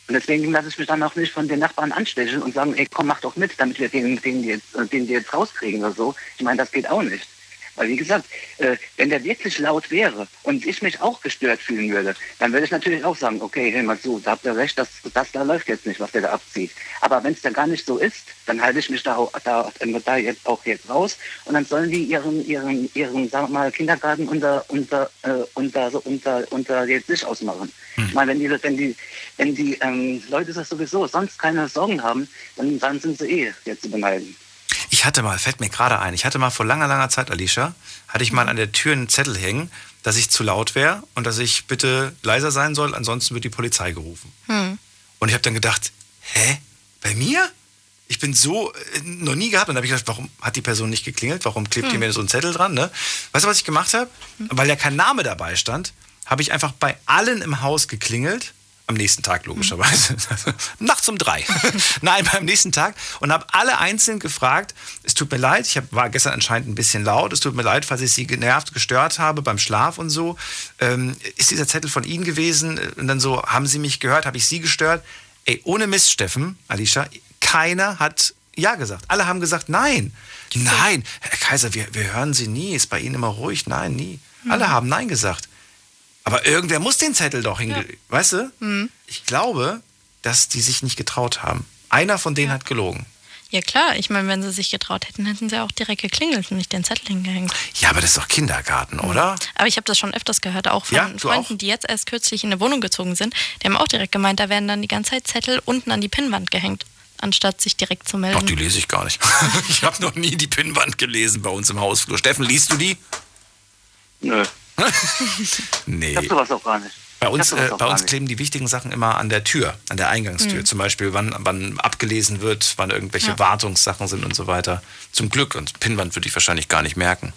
Und deswegen lasse ich mich dann auch nicht von den Nachbarn anstechen und sagen, ey, komm, mach doch mit, damit wir den, den, jetzt, äh, den jetzt rauskriegen oder so. Ich meine, das geht auch nicht. Weil wie gesagt, äh, wenn der wirklich laut wäre und ich mich auch gestört fühlen würde, dann würde ich natürlich auch sagen, okay, hör mal zu, da habt ihr recht, das, das da läuft jetzt nicht, was der da abzieht. Aber wenn es dann gar nicht so ist, dann halte ich mich da, auch- da, da jetzt auch jetzt raus und dann sollen die ihren, ihren, ihren, sagen wir mal, Kindergarten unter, unter, äh, unter, so unter, unter jetzt sich ausmachen. Ich meine, wenn die, wenn die, wenn die ähm, Leute das sowieso sonst keine Sorgen haben, dann, dann sind sie eh jetzt zu beneiden. Ich hatte mal, fällt mir gerade ein, ich hatte mal vor langer, langer Zeit, Alicia, hatte ich mal an der Tür einen Zettel hängen, dass ich zu laut wäre und dass ich bitte leiser sein soll, ansonsten wird die Polizei gerufen. Hm. Und ich habe dann gedacht, hä? Bei mir? Ich bin so äh, noch nie gehabt. Und dann habe ich gedacht, warum hat die Person nicht geklingelt? Warum klebt Hm. ihr mir so einen Zettel dran? Ne? Weißt du, was ich gemacht habe? Weil ja kein Name dabei stand, habe ich einfach bei allen im Haus geklingelt. Am nächsten Tag logischerweise. Nachts um drei. Nein, beim nächsten Tag. Und habe alle einzeln gefragt, es tut mir leid, ich hab, war gestern anscheinend ein bisschen laut, es tut mir leid, falls ich Sie genervt, gestört habe beim Schlaf und so. Ähm, ist dieser Zettel von Ihnen gewesen? Und dann so, haben Sie mich gehört? Habe ich Sie gestört? Ey, ohne Mist, Steffen, Alicia, keiner hat Ja gesagt. Alle haben gesagt Nein. Nein, Herr Kaiser, wir, wir hören Sie nie. Ist bei Ihnen immer ruhig? Nein, nie. Alle haben Nein gesagt. Aber irgendwer muss den Zettel doch hinge... Weißt du? Hm. Ich glaube, dass die sich nicht getraut haben. Einer von denen hat gelogen. Ja klar, ich meine, wenn sie sich getraut hätten, hätten sie auch direkt geklingelt und nicht den Zettel hingehängt. Ja, aber das ist doch Kindergarten, oder? Aber ich habe das schon öfters gehört, auch von Ja, Freunden, die jetzt erst kürzlich in eine Wohnung gezogen sind. Die haben auch direkt gemeint, da werden dann die ganze Zeit Zettel unten an die Pinnwand gehängt, anstatt sich direkt zu melden. Ach, die lese ich gar nicht. ich habe noch nie die Pinnwand gelesen bei uns im Hausflur. Steffen, liest du die? Nö. Nee. Ich hab sowas auch gar nicht. Bei uns, äh, bei uns kleben die wichtigen Sachen immer an der Tür, an der Eingangstür. Mhm. Zum Beispiel, wann, wann abgelesen wird, wann irgendwelche Ja. Wartungssachen sind und so weiter. Zum Glück. Und Pinnwand würde ich wahrscheinlich gar nicht merken.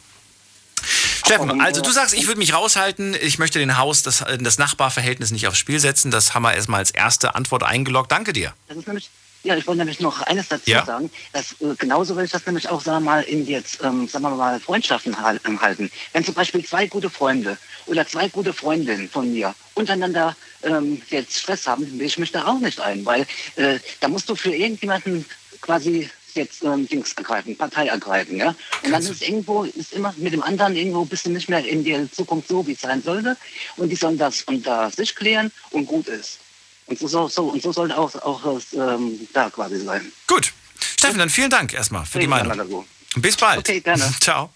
Steffen, also du sagst, ich würde mich raushalten. Ich möchte den Haus, das, das Nachbarverhältnis nicht aufs Spiel setzen. Das haben wir erstmal als erste Antwort eingeloggt. Danke dir. Das ist nämlich, ja, ich wollte nämlich noch eines dazu Ja. sagen, dass äh, genauso will ich das nämlich auch, sagen wir mal, in jetzt, ähm, sagen wir mal, Freundschaften ähm, halten. Wenn zum Beispiel zwei gute Freunde oder zwei gute Freundinnen von mir untereinander ähm, jetzt Stress haben, will ich mich da auch nicht ein, weil äh, da musst du für irgendjemanden quasi jetzt ähm, Dings ergreifen, Partei ergreifen, ja. Und dann ist irgendwo, ist immer mit dem anderen irgendwo bist du nicht mehr in der Zukunft so, wie es sein sollte. Und die sollen das unter sich klären und gut ist. Und so, so, und so sollte auch, auch es ähm, da quasi sein. Gut. Steffen, dann vielen Dank erstmal für die Meinung. Bis bald. Okay, gerne. Ciao.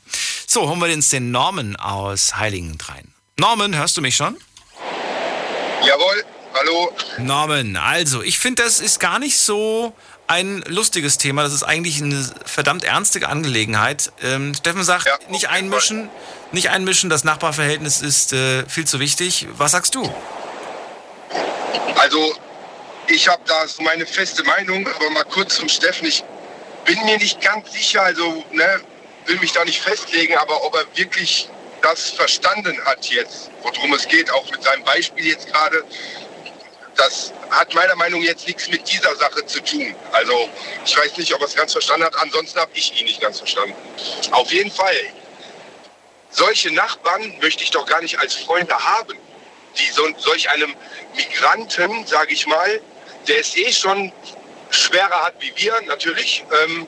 So, holen wir uns den Norman aus Heiligen rein. Norman, hörst du mich schon? Jawohl, hallo. Norman, also ich finde, das ist gar nicht so ein lustiges Thema. Das ist eigentlich eine verdammt ernste Angelegenheit. Ähm, Steffen sagt, nicht einmischen, nicht einmischen. Das Nachbarverhältnis ist äh, viel zu wichtig. Was sagst du? Also, ich habe da so meine feste Meinung, aber mal kurz zum Steffen. Ich bin mir nicht ganz sicher, also ne, will mich da nicht festlegen, aber ob er wirklich das verstanden hat jetzt, worum es geht, auch mit seinem Beispiel jetzt gerade, das hat meiner Meinung nach jetzt nichts mit dieser Sache zu tun. Also ich weiß nicht, ob er es ganz verstanden hat, ansonsten habe ich ihn nicht ganz verstanden. Auf jeden Fall, solche Nachbarn möchte ich doch gar nicht als Freunde haben die so, solch einem Migranten, sage ich mal, der es eh schon schwerer hat wie wir natürlich, ähm,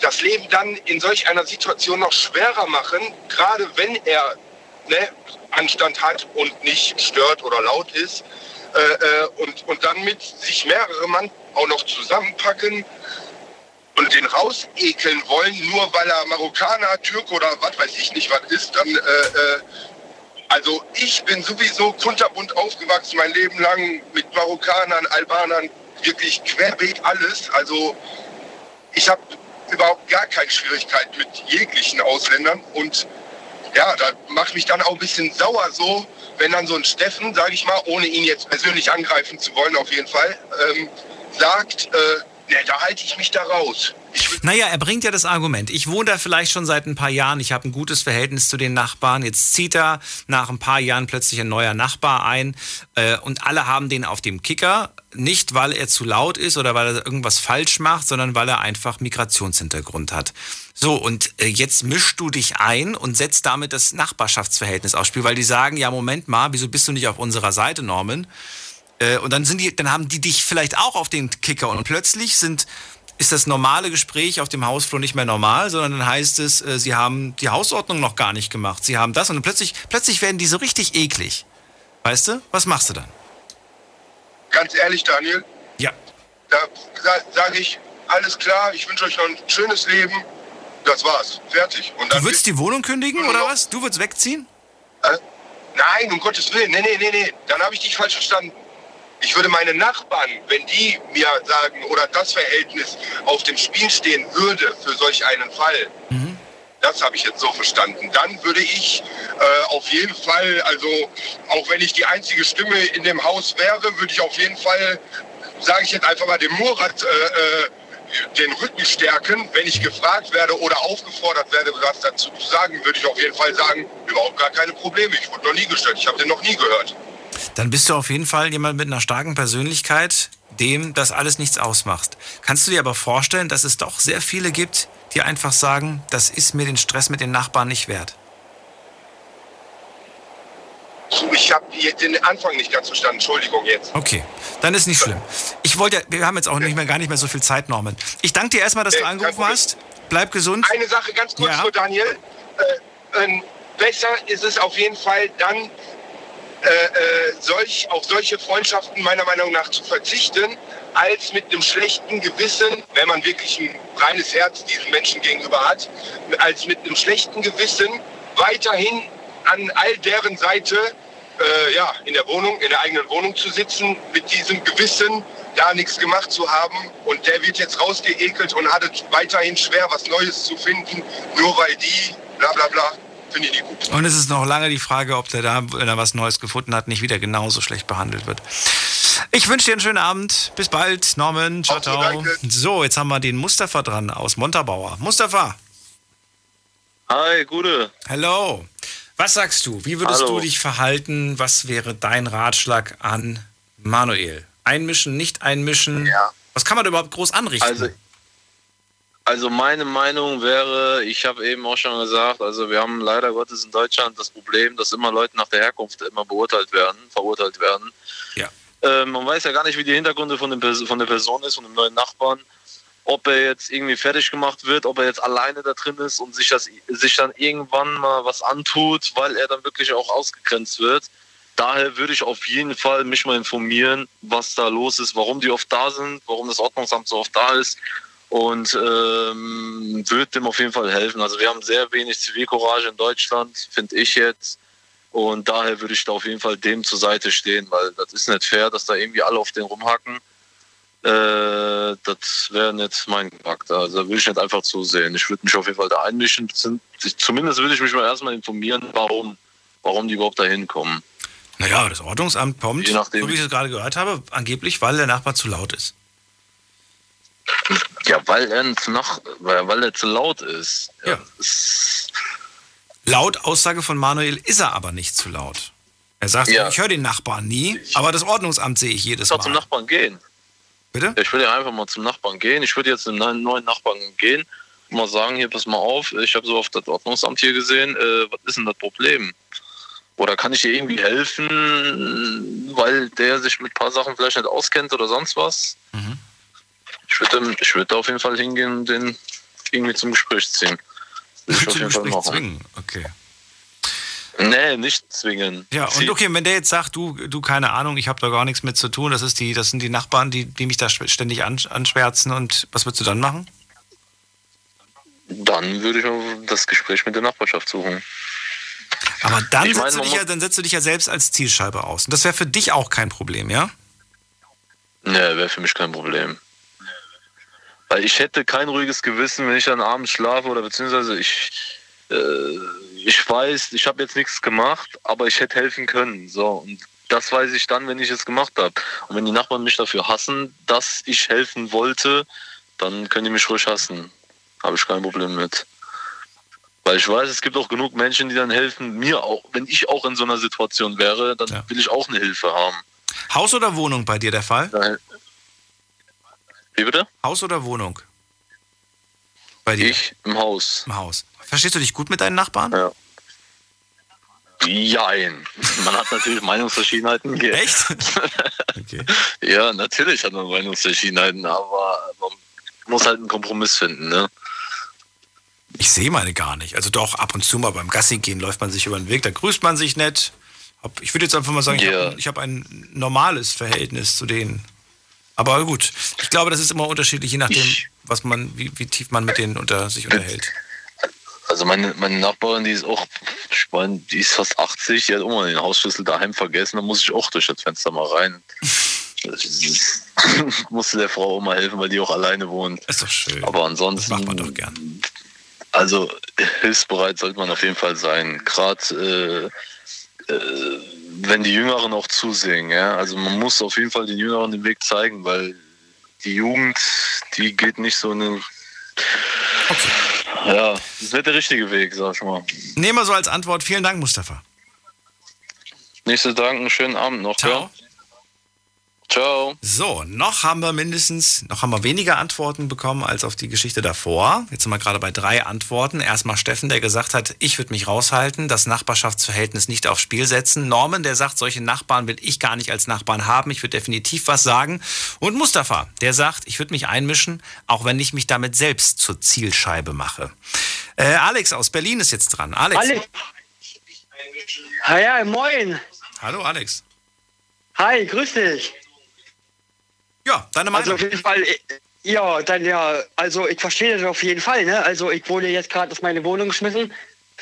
das Leben dann in solch einer Situation noch schwerer machen, gerade wenn er ne, Anstand hat und nicht stört oder laut ist. Äh, äh, und, und dann mit sich mehrere Mann auch noch zusammenpacken und den rausekeln wollen, nur weil er Marokkaner, Türk oder was weiß ich nicht was ist, dann äh, äh, also ich bin sowieso kunterbunt aufgewachsen mein Leben lang mit Marokkanern, Albanern, wirklich querbeet alles. Also ich habe überhaupt gar keine Schwierigkeit mit jeglichen Ausländern und ja, da macht mich dann auch ein bisschen sauer so, wenn dann so ein Steffen, sage ich mal, ohne ihn jetzt persönlich angreifen zu wollen auf jeden Fall, ähm, sagt, äh, ne, da halte ich mich da raus. Naja, er bringt ja das Argument. Ich wohne da vielleicht schon seit ein paar Jahren. Ich habe ein gutes Verhältnis zu den Nachbarn. Jetzt zieht da nach ein paar Jahren plötzlich ein neuer Nachbar ein. Äh, und alle haben den auf dem Kicker. Nicht, weil er zu laut ist oder weil er irgendwas falsch macht, sondern weil er einfach Migrationshintergrund hat. So, und äh, jetzt mischst du dich ein und setzt damit das Nachbarschaftsverhältnis aufs Spiel, weil die sagen, ja, Moment mal, wieso bist du nicht auf unserer Seite, Norman? Äh, und dann sind die, dann haben die dich vielleicht auch auf den Kicker und plötzlich sind ist das normale Gespräch auf dem Hausflur nicht mehr normal, sondern dann heißt es, äh, sie haben die Hausordnung noch gar nicht gemacht. Sie haben das und plötzlich, plötzlich werden die so richtig eklig. Weißt du? Was machst du dann? Ganz ehrlich, Daniel. Ja. Da sage ich, alles klar, ich wünsche euch noch ein schönes Leben. Das war's. Fertig. Und Du würdest die Wohnung kündigen oder was? Du würdest wegziehen? Äh, nein, um Gottes Willen. Nee, nee, nee, nee. Dann habe ich dich falsch verstanden. Ich würde meine Nachbarn, wenn die mir sagen oder das Verhältnis auf dem Spiel stehen würde für solch einen Fall, das habe ich jetzt so verstanden, dann würde ich äh, auf jeden Fall, also auch wenn ich die einzige Stimme in dem Haus wäre, würde ich auf jeden Fall, sage ich jetzt einfach mal, dem Murat äh, äh, den Rücken stärken. Wenn ich gefragt werde oder aufgefordert werde, was dazu zu sagen, würde ich auf jeden Fall sagen, überhaupt gar keine Probleme. Ich wurde noch nie gestört, ich habe den noch nie gehört. Dann bist du auf jeden Fall jemand mit einer starken Persönlichkeit, dem das alles nichts ausmacht. Kannst du dir aber vorstellen, dass es doch sehr viele gibt, die einfach sagen, das ist mir den Stress mit den Nachbarn nicht wert? Ich habe den Anfang nicht ganz verstanden, Entschuldigung jetzt. Okay, dann ist nicht schlimm. Ich wollte, wir haben jetzt auch nicht mehr, gar nicht mehr so viel Zeit, Norman. Ich danke dir erstmal, dass du angerufen hast. Bleib gesund. Eine Sache ganz kurz Ja. nur, Daniel. Äh, ähm, besser ist es auf jeden Fall dann, äh, äh, solch, auf solche Freundschaften meiner Meinung nach zu verzichten, als mit einem schlechten Gewissen, wenn man wirklich ein reines Herz diesen Menschen gegenüber hat, als mit einem schlechten Gewissen weiterhin an all deren Seite äh, ja, in der Wohnung, in der eigenen Wohnung zu sitzen, mit diesem Gewissen da nichts gemacht zu haben und der wird jetzt rausgeekelt und hat es weiterhin schwer, was Neues zu finden, nur weil die bla bla bla. Finde ich nicht gut. Und es ist noch lange die Frage, ob der da, wenn er was Neues gefunden hat, nicht wieder genauso schlecht behandelt wird. Ich wünsche dir einen schönen Abend. Bis bald, Norman. Ciao, ciao. So, jetzt haben wir den Mustafa dran aus Montabaur. Mustafa. Hi, Gute. Hello. Was sagst du? Wie würdest Hallo. du dich verhalten? Was wäre dein Ratschlag an Manuel? Einmischen, nicht einmischen? Ja. Was kann man überhaupt groß anrichten? Also, also meine Meinung wäre, ich habe eben auch schon gesagt, also wir haben leider Gottes in Deutschland das Problem, dass immer Leute nach der Herkunft immer beurteilt werden, verurteilt werden. Ja. Äh, man weiß ja gar nicht, wie die Hintergründe von, dem, von der Person ist, von dem neuen Nachbarn. Ob er jetzt irgendwie fertig gemacht wird, ob er jetzt alleine da drin ist und sich, das, sich dann irgendwann mal was antut, weil er dann wirklich auch ausgegrenzt wird. Daher würde ich auf jeden Fall mich mal informieren, was da los ist, warum die oft da sind, warum das Ordnungsamt so oft da ist und ähm, würde dem auf jeden Fall helfen. Also wir haben sehr wenig Zivilcourage in Deutschland, finde ich jetzt. Und daher würde ich da auf jeden Fall dem zur Seite stehen, weil das ist nicht fair, dass da irgendwie alle auf den rumhacken. Äh, das wäre nicht mein Charakter. Also da würde ich nicht einfach zusehen. Ich würde mich auf jeden Fall da einmischen. Zum- Zumindest würde ich mich mal erstmal informieren, warum, warum die überhaupt da hinkommen. Naja, das Ordnungsamt kommt, Je nachdem. so wie ich es gerade gehört habe, angeblich, weil der Nachbar zu laut ist. Ja, weil er zu, nach, weil er zu laut ist. Ja. Laut Aussage von Manuel ist er aber nicht zu laut. Er sagt, Ja. ich höre den Nachbarn nie, aber das Ordnungsamt sehe ich jedes Ich soll zum Mal. Nachbarn gehen. Bitte? Ich würde ja einfach mal zum Nachbarn gehen. Ich würde jetzt zum neuen neuen Nachbarn gehen und mal sagen, hier, pass mal auf, ich habe so oft das Ordnungsamt hier gesehen, äh, was ist denn das Problem? Oder kann ich dir irgendwie helfen, weil der sich mit ein paar Sachen vielleicht nicht auskennt oder sonst was? Mhm. Ich würde ich würd da auf jeden Fall hingehen und den irgendwie zum Gespräch ziehen. Würde ich auf Zum jeden Fall Gespräch machen. zwingen, okay. Nee, nicht zwingen. Ja, und okay, wenn der jetzt sagt, du, du keine Ahnung, ich habe da gar nichts mit zu tun, das, ist die, das sind die Nachbarn, die, die mich da ständig an, anschwärzen und was würdest du dann machen? Dann würde ich das Gespräch mit der Nachbarschaft suchen. Aber dann, Ich meine, setzt du dich ja, dann setzt du dich ja selbst als Zielscheibe aus. Und das wäre für dich auch kein Problem, ja? Nee, wäre für mich kein Problem. Weil ich hätte kein ruhiges Gewissen, wenn ich dann abends schlafe oder beziehungsweise ich, äh, ich weiß, ich habe jetzt nichts gemacht, aber ich hätte helfen können. So, und das weiß ich dann, wenn ich es gemacht habe. Und wenn die Nachbarn mich dafür hassen, dass ich helfen wollte, dann können die mich ruhig hassen. Habe ich kein Problem mit. Weil ich weiß, es gibt auch genug Menschen, die dann helfen, mir auch. Wenn ich auch in so einer Situation wäre, dann will ich auch eine Hilfe haben. Haus oder Wohnung bei dir der Fall? Wie bitte? Haus oder Wohnung? Bei dir? Ich im Haus. Im Haus. Verstehst du dich gut mit deinen Nachbarn? Ja. Jein. Man hat natürlich Meinungsverschiedenheiten. Echt? Ja, natürlich hat man Meinungsverschiedenheiten, aber man muss halt einen Kompromiss finden, ne? Ich sehe meine gar nicht. Also doch, ab und zu mal beim Gassi gehen läuft man sich über den Weg, da grüßt man sich nett. Ich würde jetzt einfach mal sagen, ich Ja. habe ich hab ein normales Verhältnis zu denen. Aber gut, ich glaube, das ist immer unterschiedlich, je nachdem, was man, wie, wie tief man mit denen unter sich unterhält. Also meine, meine Nachbarin, die ist auch, ich meine, die ist fast 80, die hat mal den Hausschlüssel daheim vergessen, da muss ich auch durch das Fenster mal rein. musste der Frau auch mal helfen, weil die auch alleine wohnt. Ist doch schön. Aber ansonsten. Das macht man doch gern. Also hilfsbereit sollte man auf jeden Fall sein. Gerade äh, äh, wenn die Jüngeren auch zusehen. Ja? Also man muss auf jeden Fall den Jüngeren den Weg zeigen, weil die Jugend, die geht nicht so eine. Ja, das ist nicht der richtige Weg, sag ich mal. Nehmen wir so als Antwort. Vielen Dank, Mustafa. Nächste Dank, einen schönen Abend noch. Ciao. Ciao. So, noch haben wir mindestens, noch haben wir weniger Antworten bekommen als auf die Geschichte davor. Jetzt sind wir gerade bei drei Antworten. Erstmal Steffen, der gesagt hat, ich würde mich raushalten, das Nachbarschaftsverhältnis nicht aufs Spiel setzen. Norman, der sagt, solche Nachbarn will ich gar nicht als Nachbarn haben. Ich würde definitiv was sagen. Und Mustafa, der sagt, ich würde mich einmischen, auch wenn ich mich damit selbst zur Zielscheibe mache. Äh, Alex aus Berlin ist jetzt dran. Alex. Alex. Ja, ja, moin. Hallo Alex. Hi, grüß dich. Ja, deine Meinung. Also auf jeden Fall, äh, ja, dann ja, also ich verstehe das auf jeden Fall, ne? Also ich wurde jetzt gerade aus meiner Wohnung geschmissen,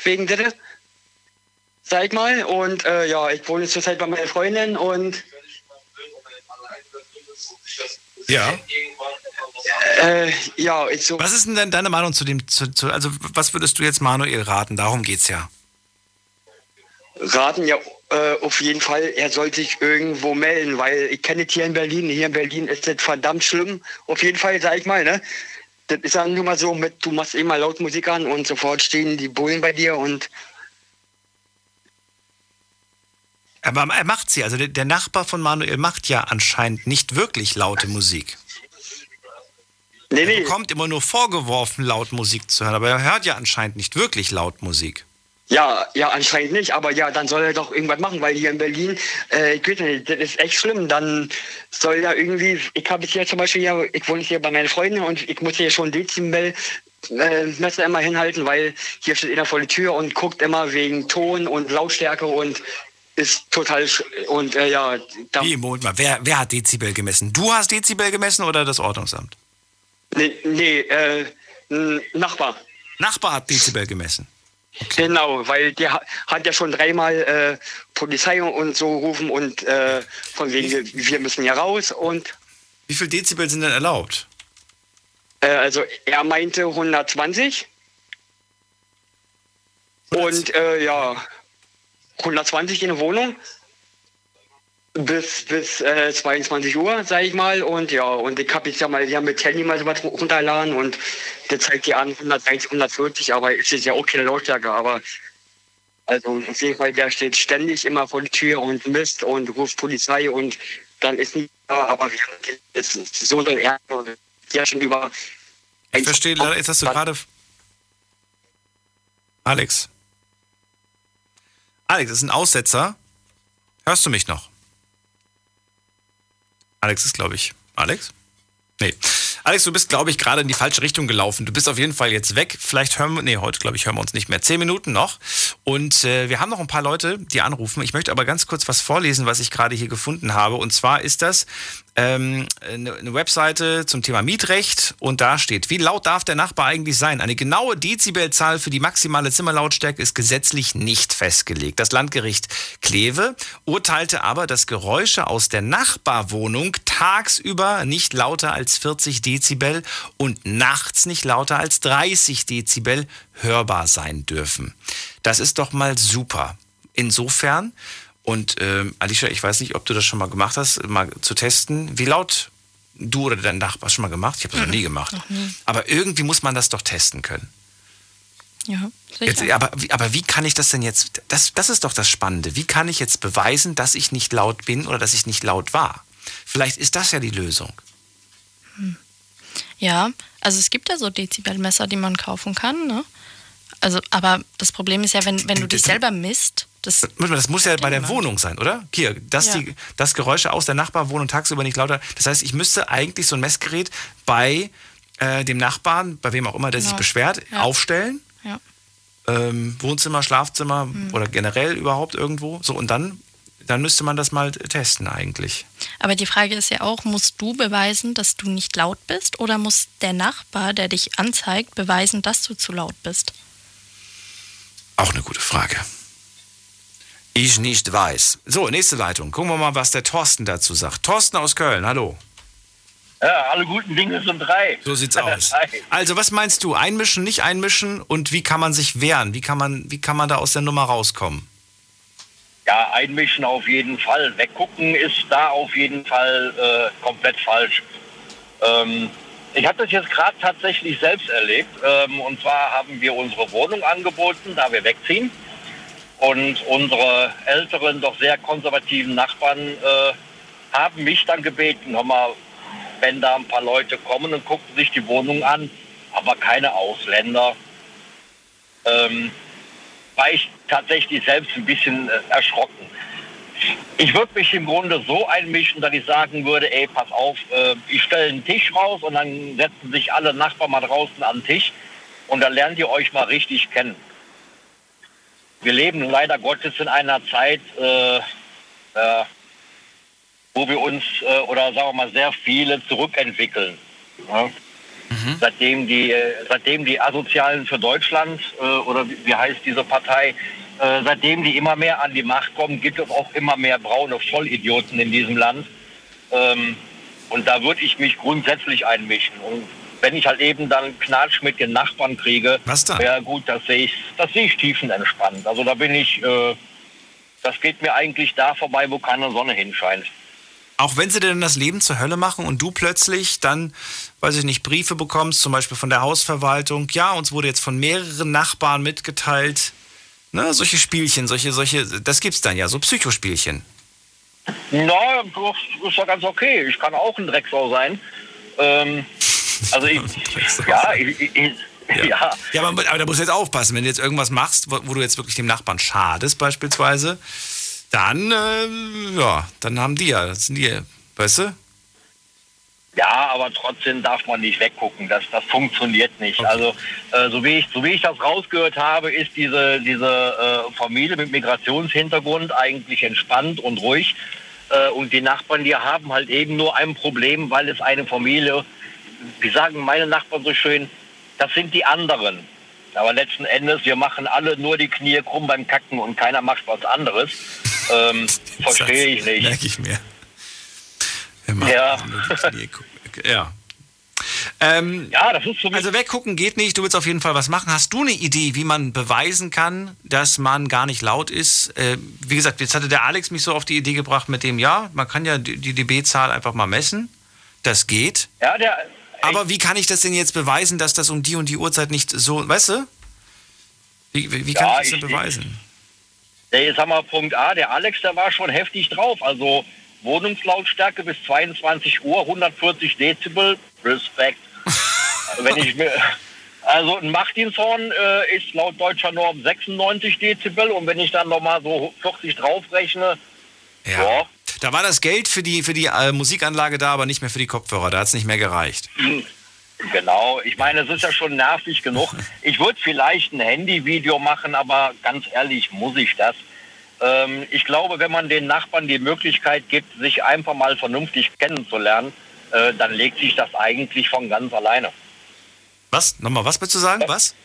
wegen der, sag ich mal. Und äh, ja, ich wohne zurzeit bei meiner Freundin und Ja. äh, ja, ich so. Was ist denn deine Meinung zu dem, zu, zu, also was würdest du jetzt Manuel raten? Darum geht's ja. Raten ja äh, auf jeden Fall, er soll sich irgendwo melden, weil ich kenne es hier in Berlin. Hier in Berlin ist das verdammt schlimm. Auf jeden Fall, sag ich mal, ne? Das ist dann nun mal so mit, du machst immer laut Musik an und sofort stehen die Bullen bei dir und Aber er macht sie, also der, Nachbar von Manuel macht ja anscheinend nicht wirklich laute Musik. Nee, er bekommt immer nur vorgeworfen, laut Musik zu hören, aber er hört ja anscheinend nicht wirklich laut Musik. Ja, ja, anscheinend nicht, aber ja, dann soll er doch irgendwas machen, weil hier in Berlin, äh, ich weiß nicht, das ist echt schlimm. Dann soll ja irgendwie, ich habe jetzt hier zum Beispiel hier, ich wohne hier bei meinen Freunden und ich muss hier schon Dezibel äh, Messer immer hinhalten, weil hier steht einer vor der Tür und guckt immer wegen Ton und Lautstärke und ist total und äh, ja, da, Wie, Moment mal, wer, wer hat Dezibel gemessen? Du hast Dezibel gemessen oder das Ordnungsamt? nee, nee äh, Nachbar. Nachbar hat Dezibel gemessen. Genau, weil der ha- hat ja schon dreimal äh, Polizei und so gerufen und äh, von wegen, wir- wir müssen ja raus und Wie viel Dezibel sind denn erlaubt? äh, also er meinte 120 und äh, ja 120 in der Wohnung bis bis äh, 22 Uhr, sag ich mal und ja und ich habe jetzt ja mal ja mit Handy mal so was runterladen und der zeigt die an 130, 140, aber es ist ja auch keine Lautstärke, aber also auf jeden Fall, der steht ständig immer vor der Tür und misst und ruft Polizei und dann ist nicht da, aber wir haben ist so ein Ärger, der schon über. Ich verstehe, jetzt hast du gerade. Alex. Alex, das ist ein Aussetzer. Hörst du mich noch? Alex ist, glaube ich. Alex? Nee. Alex, du bist, glaube ich, gerade in die falsche Richtung gelaufen. Du bist auf jeden Fall jetzt weg. Vielleicht hören wir, nee, heute, glaube ich, hören wir uns nicht mehr. Zehn Minuten noch. Und äh, wir haben noch ein paar Leute, die anrufen. Ich möchte aber ganz kurz was vorlesen, was ich gerade hier gefunden habe. Und zwar ist das ähm, eine, Webseite zum Thema Mietrecht. Und da steht, wie laut darf der Nachbar eigentlich sein? Eine genaue Dezibelzahl für die maximale Zimmerlautstärke ist gesetzlich nicht festgelegt. Das Landgericht Kleve urteilte aber, dass Geräusche aus der Nachbarwohnung tagsüber nicht lauter als 40 Dezibel und nachts nicht lauter als 30 Dezibel hörbar sein dürfen. Das ist doch mal super. Insofern, und ähm, Alicia, ich weiß nicht, ob du das schon mal gemacht hast, mal zu testen, wie laut du oder dein Nachbar schon mal gemacht? Ich habe das noch nie gemacht. Noch nie. Aber irgendwie muss man das doch testen können. Ja. Jetzt, aber, wie- aber wie kann ich das denn jetzt, das, das ist doch das Spannende, wie kann ich jetzt beweisen, dass ich nicht laut bin oder dass ich nicht laut war? Vielleicht ist das ja die Lösung. Ja, also es gibt ja so Dezibelmesser, die man kaufen kann, ne? Also, aber das Problem ist ja, wenn, wenn du dich selber misst, das, Das muss ja bei der Wohnung sein, oder? Hier, dass, Ja. die, dass Geräusche aus der Nachbarwohnung tagsüber nicht lauter. Das heißt, ich müsste eigentlich so ein Messgerät bei äh, dem Nachbarn, bei wem auch immer, der sich Genau. beschwert, Ja. aufstellen. Ja. Ähm, Wohnzimmer, Schlafzimmer Mhm. oder generell überhaupt irgendwo. So, und dann, dann müsste man das mal testen eigentlich. aber die Frage ist ja auch, musst du beweisen, dass du nicht laut bist oder muss der Nachbar, der dich anzeigt, beweisen, dass du zu laut bist? Auch eine gute Frage. Ich nicht weiß. So, nächste Leitung. Gucken wir mal, was der Thorsten dazu sagt. Thorsten aus Köln, hallo. Ja, alle guten Dinge sind drei. So sieht's aus. Also, was meinst du? Einmischen, nicht einmischen und wie kann man sich wehren? Wie kann man, wie kann man da aus der Nummer rauskommen? Ja, einmischen auf jeden Fall. Weggucken ist da auf jeden Fall äh, komplett falsch. Ähm, ich habe das jetzt gerade tatsächlich selbst erlebt. Ähm, und zwar haben wir unsere Wohnung angeboten, da wir wegziehen. Und unsere älteren, doch sehr konservativen Nachbarn äh, haben mich dann gebeten, hör wenn da ein paar Leute kommen und gucken sich die Wohnung an, aber keine Ausländer. Ähm, war ich tatsächlich selbst ein bisschen äh, erschrocken. Ich würde mich im Grunde so einmischen, dass ich sagen würde, ey, pass auf, äh, ich stelle einen Tisch raus und dann setzen sich alle Nachbarn mal draußen an den Tisch und dann lernt ihr euch mal richtig kennen. Wir leben leider Gottes in einer Zeit, äh, äh, wo wir uns äh, oder sagen wir mal sehr viele zurückentwickeln. Ja? Seitdem die äh, seitdem die Asozialen für Deutschland äh, oder wie heißt diese Partei, äh, seitdem die immer mehr an die Macht kommen, gibt es auch immer mehr braune Vollidioten in diesem Land. Ähm, und da würde ich mich grundsätzlich einmischen. Und wenn ich halt eben dann Knatsch mit den Nachbarn kriege, Was dann? ja gut, das sehe ich, das sehe ich tiefenentspannt. Also da bin ich, äh, das geht mir eigentlich da vorbei, wo keine Sonne hinscheint. Auch wenn sie dir dann das Leben zur Hölle machen und du plötzlich dann, weiß ich nicht, Briefe bekommst, zum Beispiel von der Hausverwaltung, ja, uns wurde jetzt von mehreren Nachbarn mitgeteilt, ne, solche Spielchen, solche, solche, das gibt's dann ja, so Psychospielchen. Na, ist ja ganz okay. Ich kann auch ein Drecksau sein. Ähm, also ich, ja, ich, ich, ich, ja. Ja, aber, aber da musst du jetzt aufpassen, wenn du jetzt irgendwas machst, wo, wo du jetzt wirklich dem Nachbarn schadest, beispielsweise, dann, äh, ja, dann haben die ja, das sind die, weißt du? Ja, aber trotzdem darf man nicht weggucken. Das, das funktioniert nicht. Also äh, so wie ich so wie ich das rausgehört habe, ist diese diese äh, Familie mit Migrationshintergrund eigentlich entspannt und ruhig. Äh, und die Nachbarn, die haben halt eben nur ein Problem, weil es eine Familie, wie sagen meine Nachbarn so schön, das sind die anderen. Aber letzten Endes, wir machen alle nur die Knie krumm beim Kacken und keiner macht was anderes. Ähm, verstehe ich nicht. Merke ich mir. Ja. Ja. Ähm, ja, das ist Also weggucken geht nicht, du willst auf jeden Fall was machen. Hast du eine Idee, wie man beweisen kann, dass man gar nicht laut ist? Äh, wie gesagt, jetzt hatte der Alex mich so auf die Idee gebracht mit dem, ja, man kann ja die die dB-Zahl einfach mal messen. Das geht. Ja, der, Aber wie kann ich das denn jetzt beweisen, dass das um die und die Uhrzeit nicht so, weißt du? Wie, wie, wie kann Ja, ich das denn ich- beweisen? Der, jetzt haben wir Punkt A, der Alex, der war schon heftig drauf. Also Wohnungslautstärke bis 22 Uhr, 140 Dezibel, Respekt. Wenn ich mir, also ein Martinshorn äh, ist laut deutscher Norm 96 Dezibel und wenn ich dann nochmal so 40 draufrechne, Ja. Da war das Geld für die, für die äh, Musikanlage da, aber nicht mehr für die Kopfhörer. Da hat es nicht mehr gereicht. Genau, ich meine, es ist ja schon nervig genug. Ich würde vielleicht ein Handyvideo machen, aber ganz ehrlich, muss ich das? Ähm, ich glaube, wenn man den Nachbarn die Möglichkeit gibt, sich einfach mal vernünftig kennenzulernen, äh, dann legt sich das eigentlich von ganz alleine. Was? Nochmal, was willst du sagen? Was?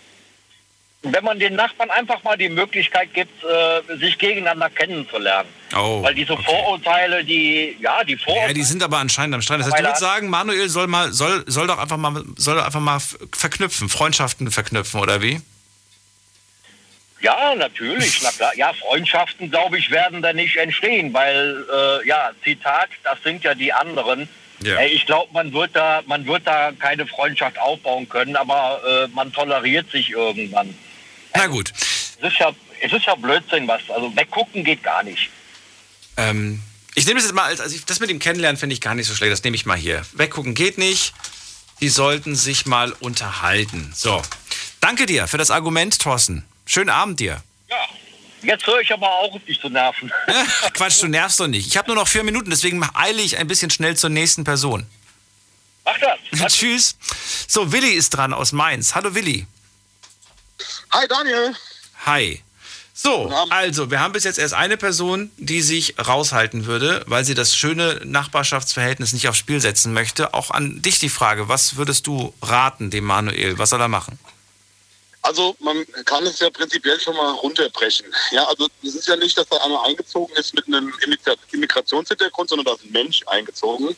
Wenn man den Nachbarn einfach mal die Möglichkeit gibt, äh, sich gegeneinander kennenzulernen. Oh. Weil diese Vorurteile, die, ja, die Vorurteile. Ja, die sind aber anscheinend am Streit. Das heißt, du würdest sagen, Manuel soll mal, soll, soll doch einfach mal, soll doch einfach mal verknüpfen, Freundschaften verknüpfen, oder wie? Ja, natürlich, na klar. Ja, Freundschaften, glaube ich, werden da nicht entstehen, weil, äh, ja, Zitat, das sind ja die anderen. Ja. Äh, ich glaube, man wird da, man wird da keine Freundschaft aufbauen können, aber äh, man toleriert sich irgendwann. Na gut. Es ist ja, es ist ja Blödsinn, was. Also weggucken geht gar nicht. Ähm, ich nehme das jetzt mal als, also ich, das mit dem Kennenlernen finde ich gar nicht so schlecht. Das nehme ich mal hier. Weggucken geht nicht. Die sollten sich mal unterhalten. So. Danke dir für das Argument, Thorsten. Schönen Abend dir. Jetzt höre ich aber auch auf dich zu nerven. Quatsch, du nervst doch nicht. Ich habe nur noch vier Minuten, deswegen eile ich ein bisschen schnell zur nächsten Person. Mach das. Tschüss. So, Willi ist dran aus Mainz. Hallo Willi. Hi Daniel. Hi. So, also, wir haben bis jetzt erst eine Person, die sich raushalten würde, weil sie das schöne Nachbarschaftsverhältnis nicht aufs Spiel setzen möchte. Auch an dich die Frage, was würdest du raten dem Manuel? Was soll er machen? Also man kann es ja prinzipiell schon mal runterbrechen. Ja, also es ist ja nicht, dass da einer eingezogen ist mit einem Immigra- Immigrationshintergrund, sondern da ist ein Mensch eingezogen.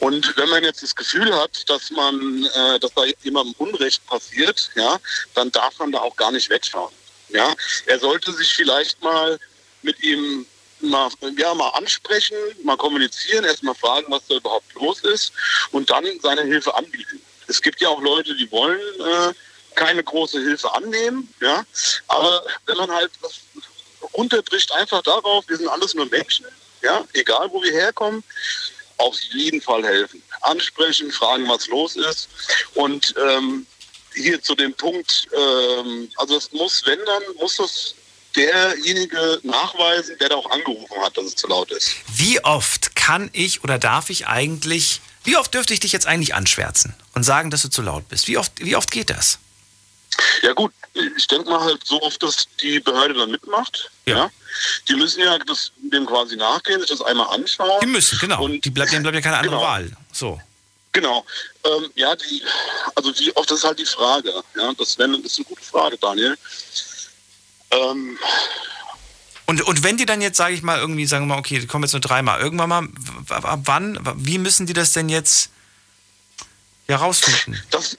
Und wenn man jetzt das Gefühl hat, dass man, äh, dass da jemandem Unrecht passiert, ja, dann darf man da auch gar nicht wegschauen. Ja, er sollte sich vielleicht mal mit ihm mal, ja, mal ansprechen, mal kommunizieren, erstmal fragen, was da überhaupt los ist und dann seine Hilfe anbieten. Es gibt ja auch Leute, die wollen äh, keine große Hilfe annehmen, ja, aber wenn man halt das runterbricht einfach darauf, wir sind alles nur Menschen, ja, egal wo wir herkommen, auf jeden Fall helfen. Ansprechen, fragen, was los ist und ähm, hier zu dem Punkt, ähm, also es muss, wenn dann, muss das derjenige nachweisen, der da auch angerufen hat, dass es zu laut ist. Wie oft kann ich oder darf ich eigentlich, wie oft dürfte ich dich jetzt eigentlich anschwärzen und sagen, dass du zu laut bist? Wie oft, wie oft geht das? Ja gut, ich denke mal halt so oft, dass die Behörde dann mitmacht. Ja. Die müssen ja das, dem quasi nachgehen, sich das einmal anschauen. Die müssen, genau. Und die bleibt, denen bleibt ja keine andere Genau. Wahl. So. Genau. Ähm, ja, die, also wie oft das ist halt die Frage. Ja, das, wär, das ist eine gute Frage, Daniel. Ähm, Und, und wenn die dann jetzt, sage ich mal, irgendwie sagen wir mal, okay, die kommen jetzt nur dreimal, irgendwann mal, ab wann, wie müssen die das denn jetzt herausfinden? Das,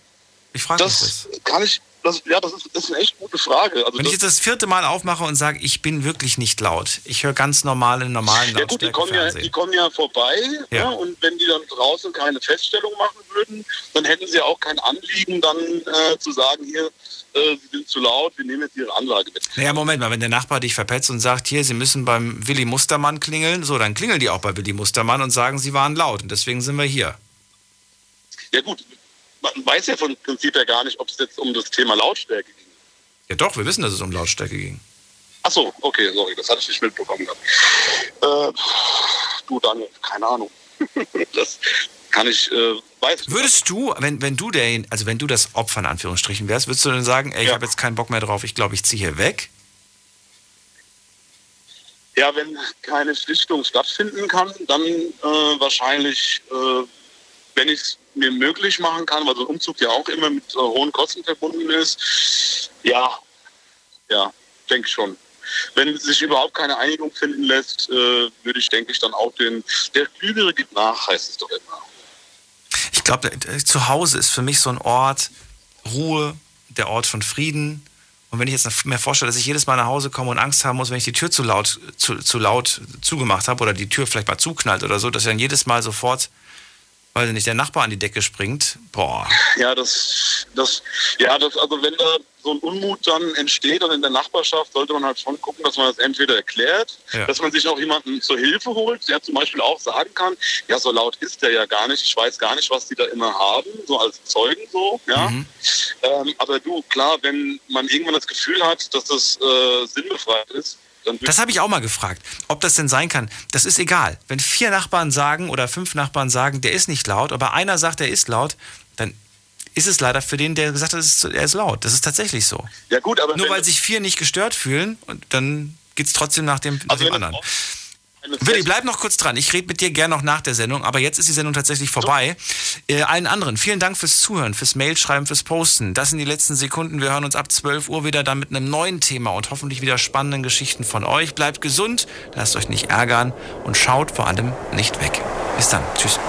ich frage mich das das. kann ich, das, ja, das ist, das ist eine echt gute Frage. Also Wenn ich jetzt das vierte Mal aufmache und sage, ich bin wirklich nicht laut, ich höre ganz normal in normalen ja gut, die kommen ja, die kommen ja vorbei Ja. ja. und wenn die dann draußen keine Feststellung machen würden, dann hätten sie auch kein Anliegen, dann äh, zu sagen, hier, äh, sie sind zu laut, wir nehmen jetzt ihre Anlage mit. Naja, Moment mal, wenn der Nachbar dich verpetzt und sagt, hier, Sie müssen beim Willi Mustermann klingeln, so, dann klingeln die auch bei Willi Mustermann und sagen, Sie waren laut und deswegen sind wir hier. Ja gut, man weiß ja von Prinzip ja gar nicht, ob es jetzt um das Thema Lautstärke ging. Ja doch, wir wissen, dass es um Lautstärke ging. Ach so, okay, sorry, das hatte ich nicht mitbekommen. gehabt. Äh, du, Daniel, keine Ahnung. das kann ich, äh, weiß ich Würdest du, wenn, wenn du der, also wenn du das Opfer in Anführungsstrichen wärst, würdest du dann sagen, ey, ich habe jetzt keinen Bock mehr drauf, ich glaube, ich ziehe hier weg? Ja, wenn keine Schlichtung stattfinden kann, dann äh, wahrscheinlich, äh, wenn ich es mir möglich machen kann, weil so ein Umzug ja auch immer mit äh, hohen Kosten verbunden ist, ja, ja, denke ich schon. Wenn sich überhaupt keine Einigung finden lässt, äh, würde ich, denke ich, dann auch den, der Klügere gibt nach, heißt es doch immer. Ich glaube, zu Hause ist für mich so ein Ort Ruhe, der Ort von Frieden. Und wenn ich jetzt mir vorstelle, dass ich jedes Mal nach Hause komme und Angst haben muss, wenn ich die Tür zu laut, zu, zu laut zugemacht habe oder die Tür vielleicht mal zuknallt oder so, dass dann jedes Mal sofort, weil nicht der Nachbar an die Decke springt, boah. Ja, das, das, ja, das, also wenn da so ein Unmut dann entsteht dann in der Nachbarschaft, sollte man halt schon gucken, dass man das entweder erklärt, Ja. dass man sich auch jemanden zur Hilfe holt, der zum Beispiel auch sagen kann, ja, so laut ist der ja gar nicht, ich weiß gar nicht, was die da immer haben, so als Zeugen so, ja. Mhm. Ähm, aber du, klar, wenn man irgendwann das Gefühl hat, dass das äh, sinnbefreit ist, Das habe ich auch mal gefragt, ob das denn sein kann. Das ist egal. Wenn vier Nachbarn sagen oder fünf Nachbarn sagen, der ist nicht laut, aber einer sagt, er ist laut, dann ist es leider für den, der gesagt hat, er ist laut. Das ist tatsächlich so. Ja gut, aber Nur weil sich vier nicht gestört fühlen, und dann geht es trotzdem nach dem, nach Also dem anderen. Willi, bleib noch kurz dran. Ich rede mit dir gern noch nach der Sendung, aber jetzt ist die Sendung tatsächlich vorbei. Äh, allen anderen, vielen Dank fürs Zuhören, fürs Mailschreiben, fürs Posten. Das sind die letzten Sekunden. Wir hören uns ab 12 Uhr wieder dann mit einem neuen Thema und hoffentlich wieder spannenden Geschichten von euch. Bleibt gesund, lasst euch nicht ärgern und schaut vor allem nicht weg. Bis dann. Tschüss.